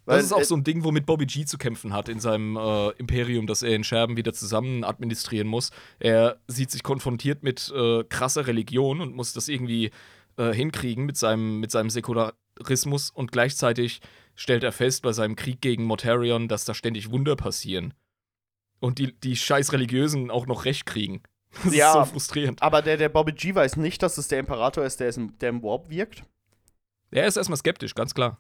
Weil, das ist auch so ein Ding, womit Bobby G zu kämpfen hat in seinem äh, Imperium, das er in Scherben wieder zusammen administrieren muss. Er sieht sich konfrontiert mit äh, krasser Religion und muss das irgendwie äh, hinkriegen mit seinem, mit seinem Säkular Rismus und gleichzeitig stellt er fest bei seinem Krieg gegen Mortarion, dass da ständig Wunder passieren. Und die, die scheiß Religiösen auch noch recht kriegen. Das ja, ist so frustrierend. Aber der, der Bobby G weiß nicht, dass es der Imperator ist, der, ist im, der im Warp wirkt. Er ist erstmal skeptisch, ganz klar.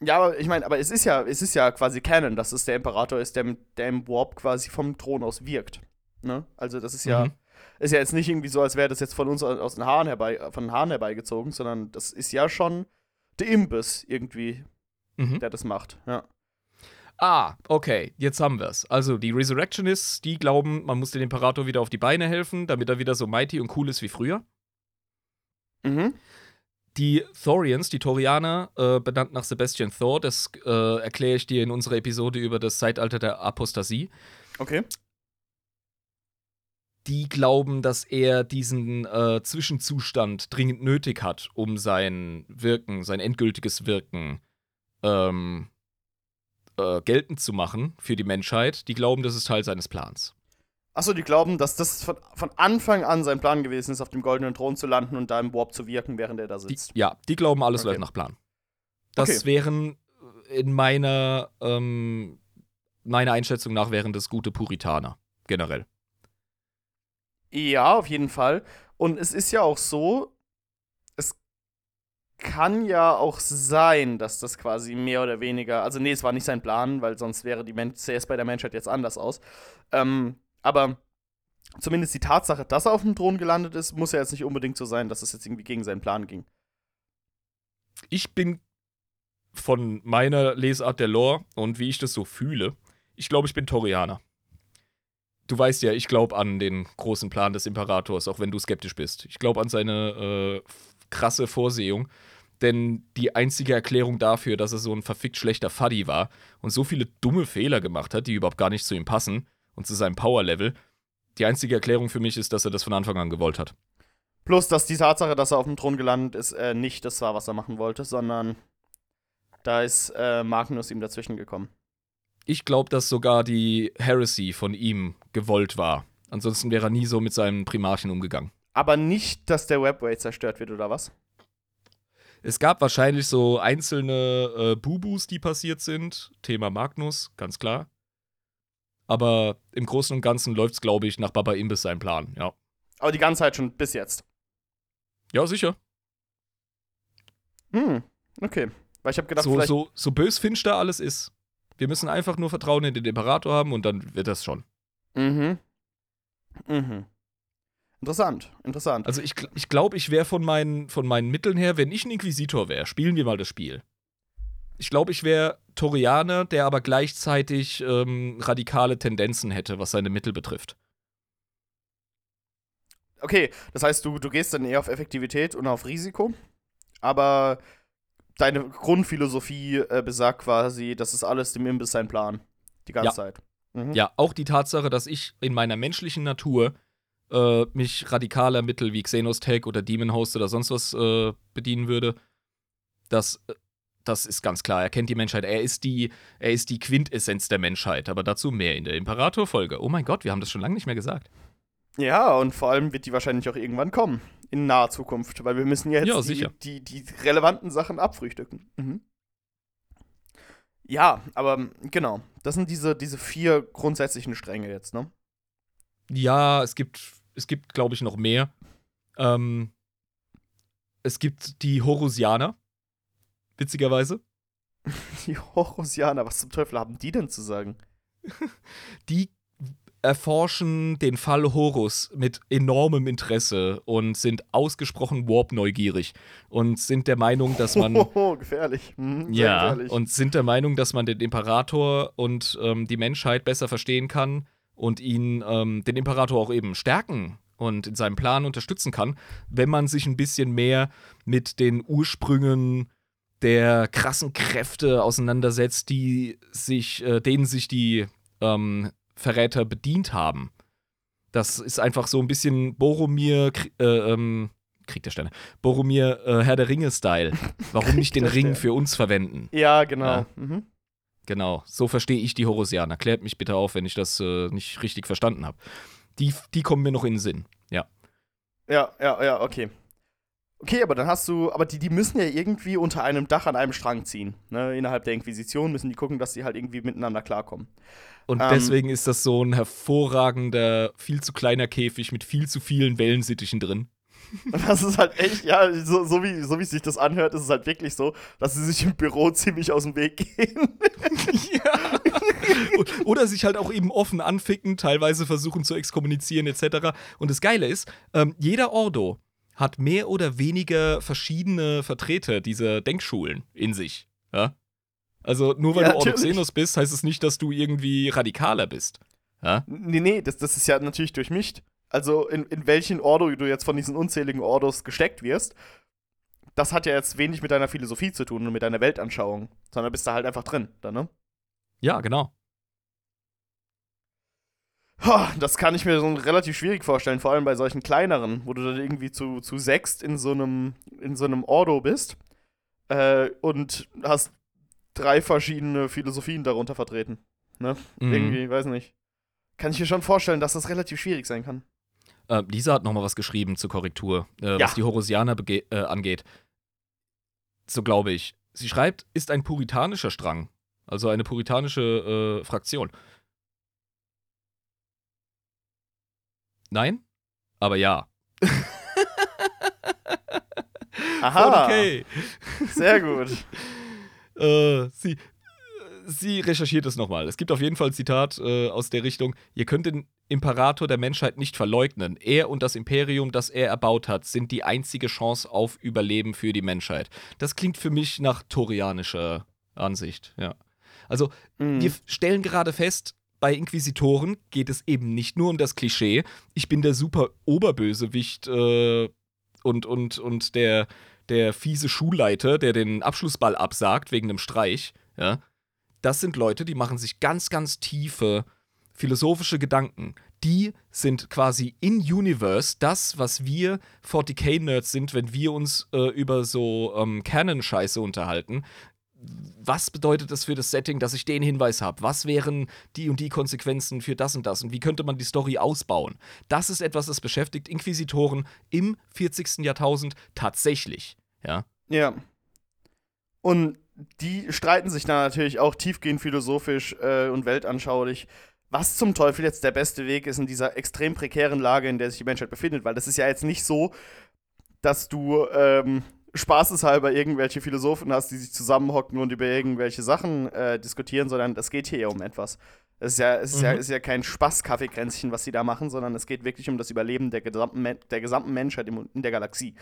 Ja, aber ich meine, aber es ist ja, es ist ja quasi Canon, dass es der Imperator ist, der, der im Warp quasi vom Thron aus wirkt. Ne? Also das ist ja, mhm. ist ja jetzt nicht irgendwie so, als wäre das jetzt von uns aus den Haaren herbei, von den Haaren herbeigezogen, sondern das ist ja schon der Imbiss irgendwie, mhm. der das macht, ja. Ah, okay, jetzt haben wir es. Also die Resurrectionists, die glauben, man muss dem Imperator wieder auf die Beine helfen, damit er wieder so mighty und cool ist wie früher. Mhm. Die Thorians, die Torianer, äh, benannt nach Sebastian Thor, das äh, erkläre ich dir in unserer Episode über das Zeitalter der Apostasie. Okay die glauben, dass er diesen äh, Zwischenzustand dringend nötig hat, um sein Wirken, sein endgültiges Wirken ähm, äh, geltend zu machen für die Menschheit. Die glauben, das ist Teil seines Plans. Achso, die glauben, dass das von, von, Anfang an sein Plan gewesen ist, auf dem goldenen Thron zu landen und da im Warp zu wirken, während er da sitzt. Die, ja, die glauben, alles okay. läuft nach Plan. Das okay. wären in meiner, ähm, meiner Einschätzung nach, wären das gute Puritaner, generell. Ja, auf jeden Fall. Und es ist ja auch so, es kann ja auch sein, dass das quasi mehr oder weniger, also nee, es war nicht sein Plan, weil sonst wäre die CS bei der Menschheit jetzt anders aus. Ähm, aber zumindest die Tatsache, dass er auf dem Thron gelandet ist, muss ja jetzt nicht unbedingt so sein, dass es jetzt irgendwie gegen seinen Plan ging. Ich bin von meiner Lesart der Lore und wie ich das so fühle, ich glaube, ich bin Torianer du weißt ja, ich glaube an den großen Plan des Imperators, auch wenn du skeptisch bist. Ich glaube an seine äh, krasse Vorsehung. Denn die einzige Erklärung dafür, dass er so ein verfickt schlechter Fuddy war und so viele dumme Fehler gemacht hat, die überhaupt gar nicht zu ihm passen und zu seinem Power-Level, die einzige Erklärung für mich ist, dass er das von Anfang an gewollt hat. Plus, dass die Tatsache, dass er auf dem Thron gelandet ist, äh, nicht das war, was er machen wollte, sondern da ist äh, Magnus ihm dazwischen gekommen. Ich glaube, dass sogar die Heresy von ihm gewollt war. Ansonsten wäre er nie so mit seinem Primarchen umgegangen. Aber nicht, dass der Webway zerstört wird, oder was? Es gab wahrscheinlich so einzelne äh, Bubus, die passiert sind. Thema Magnus, ganz klar. Aber im Großen und Ganzen läuft es, glaube ich, nach Baba Imbiss sein Plan, ja. Aber die ganze Zeit schon bis jetzt. Ja, sicher. Hm, okay. Weil ich habe gedacht, so, vielleicht so, so bös finster alles ist. Wir müssen einfach nur Vertrauen in den Imperator haben und dann wird das schon. Mhm. Mhm. Interessant, interessant. Also ich, ich glaube, ich wäre von meinen, von meinen Mitteln her, wenn ich ein Inquisitor wäre, spielen wir mal das Spiel. Ich glaube, ich wäre Torianer, der aber gleichzeitig ähm, radikale Tendenzen hätte, was seine Mittel betrifft. Okay, das heißt, du, du gehst dann eher auf Effektivität und auf Risiko, aber deine Grundphilosophie äh, besagt quasi, das ist alles dem Imbiss sein Plan. Die ganze ja. Zeit. Mhm. Ja, auch die Tatsache, dass ich in meiner menschlichen Natur äh, mich radikaler Mittel wie Xenos Tech oder Demon Host oder sonst was äh, bedienen würde, das, das ist ganz klar. Er kennt die Menschheit. Er ist die, er ist die Quintessenz der Menschheit. Aber dazu mehr in der Imperator-Folge. Oh mein Gott, wir haben das schon lange nicht mehr gesagt. Ja, und vor allem wird die wahrscheinlich auch irgendwann kommen. In naher Zukunft. Weil wir müssen jetzt ja, die, die, die, relevanten Sachen abfrühstücken. Mhm. Ja, aber genau. Das sind diese, diese vier grundsätzlichen Stränge jetzt, ne? Ja, es gibt, es gibt, glaube ich, noch mehr. Ähm, es gibt die Horusianer. Witzigerweise. Die Horusianer, was zum Teufel haben die denn zu sagen? Die erforschen den Fall Horus mit enormem Interesse und sind ausgesprochen warp-neugierig und sind der Meinung, dass man. Oh, gefährlich. Mhm, ja, gefährlich. und sind der Meinung, dass man den Imperator und ähm, die Menschheit besser verstehen kann und ihn, ähm, den Imperator auch eben stärken und in seinem Plan unterstützen kann, wenn man sich ein bisschen mehr mit den Ursprüngen der krassen Kräfte auseinandersetzt, die sich, äh, denen sich die ähm, Verräter bedient haben. Das ist einfach so ein bisschen Boromir, äh, ähm, Krieg der Sterne, Boromir äh, Herr der Ringe-Style. Warum nicht den Ring für uns verwenden? Ja, genau. Ja. Mhm. Genau, so verstehe ich die Horosianer. Klärt mich bitte auf, wenn ich das äh, nicht richtig verstanden habe. Die, die kommen mir noch in den Sinn, ja. Ja, ja, ja, okay. Okay, aber dann hast du, aber die, die müssen ja irgendwie unter einem Dach an einem Strang ziehen. Ne? Innerhalb der Inquisition müssen die gucken, dass sie halt irgendwie miteinander klarkommen. Und ähm, deswegen ist das so ein hervorragender, viel zu kleiner Käfig mit viel zu vielen Wellensittichen drin. Das ist halt echt, ja, so, so, wie, so wie sich das anhört, ist es halt wirklich so, dass sie sich im Büro ziemlich aus dem Weg gehen. ja. Oder sich halt auch eben offen anficken, teilweise versuchen zu exkommunizieren, etc. Und das Geile ist, ähm, jeder Ordo hat mehr oder weniger verschiedene Vertreter dieser Denkschulen in sich. Ja? Also nur weil ja, du Ordoxenos bist, heißt es nicht, dass du irgendwie radikaler bist. Ja? Nee, nee, das, das ist ja natürlich durchmischt. Also in, in welchen Ordo du jetzt von diesen unzähligen Ordos gesteckt wirst, das hat ja jetzt wenig mit deiner Philosophie zu tun und mit deiner Weltanschauung, sondern bist da halt einfach drin, dann, ne? Ja, genau. Das kann ich mir so relativ schwierig vorstellen, vor allem bei solchen kleineren, wo du dann irgendwie zu, zu sechst in so einem, in so einem Ordo bist äh, und hast drei verschiedene Philosophien darunter vertreten. Ne? Mhm. Irgendwie, weiß nicht. Kann ich mir schon vorstellen, dass das relativ schwierig sein kann. Äh, Lisa hat nochmal was geschrieben zur Korrektur, äh, ja. was die Horosianer äh, angeht. So glaube ich. Sie schreibt, ist ein puritanischer Strang, also eine puritanische äh, Fraktion. Nein? Aber ja. Aha. Okay. Sehr gut. äh, sie, sie recherchiert es nochmal. Es gibt auf jeden Fall ein Zitat äh, aus der Richtung: Ihr könnt den Imperator der Menschheit nicht verleugnen. Er und das Imperium, das er erbaut hat, sind die einzige Chance auf Überleben für die Menschheit. Das klingt für mich nach torianischer Ansicht, ja. Also, mhm. wir stellen gerade fest, bei Inquisitoren geht es eben nicht nur um das Klischee, ich bin der super Oberbösewicht äh, und, und, und der, der fiese Schulleiter, der den Abschlussball absagt wegen einem Streich. Ja? Das sind Leute, die machen sich ganz, ganz tiefe philosophische Gedanken. Die sind quasi in Universe das, was wir 40k-Nerds sind, wenn wir uns äh, über so ähm, Canon-Scheiße unterhalten was bedeutet das für das Setting, dass ich den Hinweis habe? Was wären die und die Konsequenzen für das und das? Und wie könnte man die Story ausbauen? Das ist etwas, das beschäftigt Inquisitoren im 40. Jahrtausend tatsächlich. Ja. Ja. Und die streiten sich dann natürlich auch tiefgehend philosophisch äh, und weltanschaulich, was zum Teufel jetzt der beste Weg ist in dieser extrem prekären Lage, in der sich die Menschheit befindet. Weil das ist ja jetzt nicht so, dass du ähm, spaßeshalber irgendwelche Philosophen hast, die sich zusammenhocken und über irgendwelche Sachen äh, diskutieren, sondern es geht hier ja um etwas. Es ist ja, es ist mhm. ja, ist ja kein Spaß-Kaffeekränzchen, was sie da machen, sondern es geht wirklich um das Überleben der gesamten, der gesamten Menschheit in der Galaxie.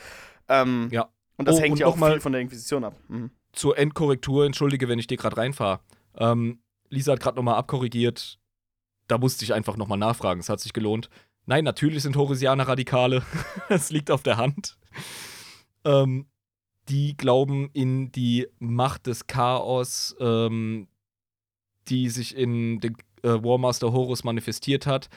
Ähm, ja. Und das oh, hängt und ja auch viel von der Inquisition ab. Mhm. Zur Endkorrektur, entschuldige, wenn ich dir gerade reinfahre. Ähm, Lisa hat gerade nochmal abkorrigiert. Da musste ich einfach nochmal nachfragen. Es hat sich gelohnt. Nein, natürlich sind Horisianer Radikale. Es liegt auf der Hand. Ähm, die glauben in die Macht des Chaos, ähm, die sich in den äh, Warmaster Horus manifestiert hat.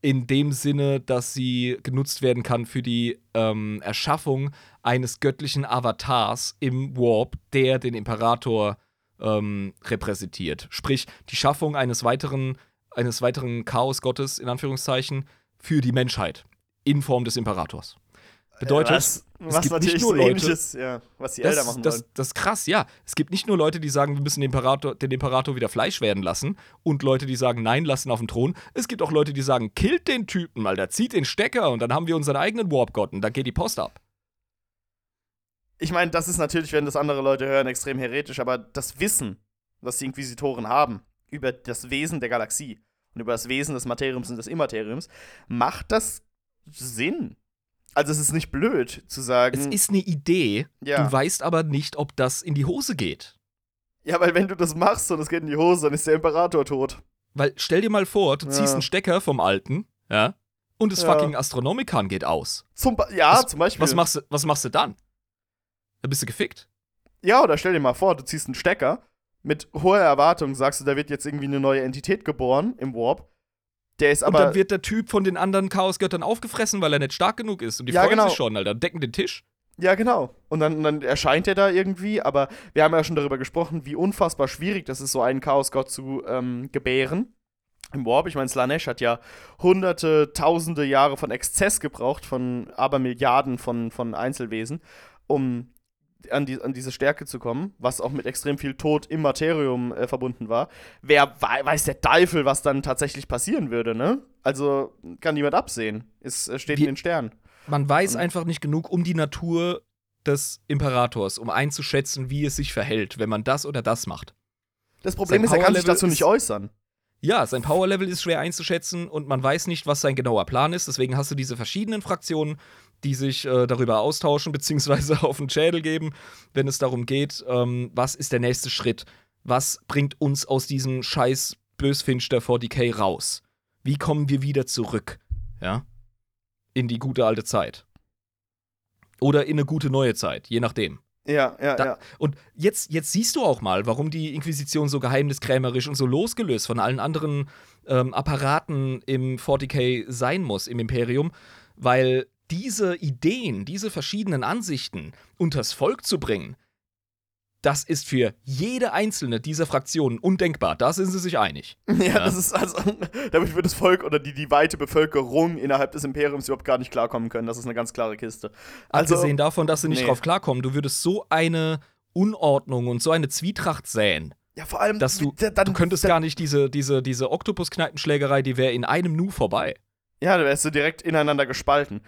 In dem Sinne, dass sie genutzt werden kann für die ähm, Erschaffung eines göttlichen Avatars im Warp, der den Imperator ähm, repräsentiert. Sprich, die Schaffung eines weiteren, eines weiteren Chaosgottes, in Anführungszeichen, für die Menschheit in Form des Imperators. Bedeutet, was, was es gibt natürlich nicht nur Leute, ähnliches, ja, was die Eltern machen das, wollen. Das ist krass, ja. Es gibt nicht nur Leute, die sagen, wir müssen den Imperator, den Imperator wieder Fleisch werden lassen und Leute, die sagen, nein, lass ihn auf den Thron. Es gibt auch Leute, die sagen, killt den Typen, Alter, zieht den Stecker und dann haben wir unseren eigenen Warp-Gott und dann geht die Post ab. Ich meine, das ist natürlich, wenn das andere Leute hören, extrem heretisch, aber das Wissen, was die Inquisitoren haben über das Wesen der Galaxie und über das Wesen des Materiums und des Immateriums, macht das Sinn. Also es ist nicht blöd zu sagen. Es ist eine Idee. Ja. Du weißt aber nicht, ob das in die Hose geht. Ja, weil wenn du das machst und es geht in die Hose, dann ist der Imperator tot. Weil stell dir mal vor, du ja. ziehst einen Stecker vom alten, ja, und das ja. fucking Astronomikon geht aus. Zum ja, was, zum Beispiel. Was machst, du, was machst du dann? Dann bist du gefickt. Ja, oder stell dir mal vor, du ziehst einen Stecker mit hoher Erwartung, sagst du, da wird jetzt irgendwie eine neue Entität geboren im Warp der ist aber. Und dann wird der Typ von den anderen Chaosgöttern aufgefressen, weil er nicht stark genug ist. Und die ja, freuen genau. sich schon, Alter. Decken den Tisch. Ja, genau. Und dann, dann erscheint er da irgendwie, aber wir haben ja schon darüber gesprochen, wie unfassbar schwierig das ist, so einen Chaosgott zu ähm, gebären. Im Warp, ich meine, Slanesh hat ja hunderte, tausende Jahre von Exzess gebraucht, von Abermilliarden von, von Einzelwesen, um an, die, an diese Stärke zu kommen, was auch mit extrem viel Tod im Materium äh, verbunden war. Wer weiß der Teufel, was dann tatsächlich passieren würde, ne? Also kann niemand absehen. Es steht Wie, in den Sternen. Man weiß Und, einfach nicht genug um die Natur des Imperators, um einzuschätzen, wie es sich verhält, wenn man das oder das macht. Das Problem sein ist, er kann sich dazu nicht äußern. Ja, sein Powerlevel ist schwer einzuschätzen und man weiß nicht, was sein genauer Plan ist. Deswegen hast du diese verschiedenen Fraktionen, die sich äh, darüber austauschen, beziehungsweise auf den Schädel geben, wenn es darum geht, ähm, was ist der nächste Schritt? Was bringt uns aus diesem scheiß Bösfinster 40k raus? Wie kommen wir wieder zurück? Ja? In die gute alte Zeit. Oder in eine gute neue Zeit, je nachdem. Ja, ja, da, ja. Und jetzt, jetzt siehst du auch mal, warum die Inquisition so geheimniskrämerisch und so losgelöst von allen anderen ähm, Apparaten im 40k sein muss, im Imperium, weil diese Ideen, diese verschiedenen Ansichten unters Volk zu bringen, das ist für jede einzelne dieser Fraktionen undenkbar. Da sind sie sich einig. Ja, ja, das ist also, damit wird das Volk oder die, die weite Bevölkerung innerhalb des Imperiums überhaupt gar nicht klarkommen können. Das ist eine ganz klare Kiste. Also, Abgesehen davon, dass sie nicht nee. drauf klarkommen, du würdest so eine Unordnung und so eine Zwietracht säen. Ja, vor allem, dass du, dann, du könntest dann, gar nicht diese, diese, diese Oktopus-Kneipenschlägerei, die wäre in einem Nu vorbei. Ja, da wärst du direkt ineinander gespalten.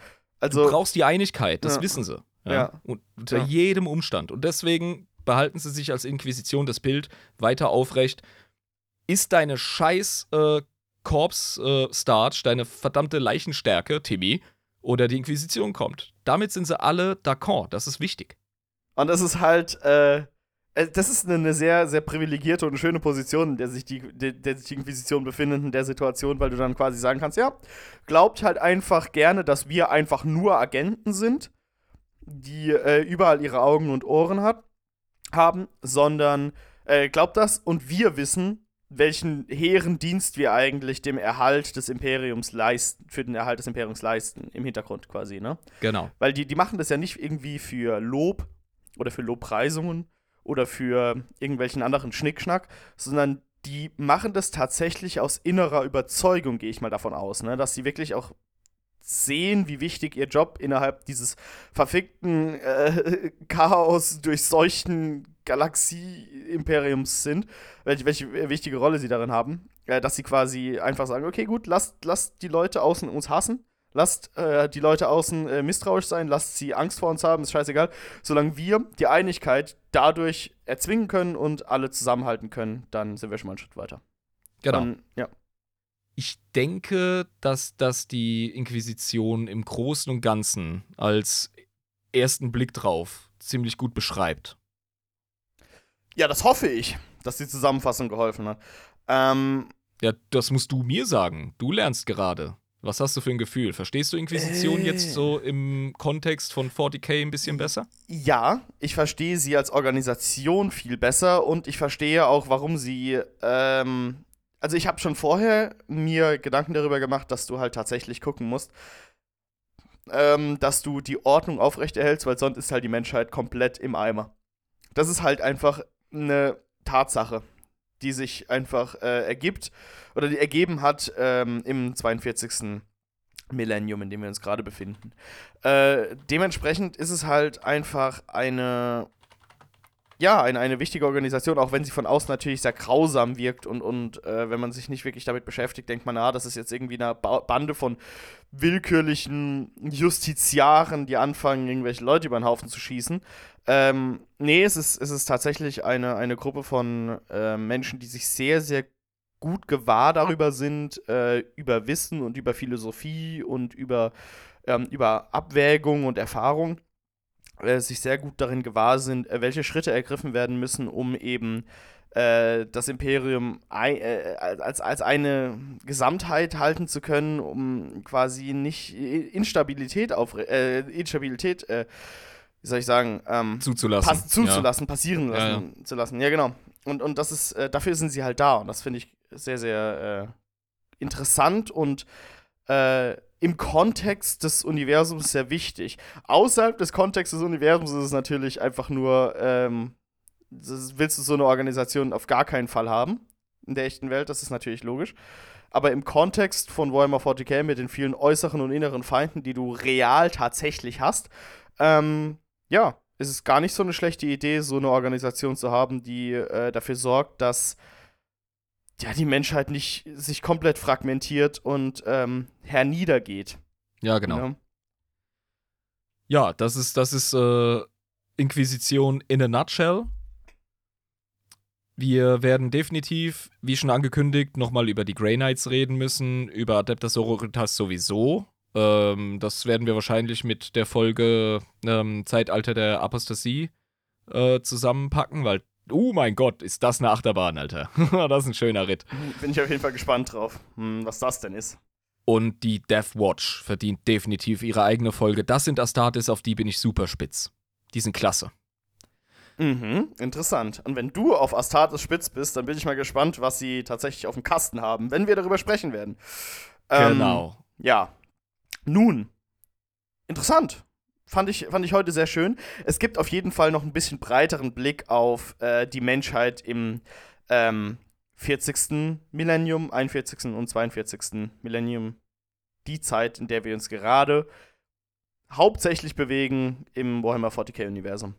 Also, du brauchst die Einigkeit, das ja. wissen sie. Ja. ja. Und unter ja. jedem Umstand. Und deswegen behalten sie sich als Inquisition das Bild weiter aufrecht. Ist deine scheiß äh, Korps-Starch, äh, deine verdammte Leichenstärke, Timmy, oder die Inquisition kommt. Damit sind sie alle d'accord. Das ist wichtig. Und das ist halt, äh, äh, das ist eine sehr, sehr privilegierte und schöne Position, in der sich die, der, der sich die Inquisition befindet in der Situation, weil du dann quasi sagen kannst, ja, glaubt halt einfach gerne, dass wir einfach nur Agenten sind, die äh, überall ihre Augen und Ohren hat, haben, sondern äh, glaubt das und wir wissen, welchen hehren Dienst wir eigentlich dem Erhalt des Imperiums leisten, für den Erhalt des Imperiums leisten, im Hintergrund quasi, ne? Genau. Weil die, die machen das ja nicht irgendwie für Lob oder für Lobpreisungen, oder für irgendwelchen anderen Schnickschnack, sondern die machen das tatsächlich aus innerer Überzeugung, gehe ich mal davon aus, ne? dass sie wirklich auch sehen, wie wichtig ihr Job innerhalb dieses verfickten äh, Chaos durchseuchten Galaxie-Imperiums sind, welche, welche wichtige Rolle sie darin haben, äh, dass sie quasi einfach sagen, okay, gut, lasst, lasst die Leute außen uns hassen, Lasst äh, die Leute außen äh, misstrauisch sein, lasst sie Angst vor uns haben, ist scheißegal. Solange wir die Einigkeit dadurch erzwingen können und alle zusammenhalten können, dann sind wir schon mal einen Schritt weiter. Genau. Und, ja. Ich denke, dass das die Inquisition im Großen und Ganzen als ersten Blick drauf ziemlich gut beschreibt. Ja, das hoffe ich, dass die Zusammenfassung geholfen hat. Ähm, ja, das musst du mir sagen. Du lernst gerade. Was hast du für ein Gefühl? Verstehst du Inquisition äh, jetzt so im Kontext von 40k ein bisschen besser? Ja, ich verstehe sie als Organisation viel besser und ich verstehe auch, warum sie. Ähm, also, ich habe schon vorher mir Gedanken darüber gemacht, dass du halt tatsächlich gucken musst, ähm, dass du die Ordnung aufrechterhältst, weil sonst ist halt die Menschheit komplett im Eimer. Das ist halt einfach eine Tatsache die sich einfach äh, ergibt oder die ergeben hat ähm, im 42. Millennium, in dem wir uns gerade befinden. Äh, dementsprechend ist es halt einfach eine ja, eine, eine wichtige Organisation, auch wenn sie von außen natürlich sehr grausam wirkt und, und äh, wenn man sich nicht wirklich damit beschäftigt, denkt man, ah, das ist jetzt irgendwie eine ba Bande von willkürlichen Justiziaren, die anfangen, irgendwelche Leute über den Haufen zu schießen. Ähm, nee, es ist, es ist tatsächlich eine, eine Gruppe von äh, Menschen, die sich sehr, sehr gut gewahr darüber sind, äh, über Wissen und über Philosophie und über, ähm, über Abwägung und Erfahrung äh, sich sehr gut darin gewahr sind, äh, welche Schritte ergriffen werden müssen, um eben äh, das Imperium äh, als, als eine Gesamtheit halten zu können, um quasi nicht Instabilität auf äh, Instabilität wie soll ich sagen, ähm, zuzulassen, pass zuzulassen, ja. passieren lassen, ja, ja. zu lassen. Ja, genau. Und, und das ist, äh, dafür sind sie halt da. Und das finde ich sehr, sehr äh, interessant und äh, im Kontext des Universums sehr wichtig. Außerhalb des Kontextes des Universums ist es natürlich einfach nur, ähm, willst du so eine Organisation auf gar keinen Fall haben in der echten Welt, das ist natürlich logisch. Aber im Kontext von Warhammer 40k mit den vielen äußeren und inneren Feinden, die du real tatsächlich hast, ähm, ja, ist es gar nicht so eine schlechte Idee, so eine Organisation zu haben, die äh, dafür sorgt, dass ja, die Menschheit nicht sich komplett fragmentiert und ähm, herniedergeht. Ja, genau. Ja, ja das ist, das ist äh, Inquisition in a nutshell. Wir werden definitiv, wie schon angekündigt, nochmal über die Grey Knights reden müssen, über Adeptus Sororitas sowieso. Ähm, das werden wir wahrscheinlich mit der Folge ähm, Zeitalter der Apostasie äh, zusammenpacken, weil Oh mein Gott, ist das eine Achterbahn, Alter. das ist ein schöner Ritt. Bin ich auf jeden Fall gespannt drauf, hm, was das denn ist. Und die Death Watch verdient definitiv ihre eigene Folge. Das sind Astartes, auf die bin ich super spitz. Die sind klasse. Mhm, interessant. Und wenn du auf Astartes spitz bist, dann bin ich mal gespannt, was sie tatsächlich auf dem Kasten haben, wenn wir darüber sprechen werden. Ähm, genau. Ja. Nun, interessant fand ich, fand ich heute sehr schön. Es gibt auf jeden Fall noch ein bisschen breiteren Blick auf äh, die Menschheit im ähm, 40. Millennium, 41. und 42. Millennium. Die Zeit, in der wir uns gerade hauptsächlich bewegen im Warhammer 40k-Universum.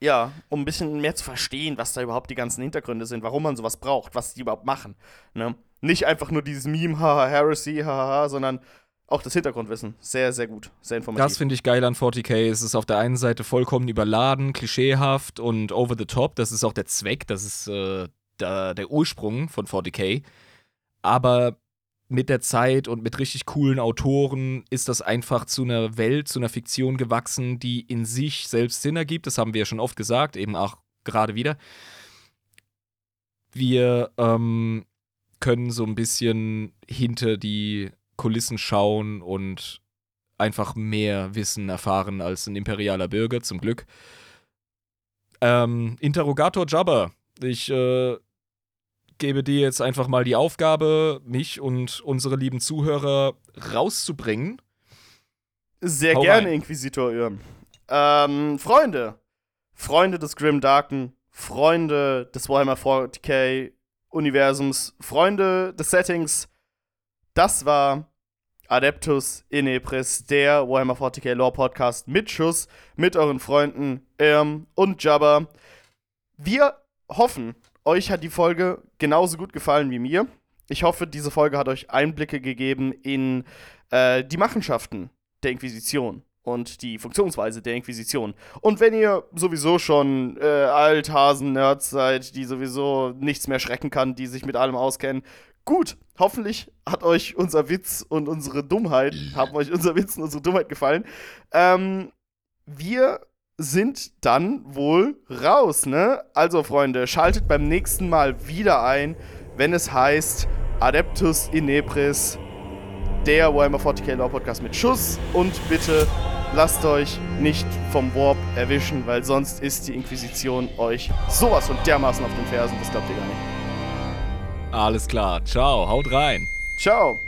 Ja, um ein bisschen mehr zu verstehen, was da überhaupt die ganzen Hintergründe sind, warum man sowas braucht, was die überhaupt machen. Ne? Nicht einfach nur dieses Meme, haha, Heresy, haha, sondern auch das Hintergrundwissen. Sehr, sehr gut. Sehr informativ. Das finde ich geil an 40k. Es ist auf der einen Seite vollkommen überladen, klischeehaft und over the top. Das ist auch der Zweck, das ist äh, der, der Ursprung von 40k. Aber mit der Zeit und mit richtig coolen Autoren ist das einfach zu einer Welt, zu einer Fiktion gewachsen, die in sich selbst Sinn ergibt. Das haben wir ja schon oft gesagt, eben auch gerade wieder. Wir ähm, können so ein bisschen hinter die Kulissen schauen und einfach mehr Wissen erfahren als ein imperialer Bürger, zum Glück. Ähm, Interrogator Jabba, ich äh, gebe dir jetzt einfach mal die Aufgabe, mich und unsere lieben Zuhörer rauszubringen. Sehr Hau gerne, rein. Inquisitor Irm. Ähm, Freunde, Freunde des Grim Darken, Freunde des Warhammer 40k Universums, Freunde des Settings, das war Adeptus Inepris, der Warhammer 40k Lore Podcast mit Schuss, mit euren Freunden Irm und Jabba. Wir hoffen, euch hat die Folge genauso gut gefallen wie mir. Ich hoffe, diese Folge hat euch Einblicke gegeben in äh, die Machenschaften der Inquisition. und die Funktionsweise der Inquisition. Und wenn ihr sowieso schon äh, Althasen-Nerds seid, die sowieso nichts mehr schrecken kann, die sich mit allem auskennen, gut, hoffentlich hat euch unser Witz und unsere Dummheit, haben euch unser Witz und unsere Dummheit gefallen. Ähm, wir sind dann wohl raus, ne? Also, Freunde, schaltet beim nächsten Mal wieder ein, wenn es heißt Adeptus Inepris, der Warhammer 40k Law Podcast mit Schuss. Und bitte lasst euch nicht vom Warp erwischen, weil sonst ist die Inquisition euch sowas von dermaßen auf den Fersen, das glaubt ihr gar nicht. Alles klar. Ciao. Haut rein. Ciao.